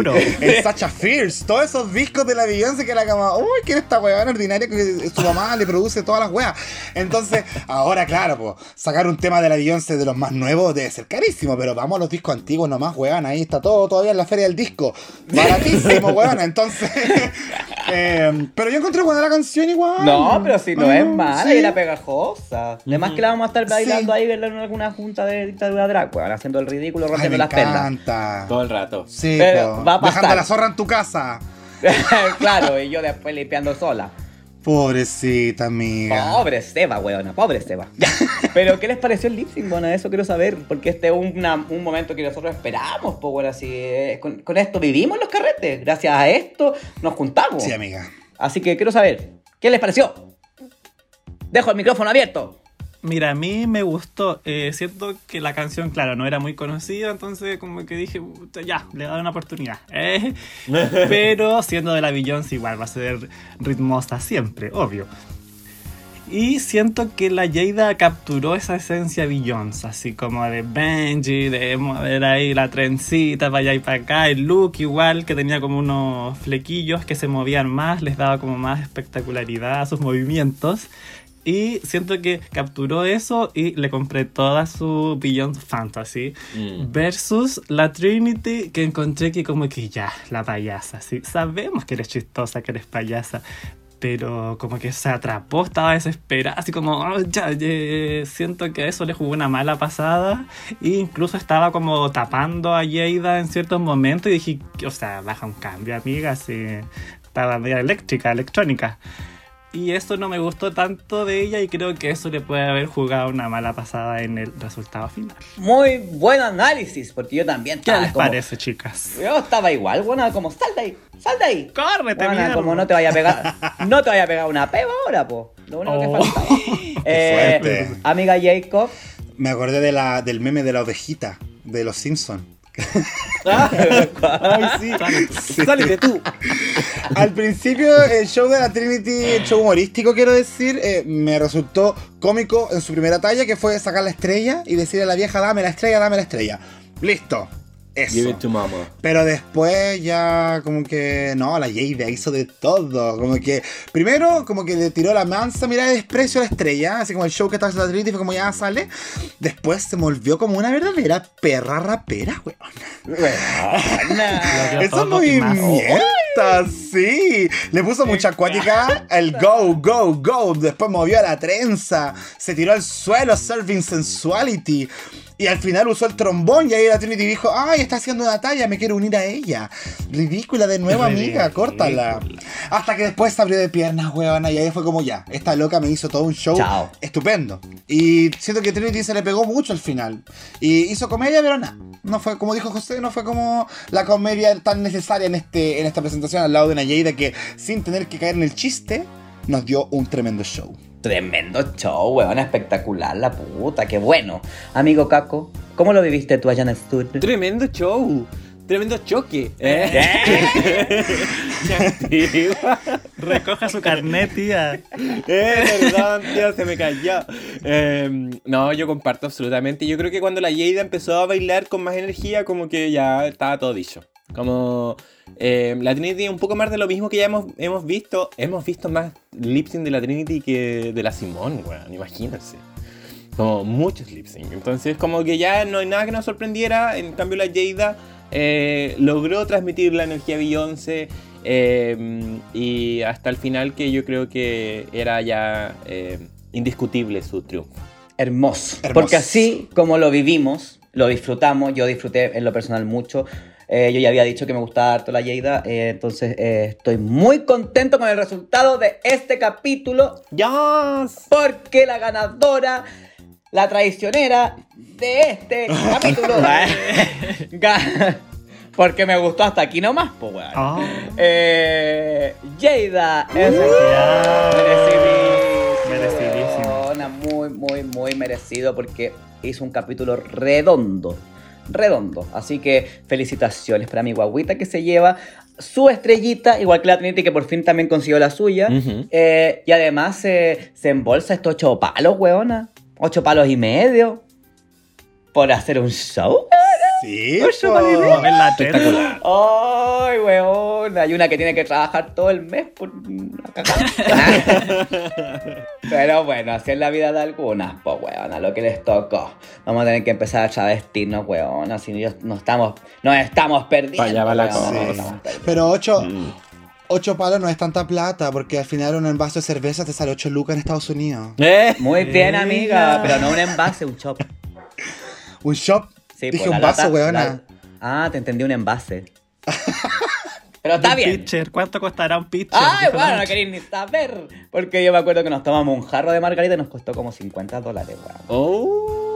el Sacha Fierce, todos esos discos de la Beyoncé que era como, uy, que esta weá ordinaria que su mamá le produce todas las weas. Entonces, ahora, claro, pues, sacar un tema de la Beyoncé de los más nuevos debe ser carísimo, pero vamos a los discos antiguos nomás, weón, ahí está todo todavía en la feria del disco. Baratísimo, weón, entonces... eh, pero yo encontré buena la canción igual. No, pero si no es mala sí. y era pegajosa. Además que la vamos a estar bailando ahí en alguna junta de dictadura drag, weón, haciendo el ridículo, rompiendo las perlas. Encanta. Todo el rato. Sí, Pero va a pasar. dejando la zorra en tu casa. claro, y yo después limpiando sola. Pobrecita, amiga. Pobre Seba, weona, pobre Seba. Ya. Pero, ¿qué les pareció el lip sync, bueno? Eso quiero saber, porque este es una- un momento que nosotros esperamos, pues, bueno, así, eh, con, con esto vivimos los carretes. Gracias a esto nos juntamos. Sí, amiga. Así que quiero saber, ¿qué les pareció? Dejo el micrófono abierto. Mira, a mí me gustó. Eh, siento que la canción, claro, no era muy conocida, entonces como que dije, "Puta, ya, le voy a dar una oportunidad. Eh, pero siendo de la Beyoncé igual va a ser ritmosa siempre, obvio. Y siento que la Jada capturó esa esencia Beyoncé, así como de Benji, de mover ahí la trencita para allá y para acá, el look igual, que tenía como unos flequillos que se movían más, les daba como más espectacularidad a sus movimientos. Y siento que capturó eso y le compré toda su Beyoncé Fantasy. Mm. Versus la Trinity, que encontré que como que ya, la payasa, sí. Sabemos que eres chistosa, que eres payasa. Pero como que se atrapó, estaba desesperada, así como, "Oh, ya, siento que eso le jugó una mala pasada. E incluso estaba como tapando a Jada en ciertos momentos y dije, o sea, baja un cambio, amiga, así. Estaba media eléctrica, electrónica. Y eso no me gustó tanto de ella y creo que eso le puede haber jugado una mala pasada en el resultado final. Muy buen análisis, porque yo también ¿Qué estaba les como- parece, chicas? Yo estaba igual, buena, como, sal de ahí, sal de ahí. ¡Córrete, Buena, mierda! como no te vaya a pegar, no te vaya a pegar una peba ahora, po. Lo único Oh. que falta. Eh, fuerte. amiga Jacob, Me acordé de la, del meme de la ovejita de los Simpsons. Ay, sí. Sálete tú. Al principio, el show de la Trinity, el show humorístico, quiero decir, eh, me resultó cómico en su primera talla, que fue sacar la estrella y decirle a la vieja, dame la estrella, dame la estrella. Listo. Eso. Give it to mama. Pero después ya como que no, la Jada hizo de todo. Como que primero como que le tiró la mansa mirada de desprecio a la estrella, así como el show que estaba haciendo la Trinity fue como ya sale. Después se volvió como una verdadera perra rapera, weón. buena. Lo dio Esos sí. Le puso mucha acuática el go, go, go. Después movió a la trenza. Se tiró al suelo, serving sensuality. Y al final usó el trombón y ahí la Trinity dijo, ay, está haciendo una talla, me quiero unir a ella. Ridícula de nuevo, amiga, Ridícula. córtala. Hasta que después se abrió de piernas, huevona, y ahí fue como ya, esta loca me hizo todo un show Chao. estupendo. Y siento que Trinity se le pegó mucho al final. Y hizo comedia, pero nada. No fue, como dijo José, no fue como la comedia tan necesaria en, este, en esta presentación al lado de una Jada que sin tener que caer en el chiste, nos dio un tremendo show. Tremendo show, weón, espectacular, la puta, qué bueno. Amigo Caco, ¿cómo lo viviste tú allá en el sur? Tremendo show. Tremendo choque. ¿eh? Qué. Recoja su carnet, tía. Eh, perdón, tío, se me cayó. Eh, no, yo comparto absolutamente. Yo creo que cuando la Jada empezó a bailar con más energía, como que ya estaba todo dicho. Como eh, la Trinity un poco más de lo mismo que ya hemos, hemos visto. Hemos visto más lip sync de la Trinity que de la Simone, weón, imagínense. Como muchos lip sync. Entonces, como que ya no hay nada que nos sorprendiera. En cambio, la Jada eh, logró transmitir la energía Beyoncé. eh, y hasta el final, que yo creo que era ya eh, indiscutible su triunfo. Hermoso. Hermoso. Porque así como lo vivimos, lo disfrutamos, yo disfruté en lo personal mucho. Eh, yo ya había dicho que me gustaba harto la Jada, eh, entonces eh, estoy muy contento con el resultado de este capítulo ¡Yes! porque la ganadora, la traicionera de este capítulo, porque me gustó hasta aquí nomás, pues weón. Oh. Eh, Jada es Ya. merecidísimo. Muy, muy, muy merecido porque hizo un capítulo redondo. Redondo. Así que felicitaciones para mi guaguita que se lleva su estrellita, igual que la Trinity que por fin también consiguió la suya. Eh, y además se se embolsa estos ocho palos, weona. Ocho palos y medio. Por hacer un show. Sí, Ocho po. palillos. En la tele. Ay, weón. Hay una que tiene que trabajar todo el mes por una cagada. Pero bueno, así es la vida de algunas, pues, weón, a lo que les tocó. Vamos a tener que empezar a travestirnos, weón. Así no no estamos, nos estamos perdiendo. Va la weón, cosa. nos Sí. estamos perdiendo. Pero ocho, Mm. Ocho palos no es tanta plata, porque al final un envase de cerveza te sale 8 lucas en Estados Unidos. Eh, Muy bien, amiga, pero no un envase, un chop. Un shop. Sí, Dije pues, un vaso, lata- weona. la- Ah, te entendí un envase. Pero está bien. pitcher. ¿Cuánto costará un pitcher? Ay, bueno, no queréis ni saber. Porque yo me acuerdo que nos tomamos un jarro de margarita y nos costó como 50 dólares, weón. Oh,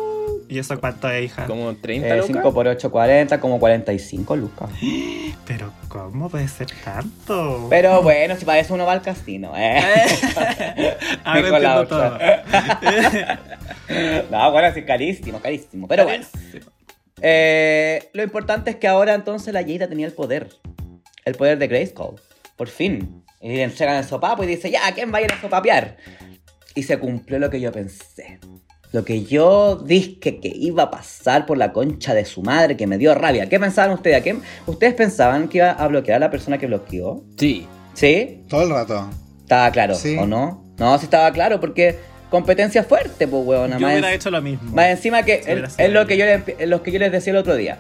¿Y eso cuánto es, hija? como 30 Eh, lucas. 5 por 8, 40, como 45 lucas. Pero, ¿cómo puede ser tanto? Pero bueno, si para eso uno va al casino, eh. Ahora entiendo todo. no, bueno, sí, carísimo, carísimo. Pero bueno. Eh, lo importante es que ahora entonces la Jada tenía el poder. El poder de Grayskull. Por fin. Y le entregan el sopapo y dice, ya, ¿quién va a ir a sopapear? Y se cumplió lo que yo pensé. Lo que yo dije que iba a pasar por la concha de su madre, que me dio rabia. ¿Qué pensaban ustedes? ¿A qué- ¿Ustedes pensaban que iba a bloquear a la persona que bloqueó? Sí. ¿Sí? Todo el rato. Estaba claro, Sí. ¿o no? No, sí estaba claro, porque competencia fuerte, pues, weón. Yo más hubiera en- hecho lo mismo. más encima que es, lo que yo les, que yo les decía el otro día.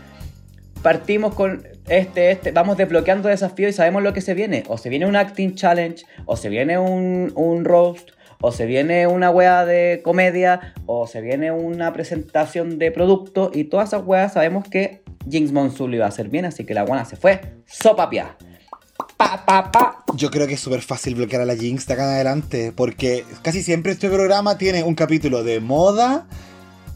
Partimos con este, este, vamos desbloqueando desafíos y sabemos lo que se viene. O se viene un acting challenge, o se viene un, un roast, o se viene una wea de comedia, o se viene una presentación de producto. Y todas esas weas sabemos que Jinx Monsoon lo iba a hacer bien, así que la guana se fue. Sopa pia. Pa, pa, pa. Yo creo que es súper fácil bloquear a la Jinx de acá en adelante, porque casi siempre este programa tiene un capítulo de moda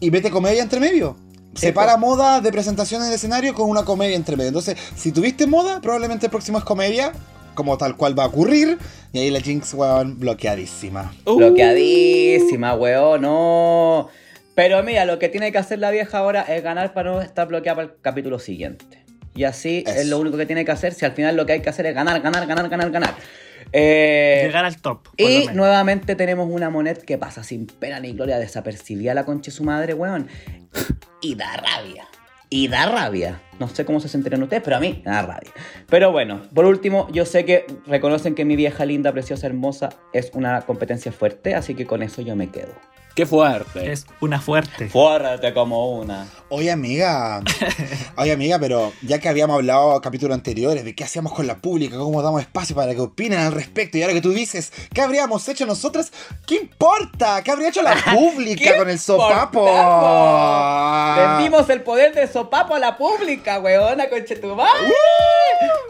y mete comedia entre medio. Separa moda de presentación en el escenario con una comedia entre medio. Entonces, si tuviste moda, probablemente el próximo es comedia, como tal cual va a ocurrir, y ahí la Jinx, weón, bloqueadísima. Uh. Bloqueadísima, weón, no. Pero mira, lo que tiene que hacer la vieja ahora es ganar para no estar bloqueada para el capítulo siguiente. Y así Eso. es lo único que tiene que hacer. Si al final lo que hay que hacer es ganar, ganar, ganar, ganar, ganar. Eh, Llegar al top. y nuevamente tenemos una moneda que pasa sin pena ni gloria, desapercibida la concha de su madre, weón. Y da rabia. Y da rabia. No sé cómo se sentirán ustedes, pero a mí da rabia. Pero bueno, por último, yo sé que reconocen que mi vieja linda, preciosa, hermosa es una competencia fuerte, así que con eso yo me quedo. Qué fuerte. Es una fuerte. Fuerte como una. Oye, amiga. Oye, amiga, pero ya que habíamos hablado en capítulos anteriores de qué hacíamos con la pública, cómo damos espacio para que opinen al respecto, y ahora que tú dices, ¿qué habríamos hecho nosotras? ¿Qué importa? ¿Qué habría hecho la pública ¿Qué con el sopapo? Le dimos el poder del sopapo a la pública, weona, conchetumar.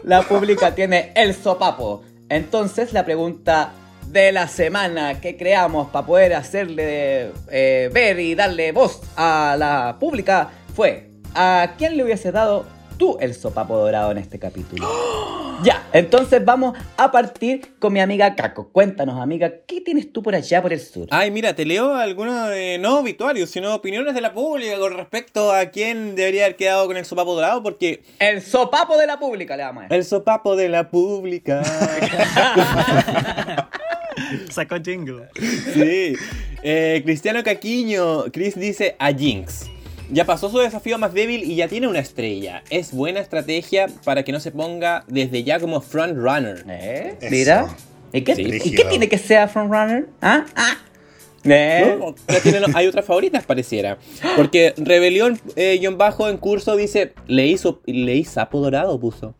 La pública tiene el sopapo. Entonces, la pregunta de la semana que creamos para poder hacerle eh, ver y darle voz a la pública fue: ¿a quién le hubiese dado tú el sopapo dorado en este capítulo? Ya, entonces vamos a partir con mi amiga Caco. Cuéntanos, amiga, ¿qué tienes tú por allá por el sur? Ay, mira, te leo algunos no obituarios, sino opiniones de la pública con respecto a quién debería haber quedado con el sopapo dorado, porque El sopapo de la pública le vamos a decir. el sopapo de la pública. Sacó jingle. sí. Eh, Cristiano Caquiño, Chris dice a Jinx. Ya pasó su desafío más débil y ya tiene una estrella. Es buena estrategia para que no se ponga desde ya como frontrunner. ¿Eh? Mira. ¿Y qué, Sí. ¿y qué tiene que ser frontrunner? ¿Ah? ¿Ah? ¿Eh? No, ya tiene- hay otras favoritas, pareciera. Porque Rebelión eh, guion bajo en curso dice, leí, su- leí sapo dorado, puso.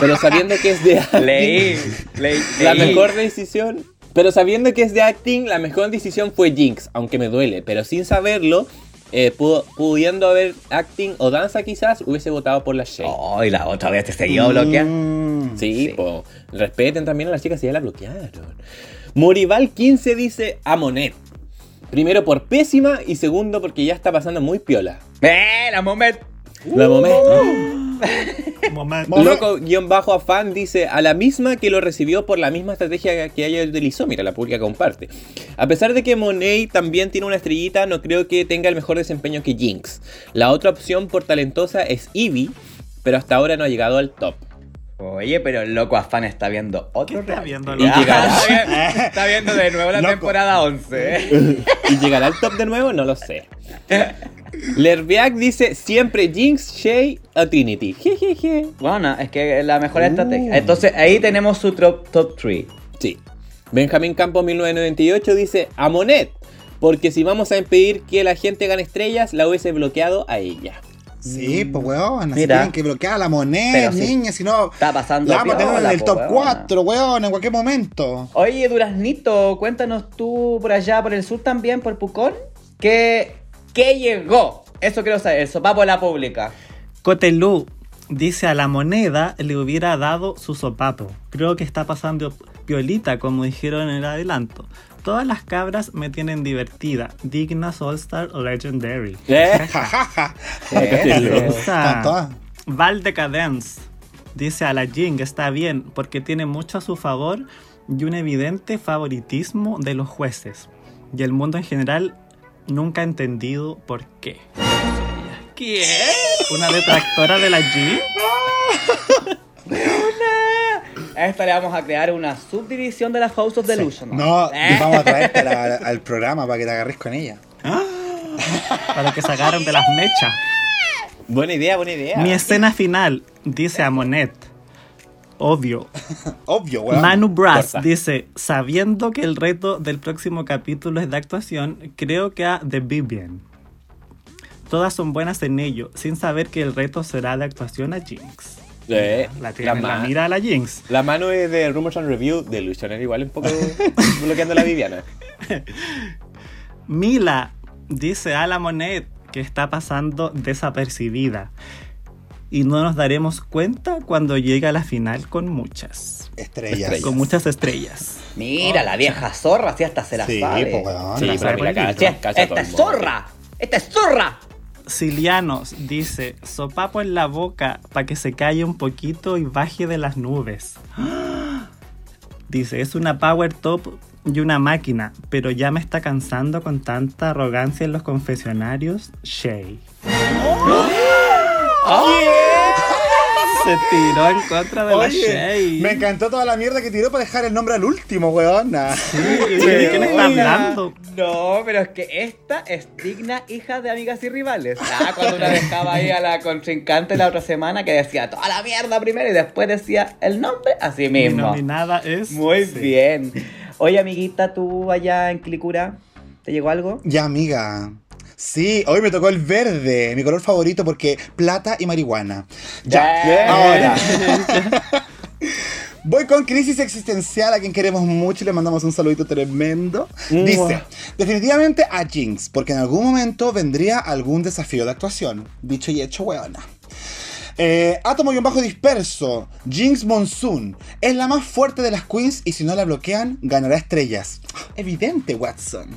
Pero sabiendo que es de acting, Leí, leí. la mejor decisión... Pero sabiendo que es de acting, la mejor decisión fue Jinx, aunque me duele. Pero sin saberlo, eh, pudo- pudiendo haber acting o danza quizás, hubiese votado por la Shea. Oh, y la otra vez te siguió bloqueando. Mm. Sí, Sí. po. respeten también a las chicas si ya la bloquearon. Morival 15 dice a Monet. Primero por pésima y segundo porque ya está pasando muy piola. ¡Eh! La Momet. La Monet. Momento. Monet. Loco guion bajo afán dice a la misma que lo recibió por la misma estrategia que ella utilizó. Mira, la pública comparte. A pesar de que Monet también tiene una estrellita, no creo que tenga el mejor desempeño que Jinx. La otra opción por talentosa es Eevee, pero hasta ahora no ha llegado al top. Oye, pero el loco afán está viendo otro ¿Qué está viendo, Y Ya, llegará. está, viendo, está viendo de nuevo la Loco. temporada 11. ¿eh? ¿Y llegará al top de nuevo? No lo sé. Lerbeak dice siempre Jinx, Shay o Trinity. Jejeje. Bueno, es que es la mejor estrategia. Entonces ahí tenemos su top, top 3. Sí. Benjamín Campos 1998 dice a Monet. Porque si vamos a impedir que la gente gane estrellas, la hubiese bloqueado a ella. Sí, pues weón, así Mira. tienen que bloquear a la moneda, sí. niña, si no. Está pasando La vamos a tener en el top weona. 4, weón, en cualquier momento. Oye, Duraznito, cuéntanos tú por allá, por el sur también, por Pucón, ¿qué, qué llegó? Eso quiero saber, el sopapo de la pública. Cotelú Dice a la moneda le hubiera dado su sopapo. Creo que está pasando piolita, como dijeron en el adelanto. Todas las cabras me tienen divertida. Dignas All Star Legendary. Eh, todas. Val Decadence dice a la Jing está bien porque tiene mucho a su favor y un evidente favoritismo de los jueces. Y el mundo en general nunca ha entendido por qué. ¿Qué? ¿Una detractora de la Jing? A esta le vamos a crear una subdivisión de la House of Delusion. No, ¿Eh? vamos a traerte al, al programa para que te agarres con ella. Para que sacaron de las mechas. buena idea, buena idea. Mi escena final, dice a Monet. Obvio. Obvio, weón. Manu Brass Corta. dice, sabiendo que el reto del próximo capítulo es de actuación, creo que a The Vivian. Todas son buenas en ello, sin saber que el reto será de actuación a Jinx. Eh, La la ma- mira a la Jinx. La mano es de Rumors and Review de Illusioner, igual un poco bloqueando a la Viviana. Mila dice a la Monet que está pasando desapercibida. Y no nos daremos cuenta cuando llegue a la final con muchas. Estrellas. Estrellas. Con muchas estrellas. Mira, la vieja zorra, si hasta se la Sí, sabe. pues, weón. Sí, la sabe mira, ¡Esta es zorra! ¡Esta es zorra! Silianos dice, sopapo en la boca para que se calle un poquito y baje de las nubes. Dice, es una power top y una máquina, pero ya me está cansando con tanta arrogancia en los confesionarios. Shay. Se tiró en contra de la Shay. me encantó toda la mierda que tiró para dejar el nombre al último, weón. Nah. ¿De quién está Oiga, hablando? No, pero es que esta es digna hija de amigas y rivales. Ah, cuando una dejaba ahí a la contrincante la otra semana que decía toda la mierda primero y después decía el nombre así Mi mismo. nominada es... Muy Sí. bien. Oye, amiguita, tú allá en Clicura, ¿te llegó algo? Ya, amiga. Sí, hoy me tocó el verde, mi color favorito porque plata y marihuana. Ya, ahora. Voy con crisis existencial a quien queremos mucho y le mandamos un saludito tremendo. Dice, definitivamente a Jinx, porque en algún momento vendría algún desafío de actuación. Dicho y hecho, weona. Eh, átomo y un bajo disperso. Jinx Monsoon es la más fuerte de las queens y si no la bloquean, ganará estrellas. Evidente, Watson.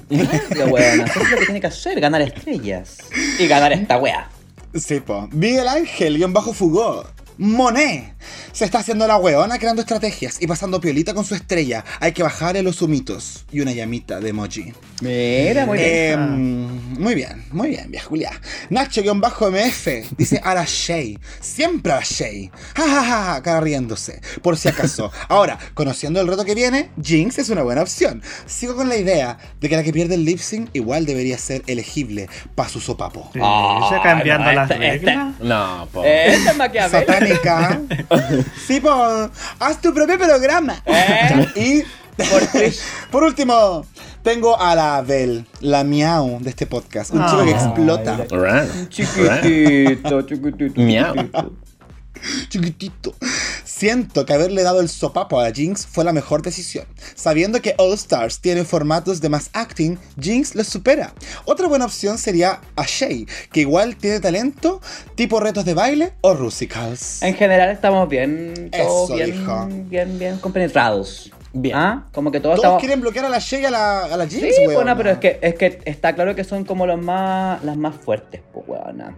Lo bueno, eso es lo que tiene que hacer, ganar estrellas. Y ganar esta wea. Sí, po. Miguel Ángel, guion bajo Fugó. Monet. Se está haciendo la hueona creando estrategias y pasando piolita con su estrella. Hay que bajarle los humitos. Y una llamita de emoji. Mira, muy bien. Eh, muy bien, muy bien, vieja Julia. Nacho-MF dice a la Shay. Siempre a la Shay. Ja, ja, ja, ja, acá riéndose. Por si acaso. Ahora, conociendo el reto que viene, Jinx es una buena opción. Sigo con la idea de que la que pierde el lip sync igual debería ser elegible para su sopapo. Sí, ya cambiando no, las este- este-. No, po. Esta es Sí, po, haz tu propio programa. ¿Eh? Y por último, tengo a la Bel, la miau de este podcast. Un chico que Ay. explota. Right. Chiquitito, chiquitito. Miau. chiquitito. Siento que haberle dado el sopapo a Jinx fue la mejor decisión. Sabiendo que All Stars tiene formatos de más acting, Jinx los supera. Otra buena opción sería a Shay, que igual tiene talento, tipo retos de baile o rusicals. En general estamos bien, todos Eso, bien, dijo. bien, bien compenetrados. Bien. ¿Ah? Como que todos, Todos estamos... quieren bloquear a la Shay y a la, a la Jinx, Sí, weona. bueno, pero es que, es que está claro que son como los más, las más fuertes, pues, weona.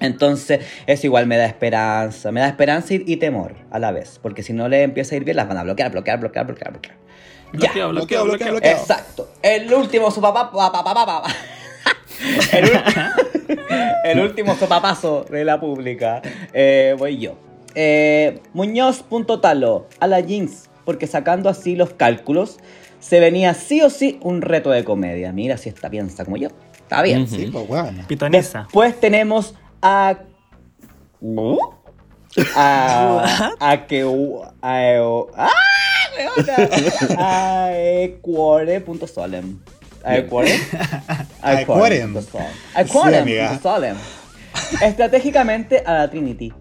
Entonces, eso igual me da esperanza. Me da esperanza y, y temor a la vez. Porque si no le empieza a ir bien, las van a bloquear, bloquear, bloquear, bloquear, bloquear. Ya. Bloqueo, Bloqueo, bloqueo, bloqueo, bloqueo. Exacto. El último sopapapa. pa, pa, pa, pa, pa. El, ul- el último sopapazo de la pública. Eh, voy yo. Eh, Muñoz.talo a la Jinx. Porque sacando así los cálculos, se venía sí o sí un reto de comedia. Mira si esta piensa como yo. Está bien. Ujú. Sí, pues, weona. Pitoniza. Después tenemos a. A. A que. A. ¡Ah! weona! A Ecuore.solem. A Ecuore. A Ecuorem. A Sí, amiga. Ecuorem.solem. Estratégicamente a la Trinity.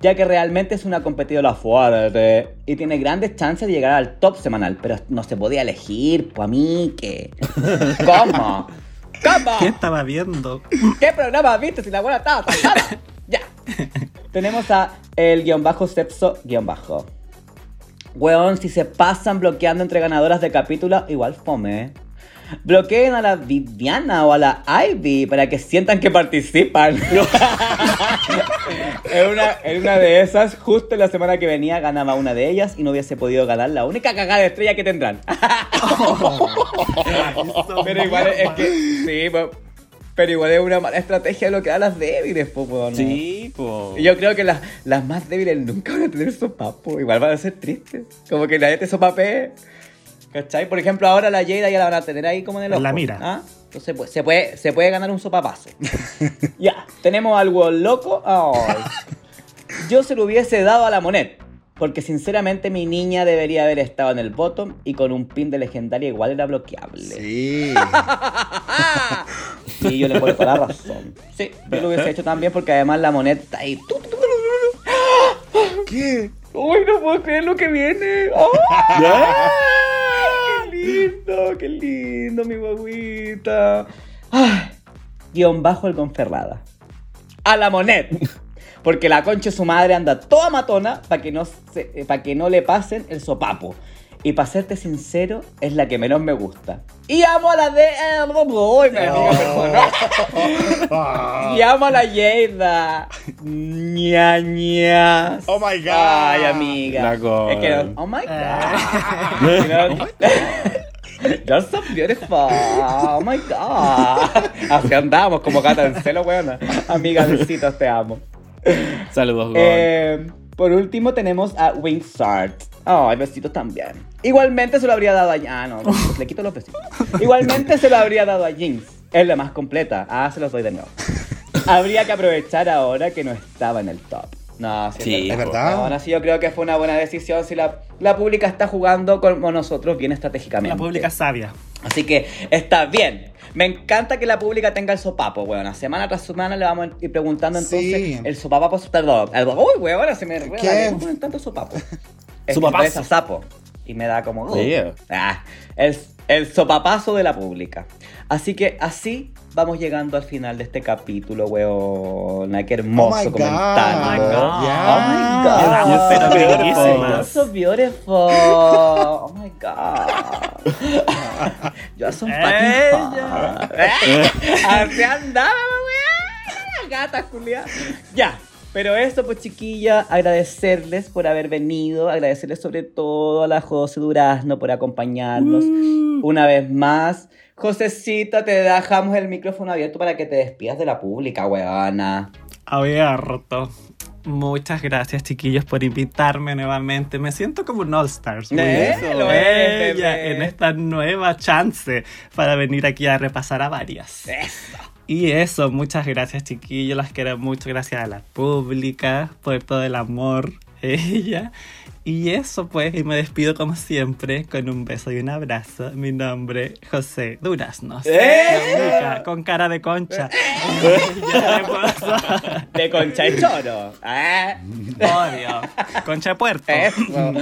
Ya que realmente es una competidora fuerte y tiene grandes chances de llegar al top semanal, pero no se podía elegir, pues a mí que. ¿Cómo? ¿Cómo? ¿Qué estaba viendo? ¿Qué programa viste si la buena estaba sacada? Ya. Tenemos a el guion bajo Sepso guion bajo. Weón, si se pasan bloqueando entre ganadoras de capítulo, igual fome. Bloqueen a la Viviana o a la Ivy para que sientan que participan. en, una, en una de esas, justo en la semana que venía, ganaba una de ellas y no hubiese podido ganar la única cagada de estrella que tendrán. Pero igual es que. Sí, pero igual es una mala estrategia lo que da a las débiles, po, ¿no? Sí, po. Yo creo que las, las más débiles nunca van a tener sopapo. Igual van a ser tristes. Como que nadie te sopapee. ¿Cachai? Por ejemplo, ahora la Jada ya la van a tener ahí como en el En ojo. la mira. ¿ah? Entonces pues, se, puede, se puede ganar un sopapazo. ya, tenemos algo loco. Yo se lo hubiese dado a la Monet. Porque sinceramente mi niña debería haber estado en el bottom y con un pin de legendaria igual era bloqueable. Sí. Y yo le puedo dar la razón. Sí, yo lo hubiese hecho también porque además la Monet está ahí. ¿Qué? ¡Uy, no puedo creer lo que viene! ¡Ah! ¡Qué lindo! ¡Qué lindo, mi guaguita! Ay, guion bajo el Conferrada. A la Monet. Porque la concha de su madre anda toda matona para que, no eh, pa' que no le pasen el sopapo. Y para serte sincero, es la que menos me gusta. Y amo a la de... eh, uy, mi amiga persona. Ah. Y amo a la Yeida. Ña, Oh my God. Ay, amiga. La Es que, oh my God. You know? You're so beautiful. Oh my God. Así andamos como gata en celo, weona. Amiga, besitos, te amo. Saludos, Gon. Eh, por último tenemos a Wingsart. Ay, besitos también. Igualmente se lo habría dado a... Ah, no, le quito los besitos. Igualmente se lo habría dado a Jinx. Es la más completa. Ah, se los doy de nuevo. Habría que aprovechar ahora que no estaba en el top. No, sí, Sí, ¿Es verdad? Aún así yo creo que fue una buena decisión si la, la pública está jugando como nosotros bien estratégicamente. La pública sabia. Así que está bien. Me encanta que la pública tenga el sopapo, weón. Semana tras semana le vamos a ir preguntando entonces Sí. el sopapo, perdón. el- Uy, weón, ahora se me ¿Qué? recuerda. ¿Cómo ponen tanto sopapo? Es Sopapazo. que parece sapo. Y me da como... uh. Yeah. Ah, el, el sopapazo de la pública. Así que así vamos llegando al final de este capítulo, weón. Qué hermoso Oh my God. comentario. Oh my God. Oh my God. You're so beautiful. Oh my God. You're so fucking Ella. hot. Así andaba, weón. Gata, Julia. Ya. Pero eso, pues chiquilla, agradecerles por haber venido, agradecerles sobre todo a la José Durazno por acompañarnos una vez más. Josecita, te dejamos el micrófono abierto para que te despidas de la pública, weona. Abierto. Muchas gracias, chiquillos, por invitarme nuevamente. Me siento como un All-Stars. en esta nueva chance para venir aquí a repasar a varias. Eso. Y eso, muchas gracias, chiquillos. Las quiero mucho. Gracias a la pública por todo el amor. Ella. Y eso, pues, y me despido como siempre con un beso y un abrazo. Mi nombre, José Duraznos. ¡Eh! Única, con cara de concha. Hermosa. De concha y choro. ¿eh? Obvio. Concha de puerto. Eso.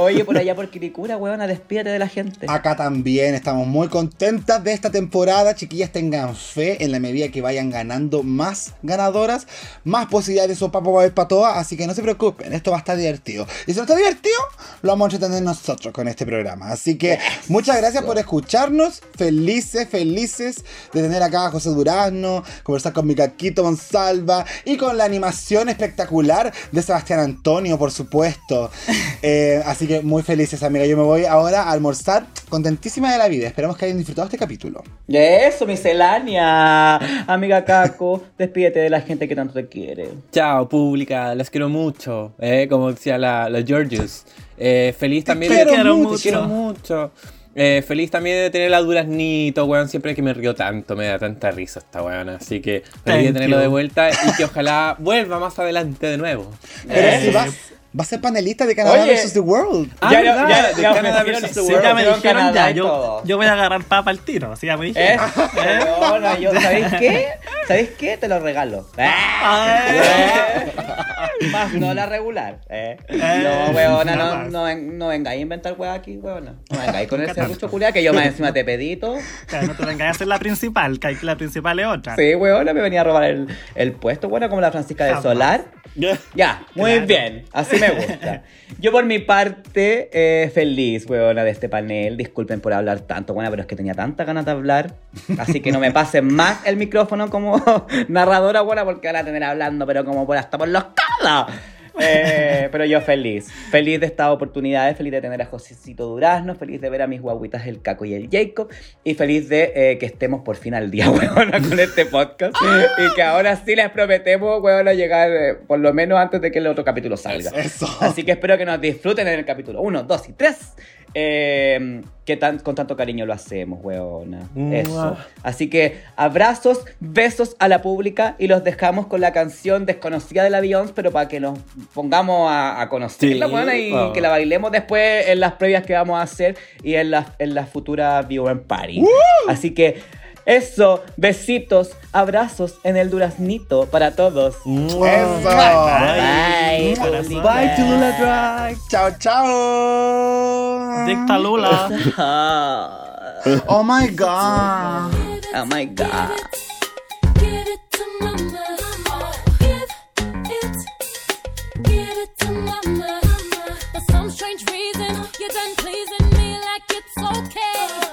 Oye, por allá por Quiricura, weona, despídete de la gente. Acá también estamos muy contentas de esta temporada. Chiquillas, tengan fe en la medida que vayan ganando más ganadoras, más posibilidades de sopapo va a haber para todas. Así que no se preocupen, esto va a estar divertido. Y si no está divertido, lo vamos a entretener nosotros con este programa. Así que muchas gracias por escucharnos. Felices, felices de tener acá a José Durazno, conversar con mi caquito Monsalva y con la animación espectacular de Sebastián Antonio, por supuesto. Eh, así que muy felices, amiga. Yo me voy ahora a almorzar contentísima de la vida. Esperamos que hayan disfrutado este capítulo. Eso, miscelánea. Amiga Caco, despídete de la gente que tanto te quiere. Chao, pública, las quiero mucho. eh, como decía la, la Eh, feliz también quiero de mucho. Te quiero mucho. Eh, feliz también de tener la Duraznito, weón. Siempre que me río tanto, me da tanta risa esta weón. Así que feliz de Thank tenerlo you. de vuelta y que ojalá vuelva más adelante de nuevo. Pero Eh, si vas, Va a ser panelista de Canadá vs. The World. Ah, Ya, ¿verdad? ya, De ya Canadá versus the World. ya me dijeron Canadá ya, yo, yo voy a agarrar papa al tiro, sí, ya me dijeron. Eso, weona, yo, ¿sabéis qué? ¿Sabéis qué? Te lo regalo. Eh. Más no la regular. Eh. No, weona, no, no, no vengáis a inventar weá aquí, weona. No vengáis con ese serrucho culiao que yo más encima te pedí todo. Ya, no te vengas a ser la principal, que la principal es otra. Sí, weona, me venía a robar el, el puesto, weona, como la Francisca de. Solar. Ya, muy Claro. bien, así me gusta. Yo por mi parte, eh, feliz, weona, de este panel. Disculpen por hablar tanto, buena, pero es que tenía tanta ganas de hablar. Así que no me pasen más el micrófono como narradora, buena, porque van a tener hablando, pero como por hasta por los codos. Eh, pero yo feliz, feliz de estas oportunidades, feliz de tener a Josecito Durazno, feliz de ver a mis guaguitas el Caco y el Jacob y feliz de eh, que estemos por fin al día, weona, con este podcast y que ahora sí les prometemos, weona, llegar eh, por lo menos antes de que el otro capítulo salga. Eso. Así que espero que nos disfruten en el capítulo 1, 2 y 3. Eh, que tan, con tanto cariño lo hacemos, weona. Eso. Así que abrazos, besos a la pública y los dejamos con la canción desconocida de la Beyoncé, pero para que nos pongamos a, a conocerla, Sí, weona, y oh. que la bailemos después en las previas que vamos a hacer y en las, en las futuras Viewer Party. Así que eso, besitos, abrazos en el duraznito para todos. Eso. Bye. Bye, Bye, Bye Tulula Drag. Chao, chao. Dicta Lula. oh my god. Oh my god. Some strange reason you're done pleasing me like it's okay.